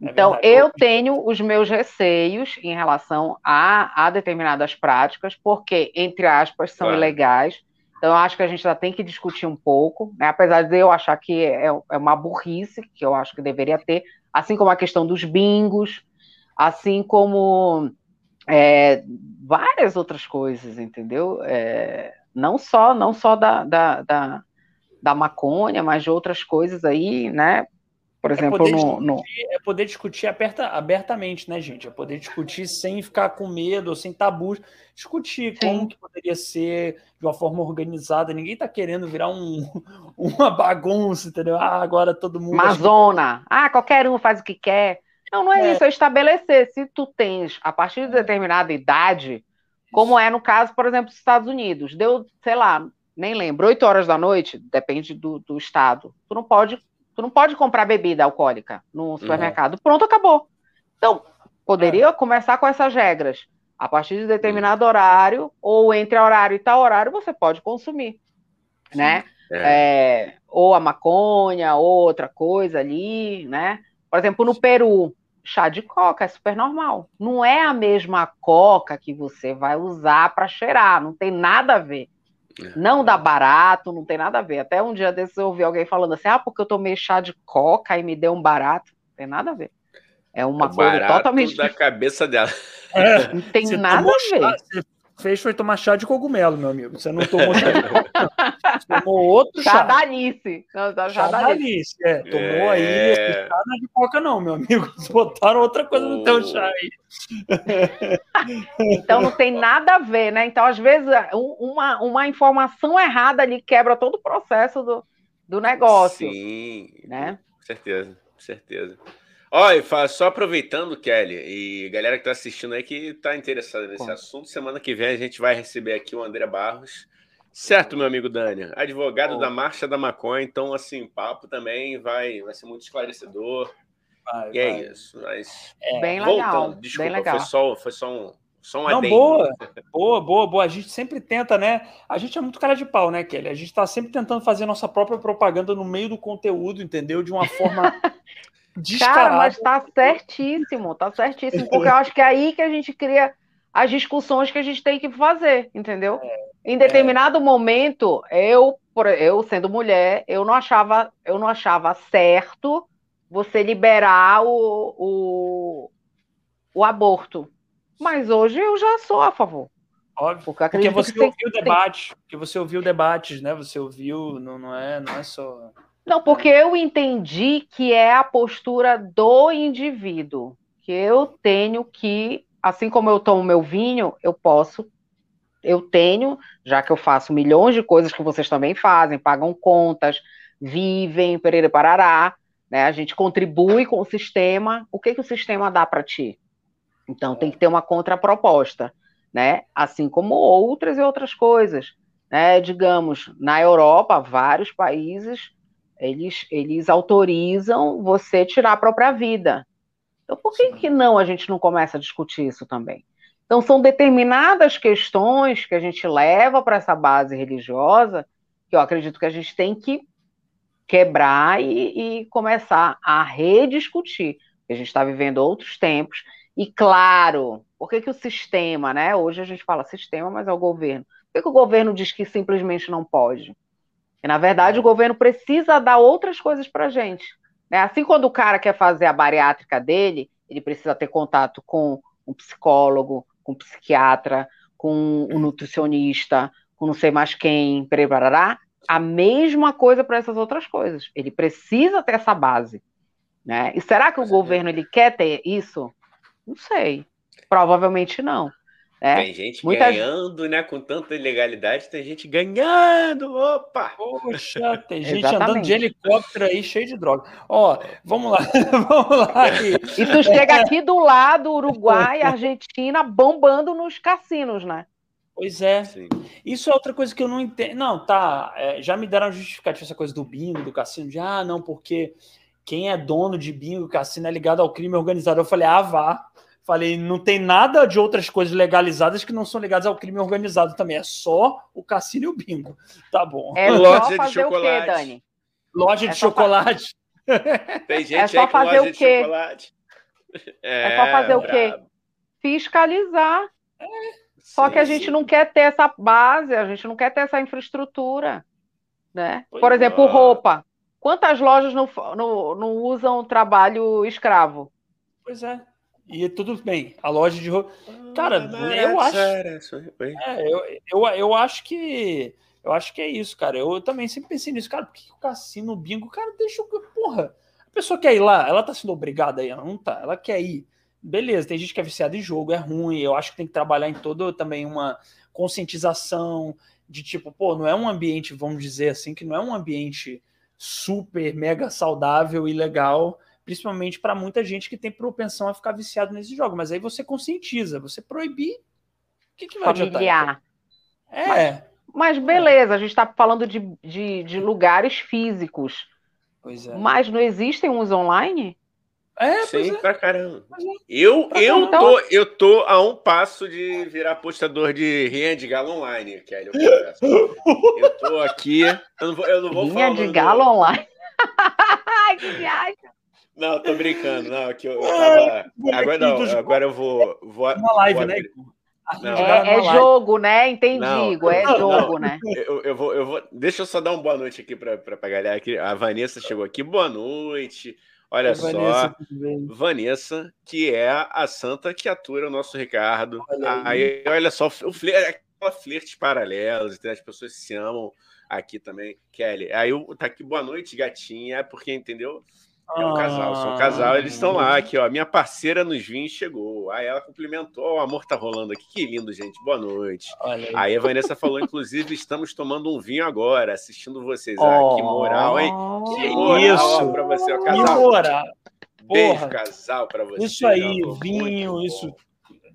É então, é eu tenho os meus receios em relação a, a determinadas práticas, porque, entre aspas, são claro. ilegais. Então, eu acho que a gente já tem que discutir um pouco, né? apesar de eu achar que é, é uma burrice, que eu acho que deveria ter, assim como a questão dos bingos, assim como é, várias outras coisas, entendeu? É, não só, não só da, da, da, da maconha, mas de outras coisas aí, né? Por é exemplo, é no, no... é poder discutir aberta, abertamente, né, gente? É poder discutir sem ficar com medo, sem tabus. Discutir Sim. como que poderia ser de uma forma organizada. Ninguém está querendo virar um, uma bagunça, entendeu? Ah, agora todo mundo. Uma zona. Ah, qualquer um faz o que quer. Não, não é, é. isso. É estabelecer. Se tu tens, a partir de determinada idade, como é no caso, por exemplo, dos Estados Unidos, deu, sei lá, nem lembro, 8 horas da noite, depende do, do estado. Tu não pode Tu não pode comprar bebida alcoólica no supermercado. Uhum. Pronto, acabou. Então, poderia é. começar com essas regras. A partir de determinado uhum. horário, ou entre horário e tal horário, você pode consumir. Né? É. É, ou a maconha, ou outra coisa ali, né? Por exemplo, no Peru, chá de coca é super normal. Não é a mesma coca que você vai usar para cheirar, não tem nada a ver. É. Não dá barato, não tem nada a ver. Até um dia desses eu ouvi alguém falando assim: ah, porque eu tomei chá de coca e me deu um barato. Não tem nada a ver. É uma é coisa totalmente. da cabeça dela. É, não tem nada a ver. Chá, fez foi tomar chá de cogumelo, meu amigo. Você não tomou chá de cogumelo. Você tomou outro chá. Chá da Alice. Não, chá, chá da Alice, é. Tomou é... aí chá não é de coca não, meu amigo. Botaram outra coisa no teu chá aí. então não tem nada a ver, né? Então, às vezes, uma, uma informação errada ali quebra todo o processo do, do negócio. Sim, né? com certeza, com certeza. Olha, só aproveitando, Kelly, e galera que está assistindo aí que está interessada nesse assunto, semana que vem a gente vai receber aqui o André Barros. Certo, meu amigo Dani, advogado da Marcha da Maconha, então, assim, papo também vai, vai ser muito esclarecedor. Vai, e é vai. é isso. Mas, é, bem legal. Desculpa, bem legal. Foi, só, foi só um. Só um Não, boa, boa, boa, boa. A gente sempre tenta, né? A gente é muito cara de pau, né, Kelly? A gente está sempre tentando fazer nossa própria propaganda no meio do conteúdo, entendeu? De uma forma Descarado. Cara, mas tá certíssimo, tá certíssimo, porque eu acho que é aí que a gente cria as discussões que a gente tem que fazer, entendeu? É, em determinado momento, eu, eu sendo mulher, eu não achava, eu não achava certo você liberar o, o, o aborto. Mas hoje eu já sou a favor. Óbvio. Porque, porque você ouviu tem... debate, porque você ouviu debates, né? Você ouviu, não, não é, não é só não, porque eu entendi que é a postura do indivíduo, que eu tenho que, assim como eu tomo meu vinho, eu posso, eu tenho, já que eu faço milhões de coisas que vocês também fazem, pagam contas, vivem, perere parará, né? A gente contribui com o sistema. O que que o sistema dá para ti? Então tem que ter uma contraproposta, né? Assim como outras e outras coisas, né? Digamos, na Europa, vários países eles, eles autorizam você tirar a própria vida. Então, por que, que não a gente não começa a discutir isso também? Então, são determinadas questões que a gente leva para essa base religiosa que eu acredito que a gente tem que quebrar e, e começar a rediscutir. A gente está vivendo outros tempos. E, claro, por que, que o sistema, né? Hoje a gente fala sistema, mas é o governo. Por que, que o governo diz que simplesmente não pode? E, na verdade, o governo precisa dar outras coisas para a gente. Né? Assim, quando o cara quer fazer a bariátrica dele, ele precisa ter contato com um psicólogo, com um psiquiatra, com um nutricionista, com não sei mais quem, preparará. A mesma coisa para essas outras coisas. Ele precisa ter essa base. Né? E será que o governo ele quer ter isso? Não sei. Provavelmente não. É, tem gente muita... ganhando, né? Com tanta ilegalidade, tem gente ganhando. Opa! Poxa, tem gente Exatamente. andando de helicóptero aí cheio de droga. Ó, vamos lá, vamos lá. E tu chega aqui do lado, Uruguai, Argentina, bombando nos cassinos, né? Pois é. Sim. Isso é outra coisa que eu não entendo. Não, tá. É, já me deram justificativa essa coisa do bingo, do cassino, de ah, não, porque quem é dono de bingo, cassino é ligado ao crime organizado. Eu falei, ah, vá. Falei, não tem nada de outras coisas legalizadas que não são ligadas ao crime organizado também. É só o cassino e o bingo. Tá bom. É loja de chocolate. Quê, Dani? Loja é de chocolate. Tem gente é só fazer o quê? É, é, só fazer o quê? Fiscalizar. É, só sim, que a gente sim. não quer ter essa base, a gente não quer ter essa infraestrutura. Né? Por exemplo, é. roupa. Quantas lojas não, não, não usam trabalho escravo? Pois é. E tudo bem, a loja de roupa. Cara, ah, eu acho. É, eu, eu, eu acho que. Eu acho que é isso, cara. Eu também sempre pensei nisso, cara. Por que o cassino, o bingo, cara, deixa o. Porra, pessoa quer ir lá, ela tá sendo obrigada aí, ela não tá, ela quer ir. Beleza, tem gente que é viciada em jogo, é ruim. Eu acho que tem que trabalhar em todo também uma conscientização de tipo, pô, não é um ambiente, vamos dizer assim, que não é um ambiente super, mega saudável e legal, principalmente para muita gente que tem propensão a ficar viciado nesse jogo. Mas aí você conscientiza, você proibir, o que, que vai Familiar. adiantar? É. Mas, mas beleza, a gente está falando de, de, de lugares físicos. Pois é. Mas não existem uns online? É, Sim, pois é. pra caramba. Eu, Pra eu, caramba. tô, eu tô a um passo de virar apostador de Rinha de Galo online, Kelly. Eu, eu tô aqui. Eu não vou, eu não vou falar. Linha o de nome do- galo online. Ai, que viagem. Não, tô brincando. Não, que eu, eu Ah, tava. Agora não, agora eu vou. vou Uma live, vou né? A Não. É, é jogo, né? Entendi, Não, Igor. É não, jogo, não. né? Eu, eu vou, eu vou. Deixa eu só dar uma boa noite aqui pra, pra, pra galera. Aqui. A Vanessa chegou aqui. Boa noite. Olha só. Vanessa? Vanessa, que é a santa que atura o nosso Ricardo. Olha aí. olha só, o flerte, aquela flerte paralelos, as pessoas se amam aqui também. Kelly, aí tá aqui, boa noite, gatinha, é porque, entendeu? É um casal, são um casal, eles estão lá aqui, ó. Minha parceira nos vinhos chegou. Aí ela cumprimentou, o amor tá rolando aqui. Que lindo, gente. Boa noite. Olha aí. Aí a Vanessa falou, inclusive, estamos tomando um vinho agora, assistindo vocês. Ah, que moral, hein? Que Que moral isso? pra você, ó, Que casal. moral. Beijo, Porra. casal, pra você. Isso aí, ó, vinho, isso.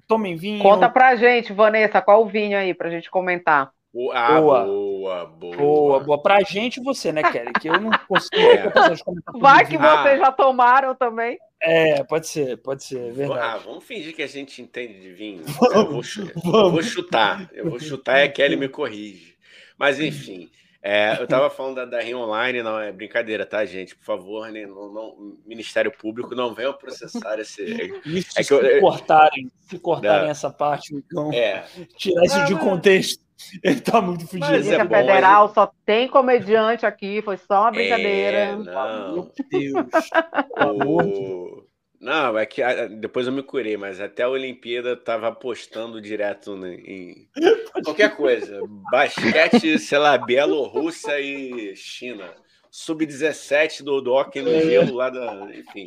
Tomem vinho. Conta pra gente, Vanessa, qual o vinho aí pra gente comentar? Boa, ah, Boa. Boa, boa. Boa, boa. Pra gente e você, né, Kelly? Que eu não consigo. É. Vai que. Ah. vocês já tomaram também. É, pode ser, pode ser, é Ah, verdade. vamos fingir que a gente entende de vinho. Eu vou, chu- eu vou chutar. Eu vou chutar e a Kelly me corrige. Mas, enfim, é, eu tava falando da, da Rio Online, não é brincadeira, tá, gente? Por favor, né, não, não- Ministério Público, não venham processar esse. Isso, É que se eu- cortarem, se cortarem Não. essa parte, então, É, tirar isso Ah, de contexto, ele tá muito fugido. Mas é bom, Federal só tem comediante aqui, foi só uma é, brincadeira. não. Meu Deus. O... Não, é que ah, depois eu me curei, mas até a Olimpíada tava apostando direto né, em qualquer coisa. Basquete, sei lá, Bielorrússia e China. Sub-17 do, do hockey no gelo lá da. Enfim.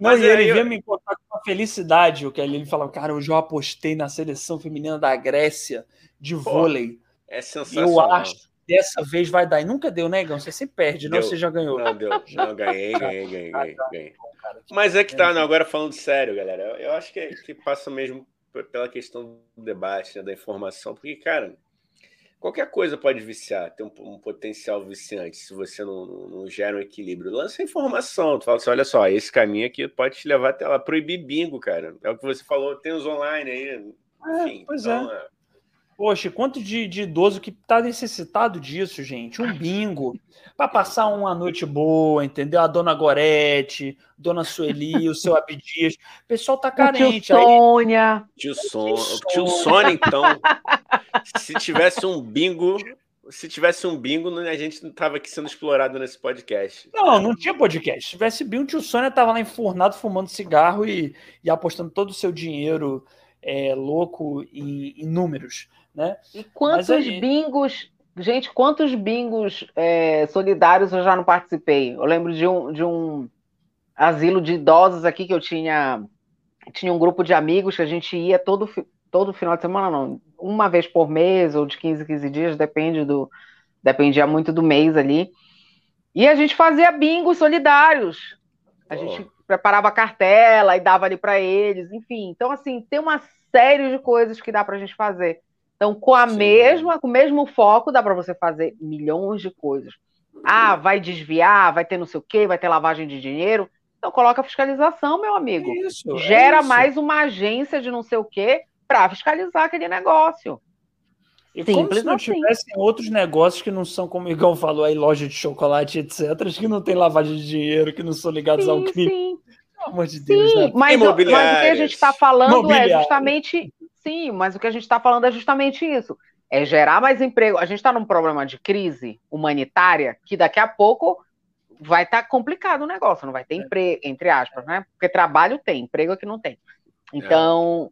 Mas e ele eu- vinha me contar com a felicidade, o que ele falava, cara, hoje eu apostei na seleção feminina da Grécia de vôlei. É Eu sensacional. acho que dessa vez vai dar. E nunca deu, né, Gão? Você sempre perde, não? Deu. Você já ganhou. Não, deu. Não, ganhei, ganhei, ganhei, ganhei. ganhei. Mas é que tá, não, agora falando sério, galera. Eu, eu acho que, é- que passa mesmo pela questão do debate, né, da informação, porque, cara, qualquer coisa pode viciar, ter um, um potencial viciante se você não, não- não gera um equilíbrio. Lança informação, tu fala assim: olha só, esse caminho aqui pode te levar até lá. Proibir bingo, cara. É o que você falou, tem os online aí. Enfim, pois então, é. Poxa, quanto de, de idoso que tá necessitado disso, gente? Um bingo. para passar uma noite boa, entendeu? A dona Gorete, dona Sueli, o seu Abdias. O pessoal tá O tio carente. Aí, Sônia. Tio Son, tio Sônia, então, se tivesse um bingo, se tivesse um bingo, né, a gente não tava aqui sendo explorado nesse podcast. Não, não tinha podcast. Se tivesse bingo, o tio Sônia tava lá enfurnado fumando cigarro e, e apostando todo o seu dinheiro é, louco em, em números, né? E quantos aí- bingos, gente, quantos bingos é, solidários eu já não participei? Eu lembro de um, de um asilo de idosos aqui que eu tinha, tinha um grupo de amigos que a gente ia todo, todo final de semana, não, uma vez por mês ou de 15, 15 dias, depende do, dependia muito do mês ali. E a gente fazia bingos solidários. A Pô. gente preparava a cartela e dava ali para eles, enfim. Então, assim, tem uma série de coisas que dá para a gente fazer. Então, com a Sim. mesma, com o mesmo foco, dá para você fazer milhões de coisas. Ah, vai desviar, vai ter não sei o quê, vai ter lavagem de dinheiro. Então, coloca a fiscalização, meu amigo. É isso. é Gera isso. mais uma agência de não sei o quê para fiscalizar aquele negócio. E como Simples se não assim. tivessem outros negócios que não são, como o Igão falou aí, loja de chocolate, etc., que não tem lavagem de dinheiro, que não são ligados ao Sim, crime. sim. Pelo amor de Deus, Sim, né? mas, o- mas o que a gente está falando é justamente. Sim, mas o que a gente está falando é justamente isso. É gerar mais emprego. A gente está num problema de crise humanitária que daqui a pouco vai estar complicado o negócio, não vai ter emprego, entre aspas, né? Porque trabalho tem, emprego é que não tem. Então,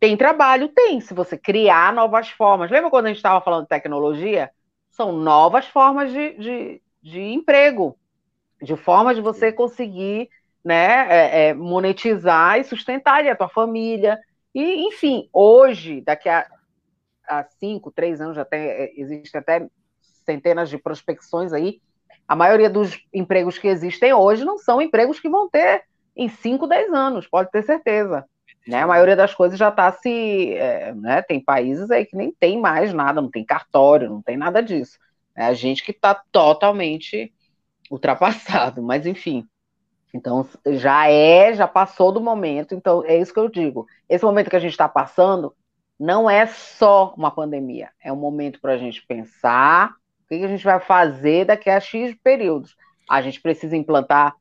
tem trabalho? Tem. Se você criar novas formas. Lembra quando a gente estava falando de tecnologia? São novas formas de, de, de emprego. de forma de você conseguir né, é, é, monetizar e sustentar a tua família. E, enfim, hoje, daqui a, a cinco, três anos, já é, existem até centenas de prospecções aí. A maioria dos empregos que existem hoje não são empregos que vão ter em 5, 10 anos, pode ter certeza. Né? A maioria das coisas já está se. É, né? Tem países aí que nem tem mais nada, não tem cartório, não tem nada disso. É a gente que está totalmente ultrapassado, mas enfim. Então, já é, já passou do momento. Então, é isso que eu digo. Esse momento que a gente está passando não é só uma pandemia. É um momento para a gente pensar o que a gente vai fazer daqui a X períodos. A gente precisa implantar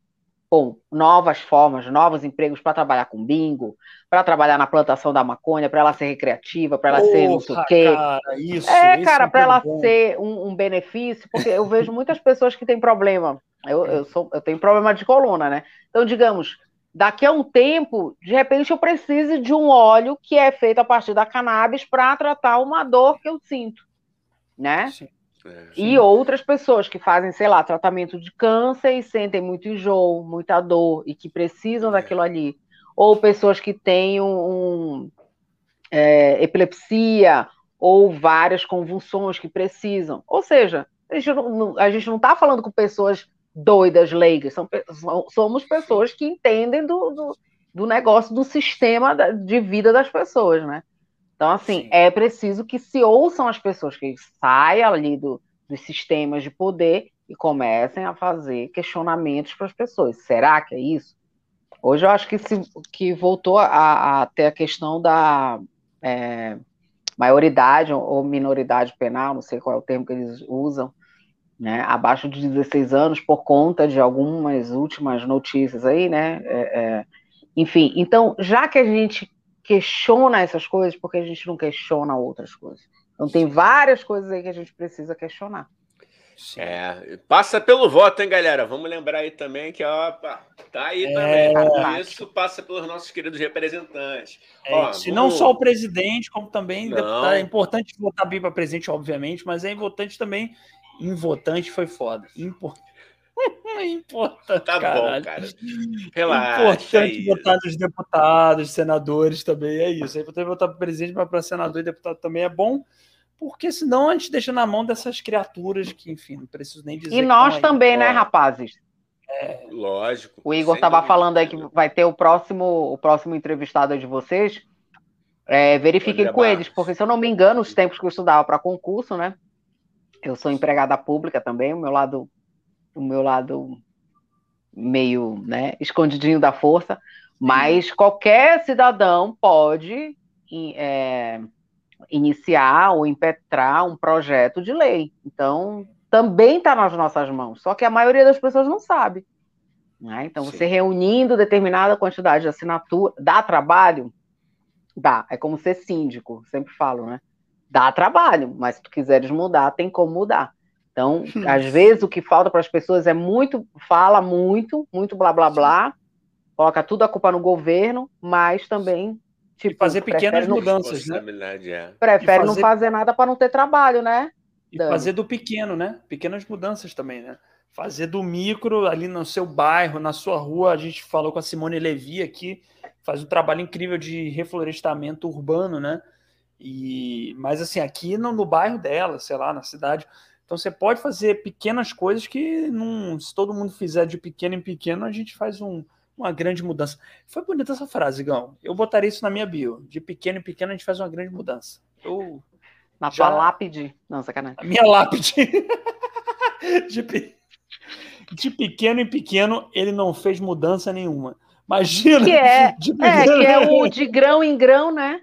com novas formas, novos empregos para trabalhar com bingo, para trabalhar na plantação da maconha, para ela ser recreativa, para ela Porra, ser não sei o quê. Cara, isso, é, cara, para ela bom. ser um, um, benefício, porque eu vejo muitas pessoas que têm problema. Eu, eu, sou, eu tenho problema de coluna, né? Então, digamos, daqui a um tempo, de repente, eu preciso de um óleo que é feito a partir da cannabis para tratar uma dor que eu sinto, né? Sim. É, e outras pessoas que fazem, sei lá, tratamento de câncer e sentem muito enjoo, muita dor e que precisam é. daquilo ali. Ou pessoas que têm um, um é, epilepsia ou várias convulsões que precisam. Ou seja, a gente não está falando com pessoas doidas, leigas, são, somos pessoas que entendem do, do, do negócio, do sistema de vida das pessoas, né? Então, assim, Sim. é preciso que se ouçam as pessoas, que saiam ali do, dos sistemas de poder e comecem a fazer questionamentos para as pessoas. Será que é isso? Hoje eu acho que, se, que voltou a, a ter a questão da é, maioridade ou minoridade penal, não sei qual é o termo que eles usam, né, abaixo de 16 anos, por conta de algumas últimas notícias aí, né? É, é, enfim, então, já que a gente questiona essas coisas porque a gente não questiona outras coisas. Então tem várias coisas aí que a gente precisa questionar. É, passa pelo voto, hein, galera? Vamos lembrar aí também que, ó, tá aí é, também. Isso passa pelos nossos queridos representantes. É, ó, se vamos... não só o presidente, como também deputado. É importante votar bem para presidente, obviamente, mas é importante também. Em votante foi foda. Importante Importante. Tá caralho. bom, cara. Relaxa. Importante aí. votar nos deputados, senadores também. É isso. É importante votar para presidente, mas para senador e deputado também é bom. Porque senão a gente deixa na mão dessas criaturas que, enfim, não preciso nem dizer. E nós também, né, rapazes? É... Lógico. O Igor estava falando aí que vai ter o próximo, o próximo entrevistado de vocês. É, verifiquem com eles, porque se eu não me engano, os tempos que eu estudava para concurso, né? Eu sou empregada pública também, o meu lado o meu lado meio né, escondidinho da força, mas qualquer cidadão pode é, iniciar ou impetrar um projeto de lei. Então, também está nas nossas mãos, só que a maioria das pessoas não sabe. Né? Então, Sim. você reunindo determinada quantidade de assinatura, dá trabalho? Dá. É como ser síndico, sempre falo, né? Dá trabalho, mas se tu quiseres mudar, tem como mudar. Então, às vezes o que falta para as pessoas é muito, fala muito, muito blá blá blá, coloca tudo a culpa no governo, mas também tipo, e fazer pequenas não, mudanças, né? É. Prefere fazer, não fazer nada para não ter trabalho, né? E Dani? fazer do pequeno, né? Pequenas mudanças também, né? Fazer do micro ali no seu bairro, na sua rua. A gente falou com a Simone Levi aqui, faz um trabalho incrível de reflorestamento urbano, né? E mas assim, aqui no, no bairro dela, sei lá, na cidade, então você pode fazer pequenas coisas que, não, se todo mundo fizer de pequeno em pequeno, a gente faz um, uma grande mudança. Foi bonita essa frase, Gão. Eu botaria isso na minha bio. De pequeno em pequeno, a gente faz uma grande mudança. Eu, na já... tua lápide? Não, sacanagem. A minha lápide. de, de pequeno em pequeno, ele não fez mudança nenhuma. Imagina. Que é, de é, que é o de grão em grão, né?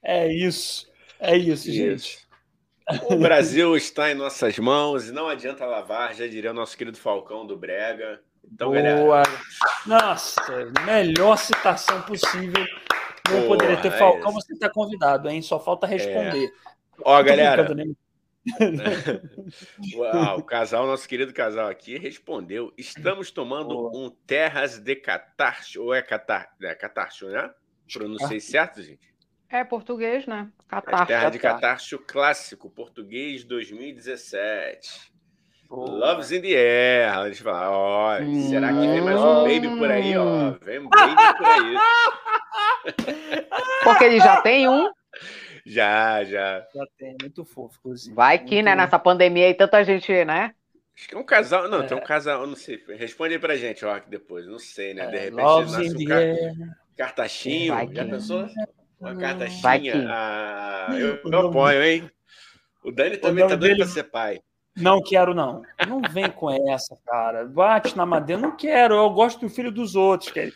É isso. É isso, isso. gente. O Brasil está em nossas mãos e não adianta lavar, já diria o nosso querido Falcão do Brega. Então, Boa. galera. Nossa, melhor citação possível. Não Boa, poderia ter é Falcão, isso. você está convidado, hein? Só falta responder. É. Ó, galera. Né? Uau, o casal, nosso querido casal aqui, respondeu: estamos tomando Boa. um Terras de Catarcho, ou é Catar, é Catarcho, né? Pronunciei certo, gente? É português, né? Catarcho. Terra de Catarcho clássico, português 2017. Loves in the air. A gente fala, ó, hum. será que vem mais um baby por aí, ó? Vem um baby por aí. Porque ele já tem um. Já, já. Já tem, muito fofo, inclusive. Vai que, muito né, nessa pandemia aí, tanta gente, né? Acho que é um casal. Não, é. tem um casal, não sei. Responde aí pra gente, ó, depois. Não sei, né? De repente nasce um car... cartachinho. Já pensou? Uma cartachinha. Ah, eu, eu apoio, hein? O Dani também o tá doido dele... pra ser pai. Não quero, não. Não vem com essa, cara. Bate na madeira. Não quero. Eu gosto do filho dos outros. Quer.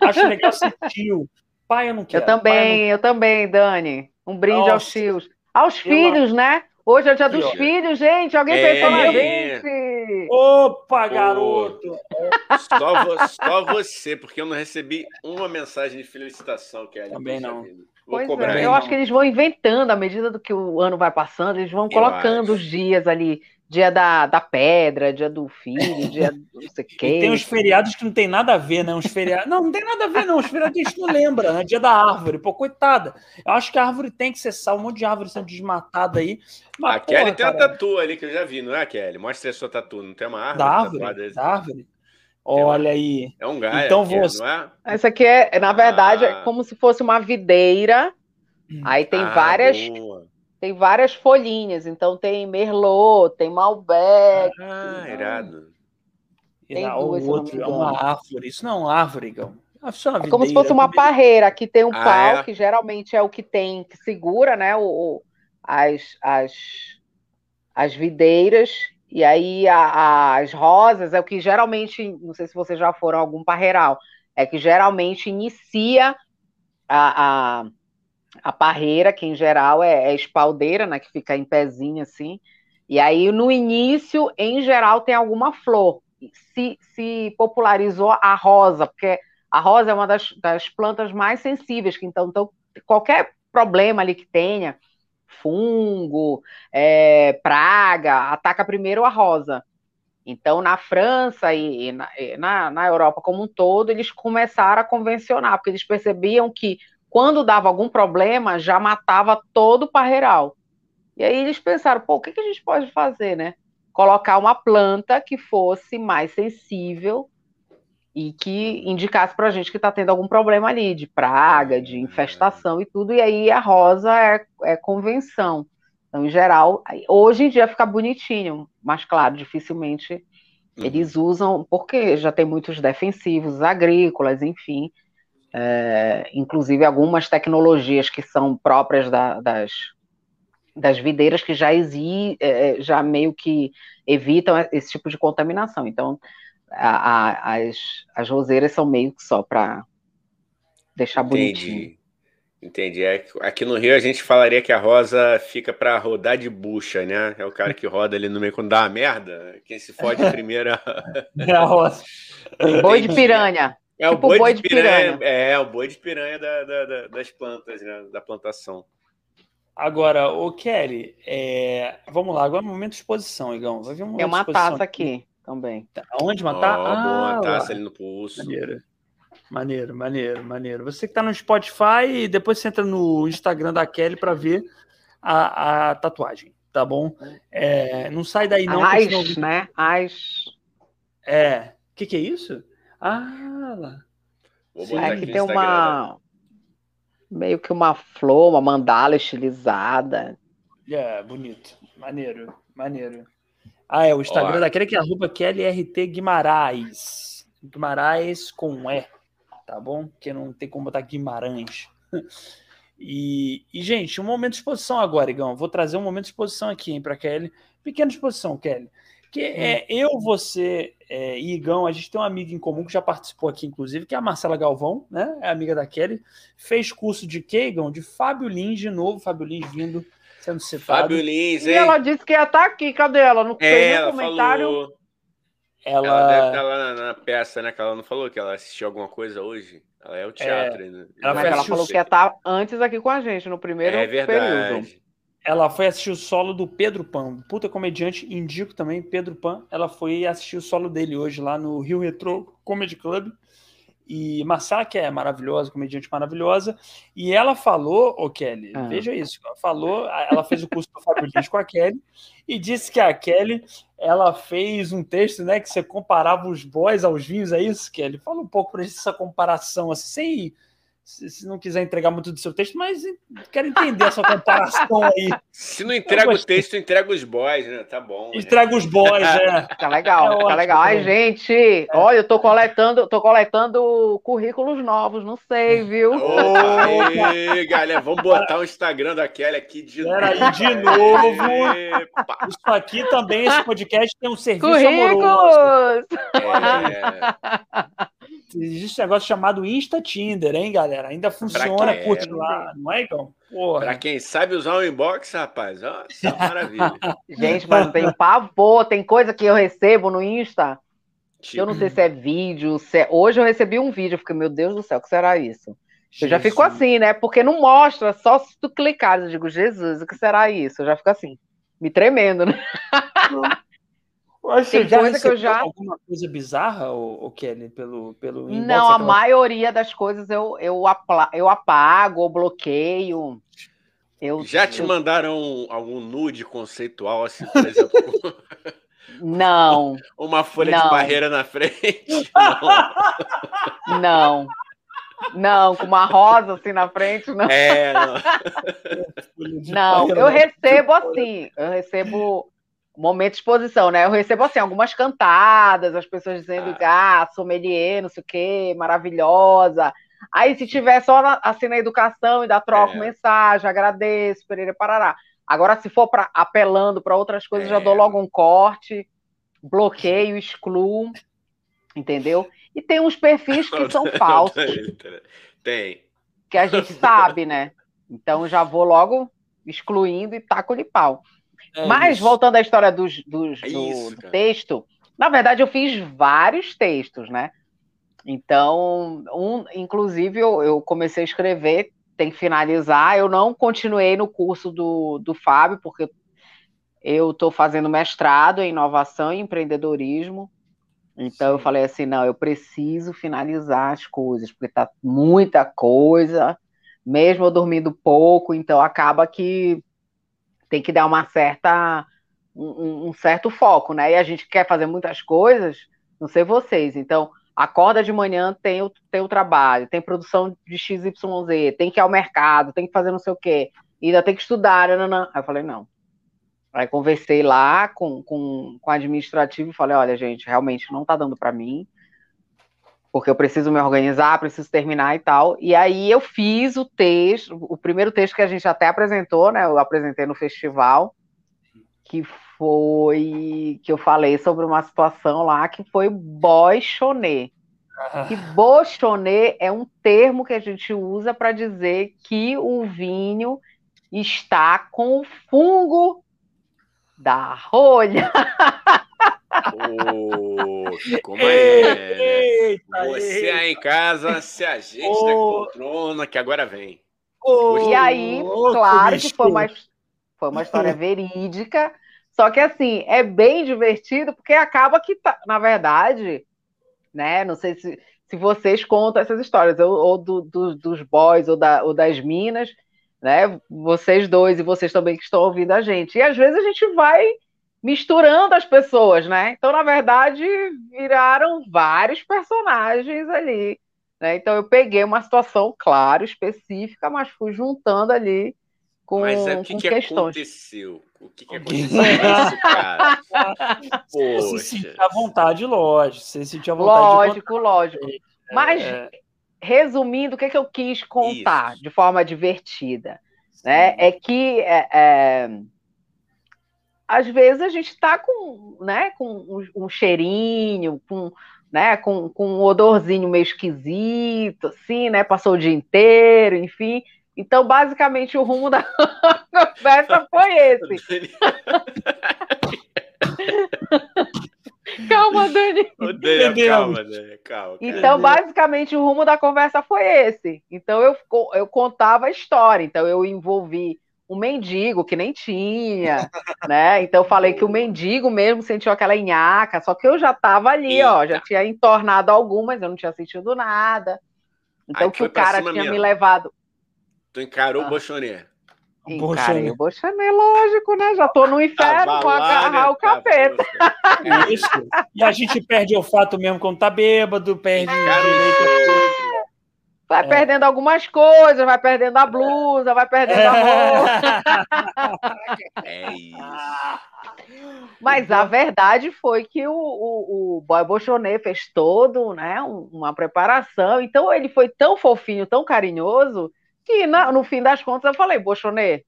Acho legal ser tio. Pai, eu não quero. Eu também, não... eu também, Dani. Um brinde Nossa. aos tios. Aos filhos, né? Hoje é o dia dos filhos, gente. Alguém é, pensou na gente? Opa, garoto! Só, vo só, você, porque eu não recebi uma mensagem de felicitação, Kelly. Também não. Vou pois cobrar é, eu acho que eles vão inventando, à medida do que o ano vai passando, eles vão colocando os dias ali dia da, da pedra, dia do filho, dia do não sei o quê. E tem uns feriados que não tem nada a ver, né? Uns feriados. Não, não tem nada a ver, não. Os feriados a gente não lembra, né? Dia da árvore. Pô, coitada. Eu acho que a árvore tem que ser sal, um monte de árvore sendo desmatada aí. Mas, a porra, Kelly tem uma tatu ali que eu já vi, não é, Kelly? Mostra a sua tatu. Não tem uma árvore? Da árvore? Da árvore? Olha aí. É um galho. Então você. É? Essa aqui é, na verdade, ah. é como se fosse uma videira. Aí tem ah, várias. Boa tem várias folhinhas, então tem Merlot, tem Malbec. Ah, irado. Tem duas, outro, é uma árvore. Isso não é uma árvore, Gão. É, é como se fosse uma parreira. Aqui tem um ah, pau, é? que geralmente é o que tem, que segura, né? O, o as, as, as videiras. E aí a, as rosas é o que geralmente, não sei se vocês já foram a algum parreiral, é que geralmente inicia a, a a parreira, que em geral é, é espaldeira, né, que fica em pezinho assim. E aí no início, em geral, tem alguma flor. Se, se popularizou a rosa, porque a rosa é uma das, das plantas mais sensíveis, que então, então qualquer problema ali que tenha, fungo, é, praga, ataca primeiro a rosa. Então, na França e, e, na, e na, na, Europa como um todo, eles começaram a convencionar, porque eles percebiam que quando dava algum problema, já matava todo o parreiral. E aí eles pensaram, pô, o que, que a gente pode fazer, né? Colocar uma planta que fosse mais sensível e que indicasse para a gente que está tendo algum problema ali, de praga, de infestação e tudo, e aí a rosa é, é convenção. Então, em geral, hoje em dia fica bonitinho, mas claro, dificilmente uhum. eles usam, porque já tem muitos defensivos agrícolas, enfim, é, inclusive algumas tecnologias que são próprias da, das, das videiras que já exi, é, já meio que evitam esse tipo de contaminação. Então, a, a, as, as roseiras são meio que só para deixar Entendi. bonitinho. Entendi. É, aqui no Rio a gente falaria que a rosa fica para rodar de bucha, né? É o cara que roda ali no meio quando dá uma merda. Quem se fode primeiro é a rosa. Boi de piranha. É tipo o boi, boi de, piranha. piranha. É, o boi de piranha da, da, da, das plantas, né? Da plantação. Agora, o Kelly, é... vamos lá, agora é momento de exposição, Igão. Vai vir um Tem uma taça aqui também. Tá, onde matar? Oh, ah, boa taça ali no pulso. Maneiro. Maneiro, maneiro, maneiro. Você que tá no Spotify, depois você entra no Instagram da Kelly para ver a, a, tatuagem, tá bom? É, não sai daí não. As, senão... né? As. É. O que, que é isso? Ah, lá. Sim, aqui tem uma. Meio que uma flor, uma mandala estilizada. É, bonito. Maneiro, maneiro. Ah, é o Instagram Olá. daquele que é arroba QLRT Guimarães. Guimarães com E, tá bom? Porque não tem como botar Guimarães. E, e, gente, um momento de exposição agora, Igão. Vou trazer um momento de exposição aqui, hein, para Kelly. Pequena exposição, Kelly. Que é eu, você é, e Igão, a gente tem uma amiga em comum que já participou aqui, inclusive, que é a Marcela Galvão, né? É amiga da Kelly. Fez curso de Kegan, de Fábio Lins, de novo, Fábio Lins vindo, sendo citado. Fábio Lins, hein? E ela disse que ia estar tá aqui, cadê ela? Não fez é, comentário. Falou... Ela... ela deve estar lá na, na, peça, né? Que ela não falou que ela assistiu alguma coisa hoje. Ela é o teatro é... ainda. Ela, ela falou que ia estar tá antes aqui com a gente, no primeiro é verdade. período. Ela foi assistir o solo do Pedro Pan, puta comediante, indico também, Pedro Pan. Ela foi assistir o solo dele hoje lá no Rio Retro Comedy Club. E que é maravilhosa, comediante maravilhosa, e ela falou, ô Kelly, ah. veja isso, ela falou, ela fez o curso do Fábio Lins com a Kelly, e disse que a Kelly, ela fez um texto, né, que você comparava os boys aos vinhos, é isso, Kelly? Fala um pouco para essa comparação, assim, sem se, se, não quiser entregar muito do seu texto, mas quero entender essa comparação aí. Se não entrega o texto, entrega os boys, né? Tá bom. Né? Entrega né? os boys, é. Tá legal, é tá legal. Ai, gente, é. olha, eu tô coletando, tô coletando currículos novos, não sei, viu? Oi, galera, vamos botar o Instagram da Kelly aqui de novo. Aí, de novo. Epa. Isso aqui também, esse podcast tem um serviço Currículos. amoroso. É. Existe um negócio chamado Insta Tinder, hein, galera? Ainda funciona, curte lá, não é, então? Porra. Pra quem sabe usar o inbox, rapaz, ó, isso é maravilha. Gente, mas tem pavor, tem coisa que eu recebo no Insta. Tipo... Eu não sei se é vídeo, se é... hoje eu recebi um vídeo, eu fiquei, meu Deus do céu, o que será isso? Eu já fico assim, né? Porque não mostra, só se tu clicar. Eu digo, Jesus, o que será isso? Eu já fico assim, me tremendo, né? Tem coisa que eu já. Alguma coisa bizarra, o Kelly, pelo, pelo Não, a maioria das coisas eu, eu, apla... eu apago ou bloqueio. Eu, já te eu... mandaram algum nude conceitual, assim, por exemplo? Não. Uma folha não. de barreira na frente? Não. não. Não, com uma rosa assim na frente, não. É, não. não, eu recebo assim, eu recebo momento de exposição, né? Eu recebo assim algumas cantadas, as pessoas dizendo ah, ah sommelier, não sei o quê, maravilhosa. Aí se tiver só na, assim na educação e da troca é. mensagem, agradeço, Pereira Parará. Agora se for para apelando para outras coisas, é. já dou logo um corte, bloqueio, excluo, entendeu? E tem uns perfis que são falsos. Tem. Que a gente sabe, né? Então já vou logo excluindo e taco-lhe pau. É Mas, isso. voltando à história dos, dos, é do, isso, do texto, na verdade, eu fiz vários textos, né? Então, um, inclusive, eu, eu, comecei a escrever, tem que finalizar. Eu não continuei no curso do, do Fábio, porque eu estou fazendo mestrado em inovação e empreendedorismo. Então, Sim. eu falei assim: não, eu preciso finalizar as coisas, porque tá muita coisa, mesmo eu dormindo pouco, então acaba que tem que dar uma certa um, um, certo foco, né? E a gente quer fazer muitas coisas, não sei vocês. Então, acorda de manhã, tem o, tem o trabalho, tem produção de XYZ, tem que ir ao mercado, tem que fazer não sei o quê, ainda tem que estudar. Nanana. Aí eu falei, não. Aí conversei lá com, com, com administrativo e falei, olha, gente, realmente não tá dando para mim, porque eu preciso me organizar, preciso terminar e tal. E aí eu fiz o texto, o primeiro texto que a gente até apresentou, né? Eu apresentei no festival, que foi que eu falei sobre uma situação lá que foi boichonê. Ah. Que bochonê é um termo que a gente usa para dizer que o vinho está com fungo da rolha. Oh, como é? Eita, Você eita. aí em casa, se ajeite oh. da poltrona, que agora vem. Oh, e aí, claro que foi uma, foi uma história verídica, só que assim, é bem divertido, porque acaba que, tá, na verdade, né? Não sei se, se vocês contam essas histórias, ou, ou do, do, dos boys, ou, da, ou das minas, né? Vocês dois e vocês também que estão ouvindo a gente. E às vezes a gente vai misturando as pessoas, né? Então, na verdade, viraram vários personagens ali. Né? Então, eu peguei uma situação, claro, específica, mas fui juntando ali com, mas é, o que, que aconteceu? O que, que aconteceu isso, cara? Você se sentir à vontade, lógico. Você sentir à vontade. Lógico, lógico. É, mas, é... resumindo, o que, que eu quis contar isso. de forma divertida? Né? É que é, é às vezes a gente está com, né, com um, um, cheirinho, com, né, com, com um odorzinho meio esquisito, assim, né? Passou o dia inteiro, enfim. Então, basicamente, o rumo da conversa foi esse. calma, Dani. Dani calma, Dani, calma. Então, basicamente, o rumo da conversa foi esse. Então, eu, eu contava a história. Então, eu envolvi um mendigo que nem tinha, né? Então eu falei que o mendigo mesmo sentiu aquela nhaca, só que eu já estava ali, Eita. ó, já tinha entornado algumas, eu não tinha sentido nada. Então Aí que o cara tinha mesmo. me levado. Tu encarou ah. o Bochonê. Encarei o Bochonê, lógico, né? Já tô no inferno, vou agarrar o capeta. É isso. E a gente perde o fato mesmo quando tá bêbado, perde é. Vai é. perdendo algumas coisas, vai perdendo a blusa, vai perdendo é. a roupa. É isso. Mas a verdade foi que o, o, o Boy Bochonê fez todo, né, uma preparação. Então ele foi tão fofinho, tão carinhoso, que na, no fim das contas eu falei, Bochonê,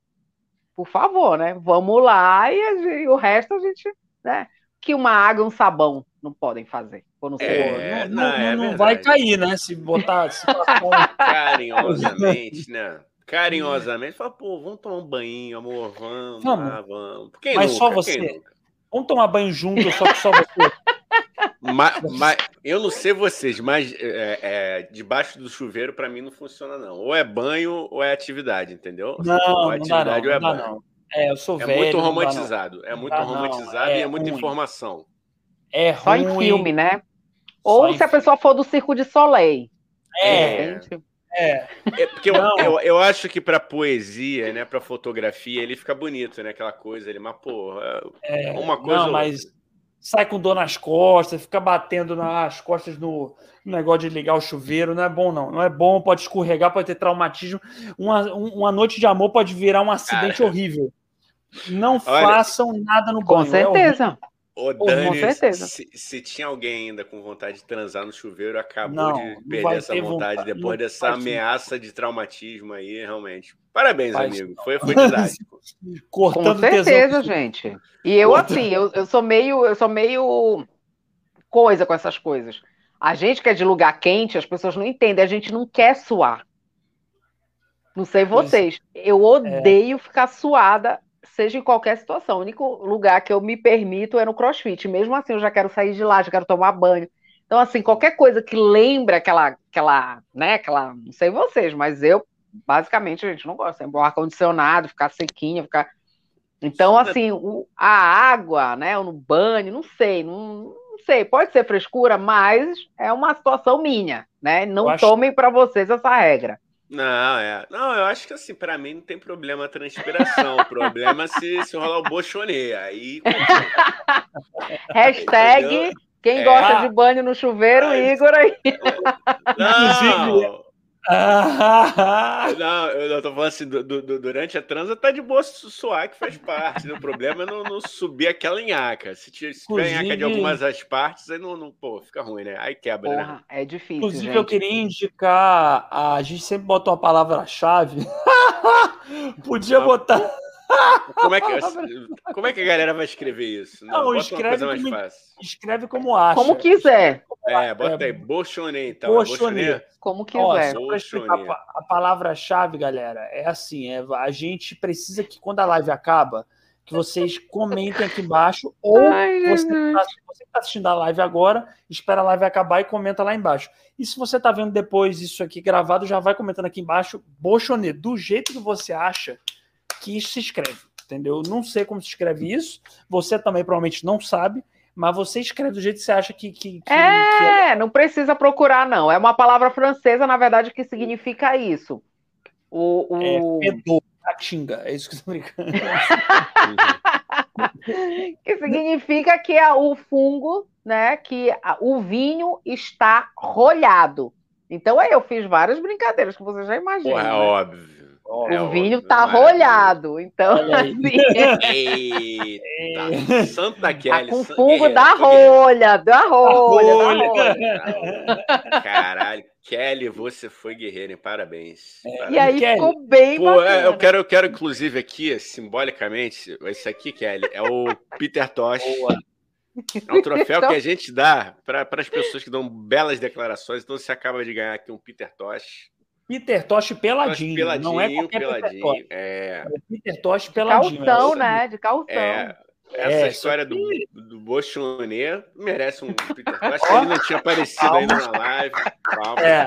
por favor, né, vamos lá e, e o resto a gente, né, que uma água e um sabão não podem fazer. Quando é, não, não, é não vai cair, né? Se botar. Se Carinhosamente, né? Carinhosamente, fala, pô, vamos tomar um banho, amor, vamos, vamos. Ah, vamos. Quem mas nunca? só você. Vamos tomar banho junto, só que só você. mas, mas, eu não sei vocês, mas é, é, debaixo do chuveiro para mim não funciona não. Ou é banho ou é atividade, entendeu? Não, ou é atividade não dá, não, ou é banho. Não. É, eu sou é velho. Muito romantizado. É muito romantizado e é, é muita informação. É Só ruim. em filme, né? Ou se a pessoa for do Circo de Soleil. É. É. é porque eu, eu, eu, acho que para poesia, né, para fotografia, ele fica bonito, né? Aquela coisa, ele, mas porra, é, uma coisa. Não, mas sai com dor nas costas, fica batendo nas costas no, no, negócio de ligar o chuveiro, não é bom, não. Não é bom, pode escorregar, pode ter traumatismo. Uma, uma noite de amor pode virar um acidente Cara. horrível. Não Olha, façam nada no banho. Com é certeza. É Ô, Dani, com certeza. Se, se, tinha alguém ainda com vontade de transar no chuveiro, acabou não, de perder essa vontade, vontade depois dessa ameaça de traumatismo aí, realmente. Parabéns, amigo. Foi, foi didático. Cortando com certeza, gente. E eu, Cortando. assim, eu, eu sou meio, eu sou meio coisa com essas coisas. A gente que é de lugar quente, as pessoas não entendem, a gente não quer suar. Não sei vocês. Eu é. odeio é. ficar suada seja em qualquer situação. O único lugar que eu me permito é no crossfit. Mesmo assim, eu já quero sair de lá, já quero tomar banho. Então, assim, qualquer coisa que lembra aquela, aquela, né, aquela, não sei vocês, mas eu, basicamente, a gente não gosta. O ar-condicionado, ficar sequinha, ficar. Então, assim, o, a água, né, no banho, não sei, não, não, sei, pode ser frescura, mas é uma situação minha, né? Não acho... tomem para vocês essa regra. Não, é. Não, eu acho que assim, para mim não tem problema a transpiração. o problema é se, se rolar o bochonê. Aí. Hashtag quem é. gosta de banho no chuveiro, Igor aí. Não, não, eu tô falando assim, do, do, durante a transa tá de boa suar, que faz parte. Né? O problema é não, não subir aquela nhaca. Se, tiver, tiver nhaca de algumas das partes, aí não, não, pô, fica ruim, né? Aí quebra, né? Porra, né? É difícil. Inclusive, gente. eu queria indicar. A gente sempre bota uma palavra-chave. Podia não. botar. Como é, que, como é que a galera vai escrever isso? Não, não escreve, como, escreve como acha. Como quiser. É, bota aí, Bolchonê, então. É Bolchonê. Como quiser. Ó, a, a palavra-chave, galera, é assim: é, a gente precisa que quando a live acaba, que vocês comentem aqui embaixo, ou Ai, você está tá assistindo a live agora, espera a live acabar e comenta lá embaixo. E se você está vendo depois isso aqui gravado, já vai comentando aqui embaixo, Bolchonê, do jeito que você acha que se escreve, entendeu? Não sei como se escreve isso, você também provavelmente não sabe, mas você escreve do jeito que você acha que. que, que é, que é, não precisa procurar, não. É uma palavra francesa, na verdade, que significa isso. O, o... É, fedor, catinga, é isso que eu estou brincando. que significa que é o fungo, né? Que o vinho está rolhado. Então, aí eu fiz várias brincadeiras que você já imaginou. É né? óbvio. Oh, o vinho tá rolhado, então assim. Eita, Santa tá Kelly. Tá com fungo da rolha, da rolha, da rolha. Caralho, Kelly, você foi guerreiro, hein? Parabéns. É, Parabéns. E aí Kelly. ficou bem Pô, é, eu quero, eu quero, inclusive, aqui, simbolicamente, esse aqui, Kelly, é o Peter Tosh. Boa. É um troféu então... que a gente dá para as pessoas que dão belas declarações. Então você acaba de ganhar aqui um Peter Tosh. Peter Tosh peladinho, peladinho, não é qualquer peladinho, Peter Tosh. É... é Peter Tosh peladinho. Calção, né? De calção. É... Essa é, história do, do Bochonê merece um Peter Tosh. Ele não tinha aparecido ainda na live. Calma. É.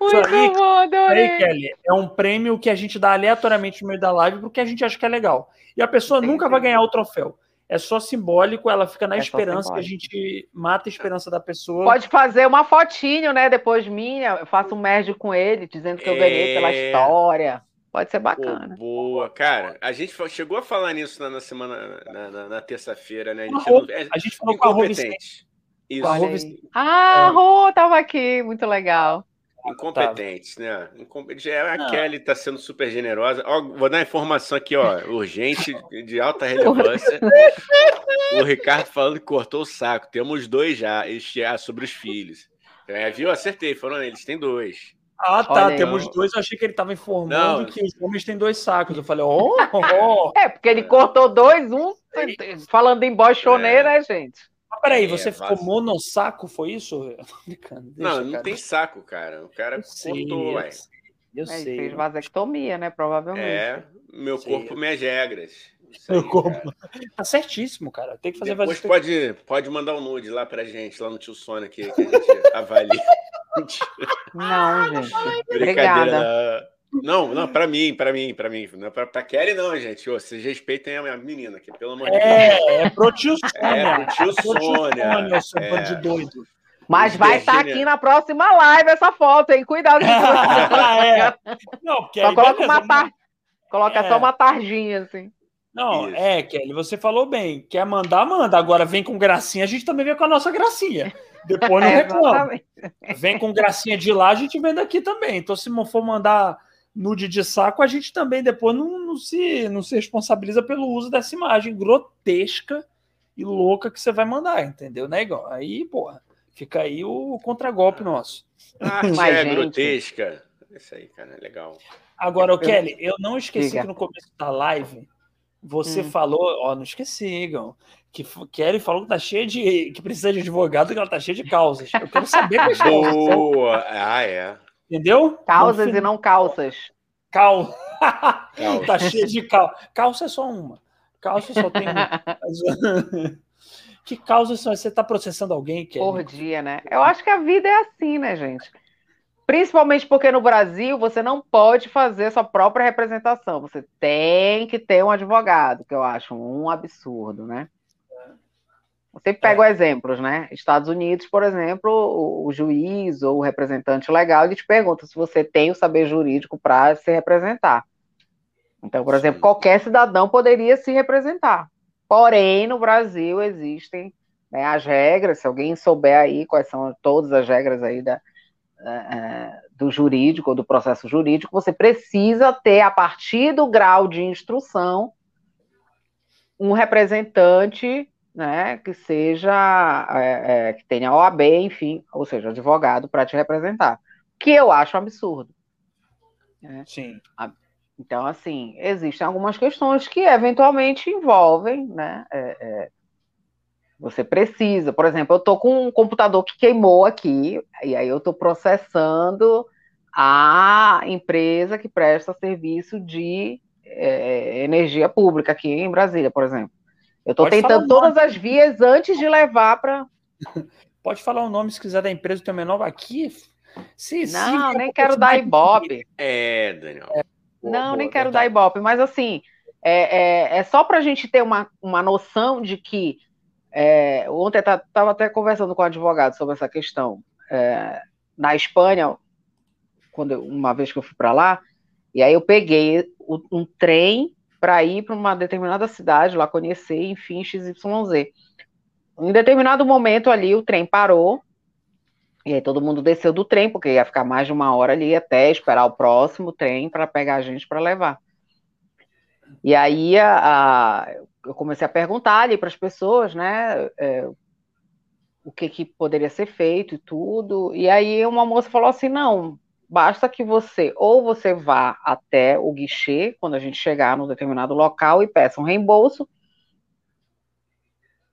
Muito aí, bom, adorei. Aí, Kelly, é um prêmio que a gente dá aleatoriamente no meio da live porque a gente acha que é legal. E a pessoa sim, nunca vai ganhar o troféu. É só simbólico, ela fica na é esperança que a gente mata a esperança da pessoa. Pode fazer uma fotinho, né? Depois minha, eu faço um merge com ele, dizendo que eu ganhei pela é. história. Pode ser bacana. Pô, boa, cara. A gente chegou a falar nisso na, na semana, na, na, na terça-feira, né? A gente, não, a gente falou com a Rô Isso. Ah, é. Rô tava aqui, muito legal. Incompetentes, né? A não. Kelly tá sendo super generosa. Ó, vou dar informação aqui, ó, urgente, de alta relevância. o Ricardo falando que cortou o saco. Temos dois já, já sobre os filhos. É, viu? Acertei, foram eles, tem dois. Ah, tá, Olha temos aí. dois. Eu achei que ele estava informando não. que os homens têm dois sacos. Eu falei, oh, oh. É, porque ele cortou dois, um falando em bochoneira, é. né, gente? Peraí, é, você ficou monossaco, foi isso? Deixa, não, não cara. tem saco, cara. O cara eu cortou, ué. Eu é, sei. fez vasectomia, né? Provavelmente. É, meu corpo, minhas regras. Aí, meu corpo. Cara. Tá certíssimo, cara. Tem que fazer Depois pode, pode mandar um nude lá pra gente, lá no Tio Sônia, que, que a gente avalia. Não, gente. Obrigada. Não, não, para mim, para mim, para mim. Não é pra, pra Kelly, não, gente. Ô, vocês respeitem a minha menina aqui, pelo amor de é, Deus. É, é pro tio Sônia. É, pro tio Sônia. Sônia, seu é. de doido. Mas vai estar tá aqui na próxima live essa foto, hein? Cuidado com é. Não, porque só coloca beleza, uma tar... Coloca é. só uma tarjinha, assim. Não, Isso. é, Kelly, você falou bem. Quer mandar, manda. Agora vem com gracinha, a gente também vem com a nossa gracinha. Depois não é, reclama. Vem com gracinha de lá, a gente vem daqui também. Então, se não for mandar nude de saco, a gente também depois não, não, se, não se responsabiliza pelo uso dessa imagem grotesca e louca que você vai mandar, entendeu, né, igual? Aí, porra, fica aí o contragolpe nosso. Ah, Mas, é gente... grotesca. Isso aí, cara, é legal. Agora, o Kelly, eu não esqueci Diga. que no começo da live você hum. falou, ó, não esqueci, Igor, que Kelly falou que tá cheia de. que precisa de advogado, que ela tá cheia de causas. Eu quero saber quais causas. Boa! Ah, é. Entendeu? Causas e não calças. Cal. tá cheia de cal. Calça é só uma. Calça só tem uma. que causas são? Você tá processando alguém, Kelly? Por dia, né? Eu acho que a vida é assim, né, gente? Principalmente porque no Brasil você não pode fazer sua própria representação. Você tem que ter um advogado, que eu acho um absurdo, né? Você pega é. exemplos, né? Estados Unidos, por exemplo, o, o, juiz ou o representante legal ele te pergunta se você tem o saber jurídico para se representar. Então, por exemplo, qualquer cidadão poderia se representar. Porém, no Brasil existem né, as regras. Se alguém souber aí quais são todas as regras aí da, é, do jurídico ou do processo jurídico, você precisa ter, a partir do grau de instrução, um representante né, que seja, é, é, que tenha OAB, enfim, ou seja, advogado para te representar, que eu acho um absurdo. Né? Sim. Então, assim, existem algumas questões que eventualmente envolvem, né, é, é você precisa, por exemplo, eu estou com um computador que queimou aqui, e aí eu estou processando a empresa que presta serviço de é, energia pública aqui em Brasília, por exemplo. Eu estou tentando todas as vias antes de levar para. Pode falar o nome se quiser da empresa do teu menor aqui. Sim, não, sim, nem quero dar ibope. É, Daniel. É, não, boa, nem quero dar ibope, mas assim, é, é, é só para a gente ter uma, uma noção de que é, ontem estava até conversando com o um advogado sobre essa questão. É, na Espanha, quando uma vez que eu fui para lá, e aí eu peguei um trem para ir para uma determinada cidade, lá conhecer, enfim, XYZ. Em determinado momento ali, o trem parou, e aí todo mundo desceu do trem, porque ia ficar mais de uma hora ali até esperar o próximo trem para pegar a gente para levar. E aí a, a, eu comecei a perguntar ali para as pessoas, né, é, o que, que poderia ser feito e tudo. E aí uma moça falou assim: não, basta que você ou você vá até o guichê quando a gente chegar num determinado local e peça um reembolso.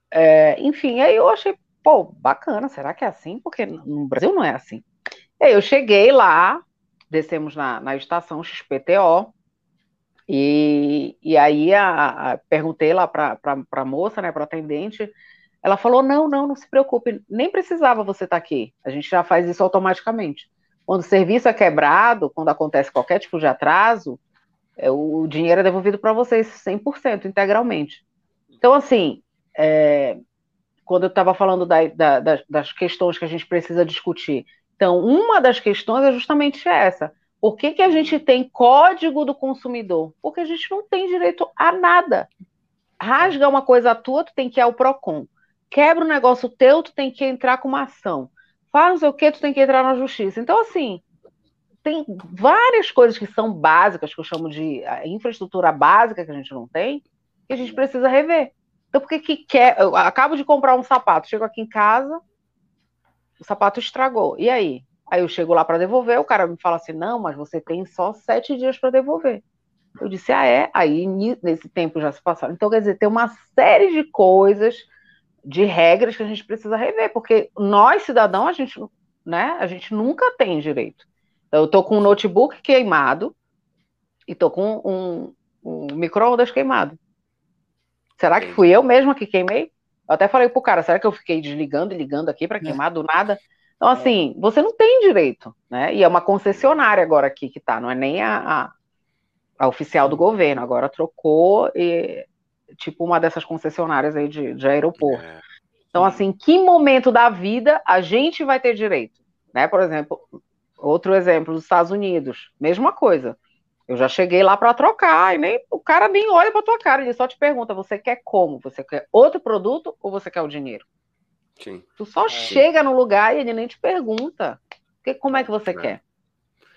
É, enfim, aí eu achei, pô, bacana, será que é assim? Porque no Brasil não é assim. E aí eu cheguei lá, descemos na, na estação XPTO, e, e aí a, a, perguntei lá para a moça, né, para atendente, ela falou: não, não, não se preocupe, nem precisava você estar tá aqui, a gente já faz isso automaticamente. Quando o serviço é quebrado, quando acontece qualquer tipo de atraso, é, o dinheiro é devolvido para vocês 100%, integralmente. Então, assim, é, quando eu estava falando da, da, das questões que a gente precisa discutir, então, uma das questões é justamente essa. Por que, que a gente tem código do consumidor? Porque a gente não tem direito a nada. Rasga uma coisa tua, tu tem que ir ao PROCON. Quebra um negócio teu, tu tem que entrar com uma ação. Faz o que, tu tem que entrar na justiça. Então, assim, tem várias coisas que são básicas, que eu chamo de infraestrutura básica que a gente não tem, que a gente precisa rever. Então, por que que quer... Eu acabo de comprar um sapato, chego aqui em casa, o sapato estragou. E aí? Aí eu chego lá para devolver, o cara me fala assim, não, mas você tem só sete dias para devolver. Eu disse, ah, é? Aí nesse tempo já se passaram. Então, quer dizer, tem uma série de coisas, de regras que a gente precisa rever, porque nós, cidadãos, a gente, né, a gente nunca tem direito. Eu tô com um notebook queimado e tô com um, um micro-ondas queimado. Será que fui eu mesma que queimei? Eu até falei pro cara, será que eu fiquei desligando e ligando aqui para é. queimar do nada? Então, é. assim, você não tem direito, né? E é uma concessionária agora aqui que tá, não é nem a, a, a oficial do governo, agora trocou e, tipo uma dessas concessionárias aí de, de aeroporto. É. Então, assim, que momento da vida a gente vai ter direito? Né? Por exemplo, Outro exemplo, os Estados Unidos, mesma coisa. Eu já cheguei lá para trocar e nem o cara nem olha para tua cara, ele só te pergunta: você quer como? Você quer outro produto ou você quer o dinheiro? Sim. Tu só é. chega no lugar e ele nem te pergunta que, como é que você é. quer.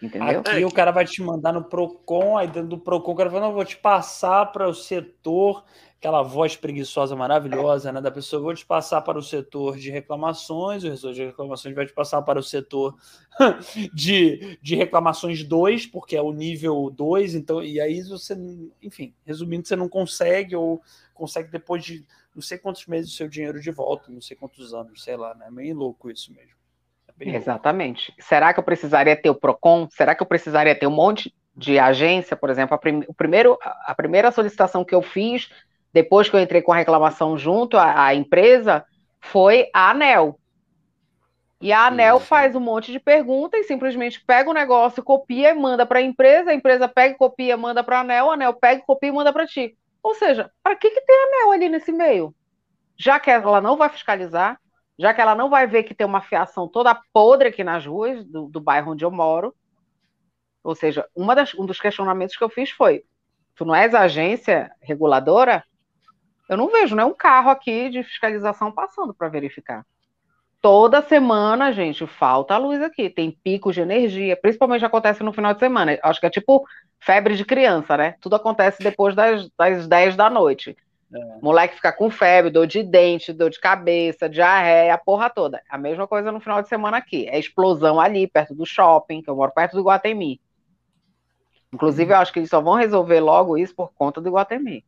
Entendeu? Aqui o cara vai te mandar no Procon, aí dentro do Procon o cara fala: não, vou te passar para o setor aquela voz preguiçosa maravilhosa né, da pessoa, vou te passar para o setor de reclamações, o setor de reclamações vai te passar para o setor de, de reclamações 2, porque é o nível 2, então, e aí você, enfim, resumindo, você não consegue, ou consegue depois de não sei quantos meses o seu dinheiro de volta, não sei quantos anos, sei lá, né? É meio louco isso mesmo. Exatamente. Será que eu precisaria ter o PROCON? Será que eu precisaria ter um monte de agência, por exemplo, a, prim o primeiro, a primeira solicitação que eu fiz depois que eu entrei com a reclamação junto à, à empresa, foi a ANEL. E a ANEL Isso. faz um monte de perguntas e simplesmente pega o negócio, copia e manda para a empresa, a empresa pega, copia, manda para a ANEL, a ANEL pega, copia e manda para ti. Ou seja, para que, que tem a ANEL ali nesse meio? Já que ela não vai fiscalizar, já que ela não vai ver que tem uma fiação toda podre aqui nas ruas do, do bairro onde eu moro. Ou seja, das, um dos questionamentos que eu fiz foi: tu não és agência reguladora? Eu não vejo, né? Um carro aqui de fiscalização passando para verificar. Toda semana, gente, falta luz aqui. Tem picos de energia, principalmente acontece no final de semana. Acho que é tipo febre de criança, né? Tudo acontece depois das, das 10 da noite. É. Moleque fica com febre, dor de dente, dor de cabeça, diarreia, a porra toda. A mesma coisa no final de semana aqui. É explosão ali, perto do shopping, que eu moro perto do Guatemi. Inclusive, eu acho que eles só vão resolver logo isso por conta do Guatemi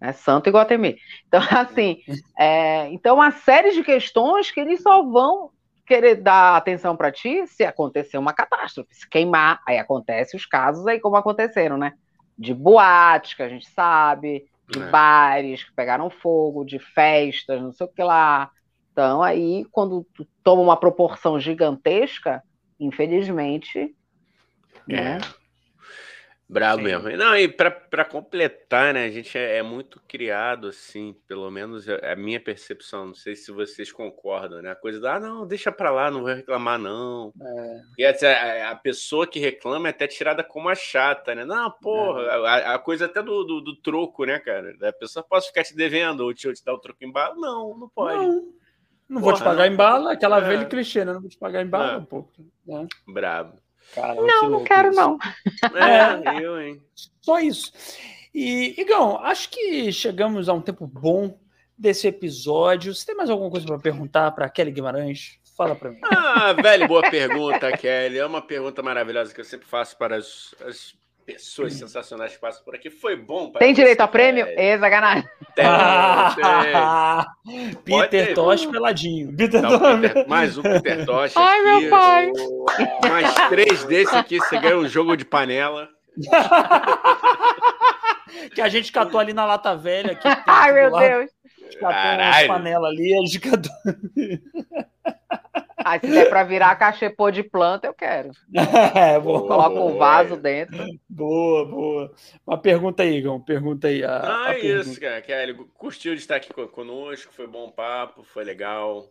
né? Santo Guatemi. Então, assim, é, então uma série de questões que eles só vão querer dar atenção para ti se acontecer uma catástrofe, se queimar, aí acontece os casos aí como aconteceram, né? De boates, que a gente sabe, de é. bares que pegaram fogo, de festas, não sei o que lá. Então, aí, quando toma uma proporção gigantesca, infelizmente, é. né? Brabo mesmo. Não, e para completar, né, a gente é, é, muito criado, assim, pelo menos a minha percepção, não sei se vocês concordam, né? A coisa da, ah, não, deixa para lá, não vou reclamar, não. É. E a, a, pessoa que reclama é até tirada como a chata, né? Não, porra, é. a, a, coisa até do, do, do, troco, né, cara? A pessoa pode ficar te devendo ou te, te dar o troco em bala? Não, não pode. Não. Não vou te pagar não. em bala, aquela é. velha clichê, né? Não vou te pagar em bala, é. pô. É. Brabo. Cara, não, não quero, isso. não. É, eu, hein? Só isso. E, Igão, acho que chegamos a um tempo bom desse episódio. Você tem mais alguma coisa para perguntar para Kelly Guimarães? Fala para mim. Ah, velho, boa pergunta, Kelly. É uma pergunta maravilhosa que eu sempre faço para as, as pessoas sensacionais que passam por aqui. Foi bom. Tem direito a prêmio? É, sacanagem. Tem, tem. Peter Tosh peladinho. Peter Não, Peter, mais um Peter Tosh. Ai, aqui. meu pai. Mais três desse aqui, você ganha um jogo de panela. que a gente catou ali na lata velha. Aqui, Ai, meu Deus. Catou uma panela ali, a gente catou. Aí se der para virar cachepô de planta, eu quero. É, boa, Coloca o um vaso dentro. Boa, boa. Uma pergunta aí, Igor. Pergunta aí. A, ah, a isso, cara. Kelly, curtiu de estar aqui conosco, foi bom papo, foi legal.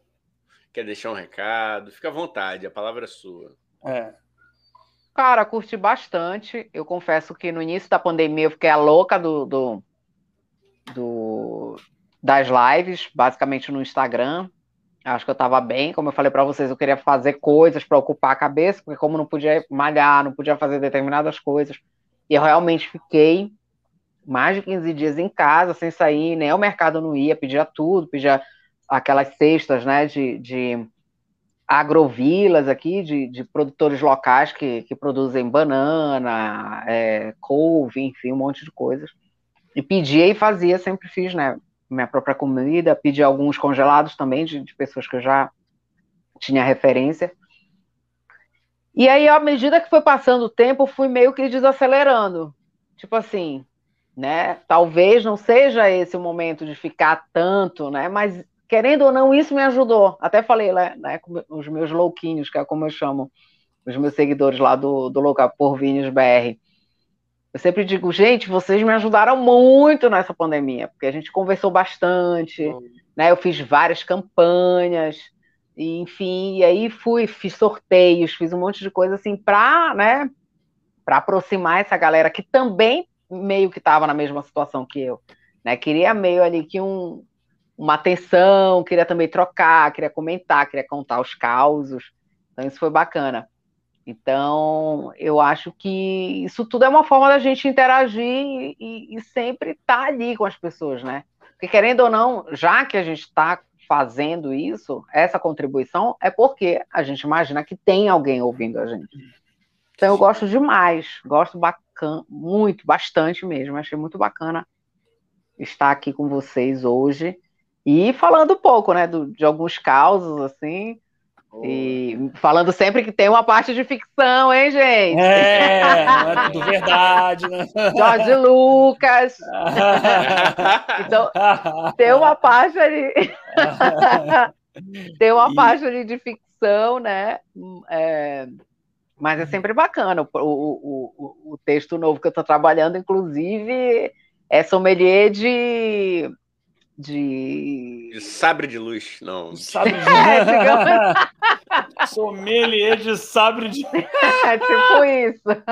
Quer deixar um recado? Fica à vontade, a palavra é sua. É. Cara, curti bastante. Eu confesso que no início da pandemia eu fiquei a louca do, do, do das lives, basicamente no Instagram. Acho que eu estava bem, como eu falei para vocês, eu queria fazer coisas para ocupar a cabeça, porque como não podia malhar, não podia fazer determinadas coisas, e eu realmente fiquei mais de 15 dias em casa, sem sair, nem ao mercado não ia, pedia tudo, pedia aquelas cestas, né, de, de agrovilas aqui, de, de produtores locais que, que produzem banana, é, couve, enfim, um monte de coisas. E pedia e fazia, sempre fiz, né, minha própria comida, pedi alguns congelados também de, de pessoas que eu já tinha referência. E aí, à medida que foi passando o tempo, fui meio que desacelerando. Tipo assim, né? Talvez não seja esse o momento de ficar tanto, né? Mas querendo ou não, isso me ajudou. Até falei, né, né com os meus louquinhos, que é como eu chamo os meus seguidores lá do, do Louca por Vinhos BR. Eu sempre digo, gente, vocês me ajudaram muito nessa pandemia, porque a gente conversou bastante, né? Eu fiz várias campanhas, e, enfim, e aí fui, fiz sorteios, fiz um monte de coisa assim para, né, para aproximar essa galera que também meio que estava na mesma situação que eu, né? Queria meio ali que um, uma atenção, queria também trocar, queria comentar, queria contar os causos. Então isso foi bacana. Então, eu acho que isso tudo é uma forma da gente interagir e, e sempre estar tá ali com as pessoas, né? Porque, querendo ou não, já que a gente está fazendo isso, essa contribuição, é porque a gente imagina que tem alguém ouvindo a gente. Então, eu gosto demais, gosto bacana, muito, bastante mesmo. Achei muito bacana estar aqui com vocês hoje e falando um pouco, né, do, de alguns causos, assim, e falando sempre que tem uma parte de ficção, hein, gente? É, não é tudo verdade, né? Jorge Lucas. então, tem uma parte ali. tem uma e... parte ali de ficção, né? É... Mas é sempre bacana. O, o, o, o texto novo que eu estou trabalhando, inclusive, é sommelier de de. De sabre de luz, não. Sabre de luz. Sommelier de sabre de É tipo isso.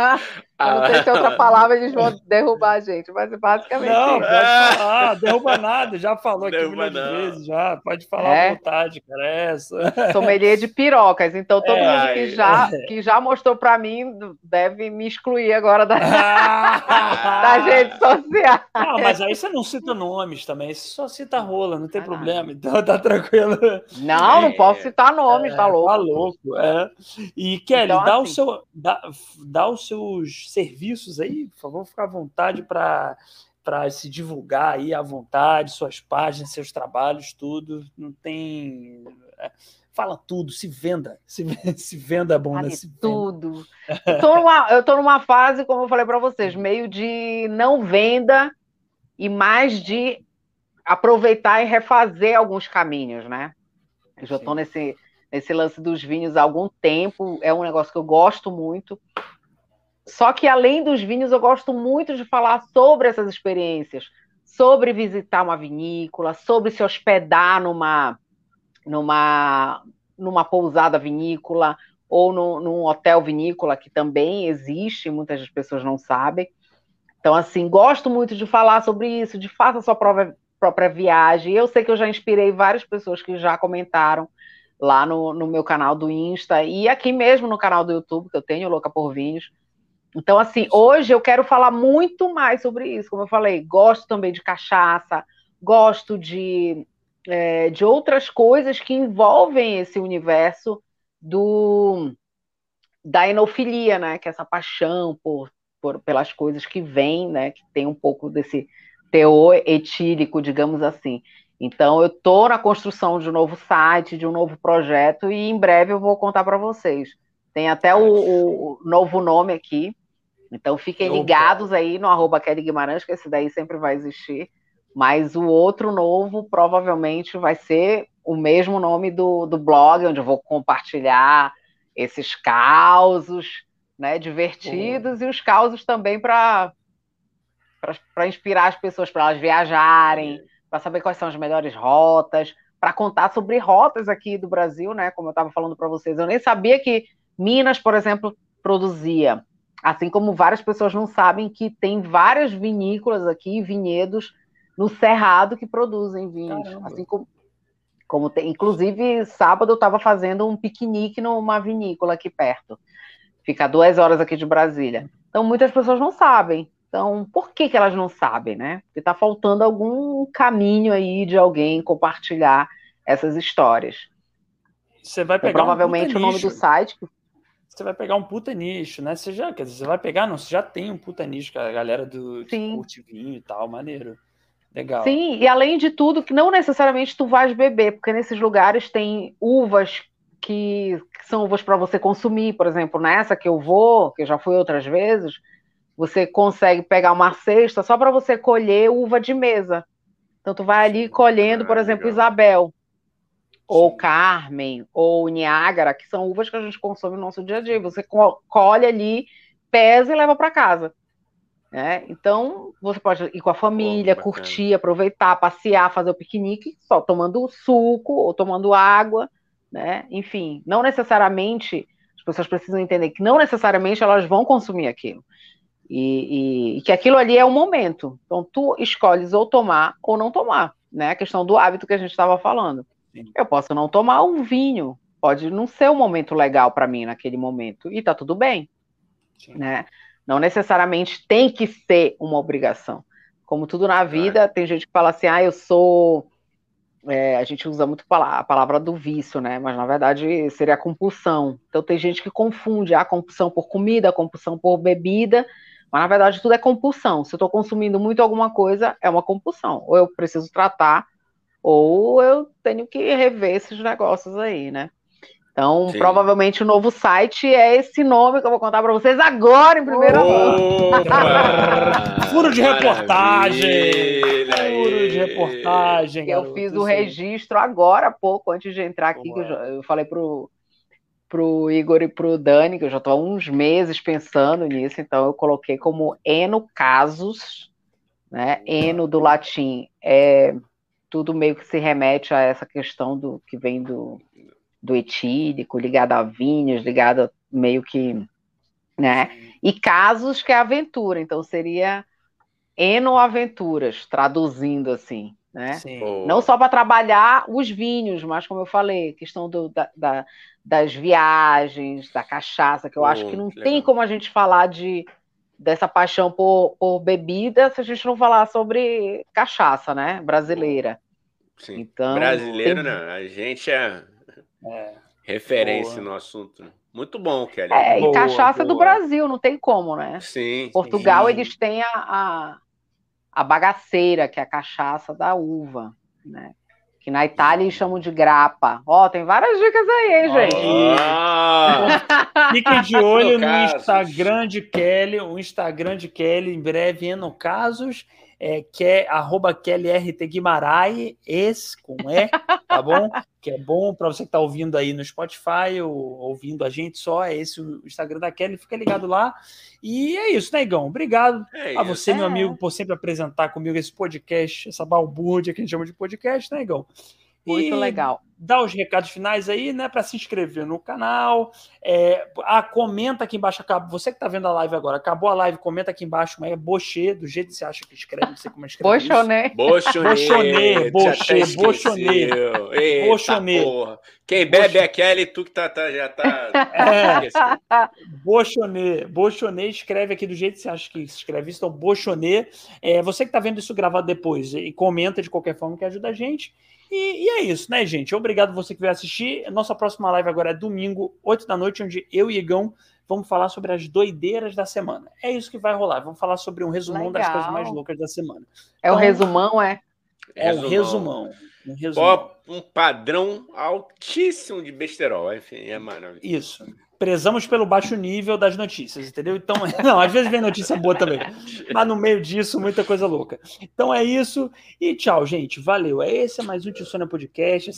Eu não sei se é outra ah. palavra eles vão derrubar a gente, mas basicamente. Não, pode falar, derruba nada, já falou aqui milhões de vezes, já. Pode falar é. à vontade, cara. É essa. Sommelier de pirocas, então todo é, mundo que já, que já mostrou para mim deve me excluir agora da, da rede social. Ah, mas aí você não cita nomes também, você só cita rola, não tem ah, problema, então tá tranquilo. Não, não posso citar nomes, tá louco. Tá louco, é. E Kelly, então, dá, assim, o seu, dá, dá os seus serviços aí, por favor, ficar à vontade para para se divulgar aí à vontade, suas páginas, seus trabalhos, tudo. Não tem. É, fala tudo, se venda. Se, se venda bom, né? Se tudo. Eu tô, numa, eu tô numa fase, como eu falei para vocês, meio de não venda e mais de aproveitar e refazer alguns caminhos, né? Eu já estou nesse, nesse lance dos vinhos há algum tempo, é um negócio que eu gosto muito. Só que além dos vinhos, eu gosto muito de falar sobre essas experiências, sobre visitar uma vinícola, sobre se hospedar numa numa numa pousada vinícola ou no, num hotel vinícola que também existe, muitas pessoas não sabem. Então, assim, gosto muito de falar sobre isso, de faça sua própria, própria viagem. Eu sei que eu já inspirei várias pessoas que já comentaram lá no, no meu canal do Insta e aqui mesmo no canal do YouTube, que eu tenho, Louca por Vinhos. Então, assim, hoje eu quero falar muito mais sobre isso. Como eu falei, gosto também de cachaça, gosto de, é, de outras coisas que envolvem esse universo do da enofilia, né? Que é essa paixão por, por pelas coisas que vêm, né? Que tem um pouco desse teor etílico, digamos assim. Então, eu estou na construção de um novo site, de um novo projeto, e em breve eu vou contar para vocês. Tem até o, o, novo nome aqui, então fiquem Opa. ligados aí no arroba Kelly Guimarães, que esse daí sempre vai existir. Mas o outro novo provavelmente vai ser o mesmo nome do, do blog, onde eu vou compartilhar esses causos, né, divertidos e os causos também para para inspirar as pessoas para elas viajarem, para saber quais são as melhores rotas, para contar sobre rotas aqui do Brasil, né? Como eu estava falando para vocês, eu nem sabia que Minas, por exemplo, produzia. Assim como várias pessoas não sabem que tem várias vinícolas aqui, vinhedos no Cerrado que produzem vinhos. Caramba. Assim como, como tem, inclusive, sábado eu estava fazendo um piquenique numa vinícola aqui perto. Fica duas horas aqui de Brasília. Então, muitas pessoas não sabem. Então, por que, que elas não sabem, né? Porque está faltando algum caminho aí de alguém compartilhar essas histórias. Você vai então, pegar então, provavelmente um o nome do site. Você vai pegar um puta nicho, né? Você já, quer dizer, você vai pegar, não, você já tem um puta nicho, a galera do que curte vinho e tal, maneiro. Legal. Sim, e além de tudo, que não necessariamente tu vais beber, porque nesses lugares tem uvas que, que são uvas para você consumir, por exemplo, nessa que eu vou, que eu já fui outras vezes, você consegue pegar uma cesta só para você colher uva de mesa. Então tu vai ali colhendo, ah, por exemplo, legal. Isabel, ou Carmen, ou Niágara, que são uvas que a gente consome no nosso dia a dia. Você colhe ali, pesa e leva para casa. Né? Então, você pode ir com a família, curtir, aproveitar, passear, fazer o piquenique, só tomando suco ou tomando água, né? Enfim, não necessariamente, as pessoas precisam entender que não necessariamente elas vão consumir aquilo. E, e, e, que aquilo ali é o momento. Então, tu escolhes ou tomar ou não tomar, né? A questão do hábito que a gente estava falando. Sim. Eu posso não tomar um vinho, pode não ser um momento legal para mim naquele momento, e tá tudo bem, Sim. né? Não necessariamente tem que ser uma obrigação. Como tudo na vida, é. tem gente que fala assim, ah, eu sou. É, a gente usa muito a palavra do vício, né? Mas na verdade seria a compulsão. Então tem gente que confunde a compulsão por comida, a compulsão por bebida, mas na verdade tudo é compulsão. Se eu estou consumindo muito alguma coisa, é uma compulsão. Ou eu preciso tratar, ou eu tenho que rever esses negócios aí, né? Então, Sim. provavelmente o novo site é esse nome que eu vou contar para vocês agora, em primeira mão. Furo de reportagem! Furo de reportagem. Eu fiz o registro agora, há pouco, antes de entrar aqui, que eu, eu falei pro, pro Igor e pro Dani, que eu já estou há uns meses pensando nisso, então eu coloquei como eno casos, né? Eno do latim é tudo meio que se remete a essa questão do que vem do do etílico, ligado a vinhos, ligado meio que, né? E casos que é aventura, então seria enoaventuras, traduzindo assim, né? Não só para trabalhar os vinhos, mas como eu falei, questão do, da, da, das viagens, da cachaça, que eu oh, acho que não que tem como a gente falar de dessa paixão por, por bebida se a gente não falar sobre cachaça, né? Brasileira. Sim. Então, Brasileiro tem... não, a gente é é. Referência boa. no assunto. Muito bom, Kelly. É, boa, e cachaça boa. do Brasil, não tem como, né? Sim. Portugal, sim. eles têm a, a, a, bagaceira, que é a cachaça da uva, né? Que na Itália eles chamam de grapa. Ó, tem várias dicas aí, hein, gente? Ah, Fiquem de olho no Instagram de Kelly, o Instagram de Kelly, em breve, no casos é, que é arroba KLRT Guimarães, esse com E, tá bom? que é bom para você que está ouvindo aí no Spotify ou ouvindo a gente só, é esse o Instagram da Kelly, fica ligado lá. E é isso, né, Igão? Obrigado é a você, meu amigo, por sempre apresentar comigo esse podcast, essa balbúrdia que a gente chama de podcast, né, Igão? Muito e legal. Dá os recados finais aí, né, para se inscrever no canal. É, ah, comenta aqui embaixo. Você que está vendo a live agora, acabou a live, comenta aqui embaixo, mas é Bochê, do jeito que você acha que escreve, não sei como é escreve. Bochonê. Bochonê. Bochê, Bochonê. Bochonê. Quem bebe é aquele, tu que tá, tá, já tá. É. Bochonê. Bochonê escreve aqui do jeito que você acha que escreve isso. Então, Bochonê. É, você que está vendo isso gravado depois e comenta de qualquer forma que ajuda a gente. E, e, é isso, né, gente? Obrigado você que veio assistir. Nossa próxima live agora é domingo, 8 da noite, onde eu e Igão vamos falar sobre as doideiras da semana. É isso que vai rolar. Vamos falar sobre um resumão Legal. das coisas mais loucas da semana. É então, o resumão, é? É o resumão. Um, resumão. um padrão altíssimo de besterol. Enfim, é maravilhoso. Isso prezamos pelo baixo nível das notícias, entendeu? Então, não, às vezes vem notícia boa também, mas no meio disso, muita coisa louca. Então é isso, e tchau, gente, valeu. Esse é mais um Tissônia Podcast.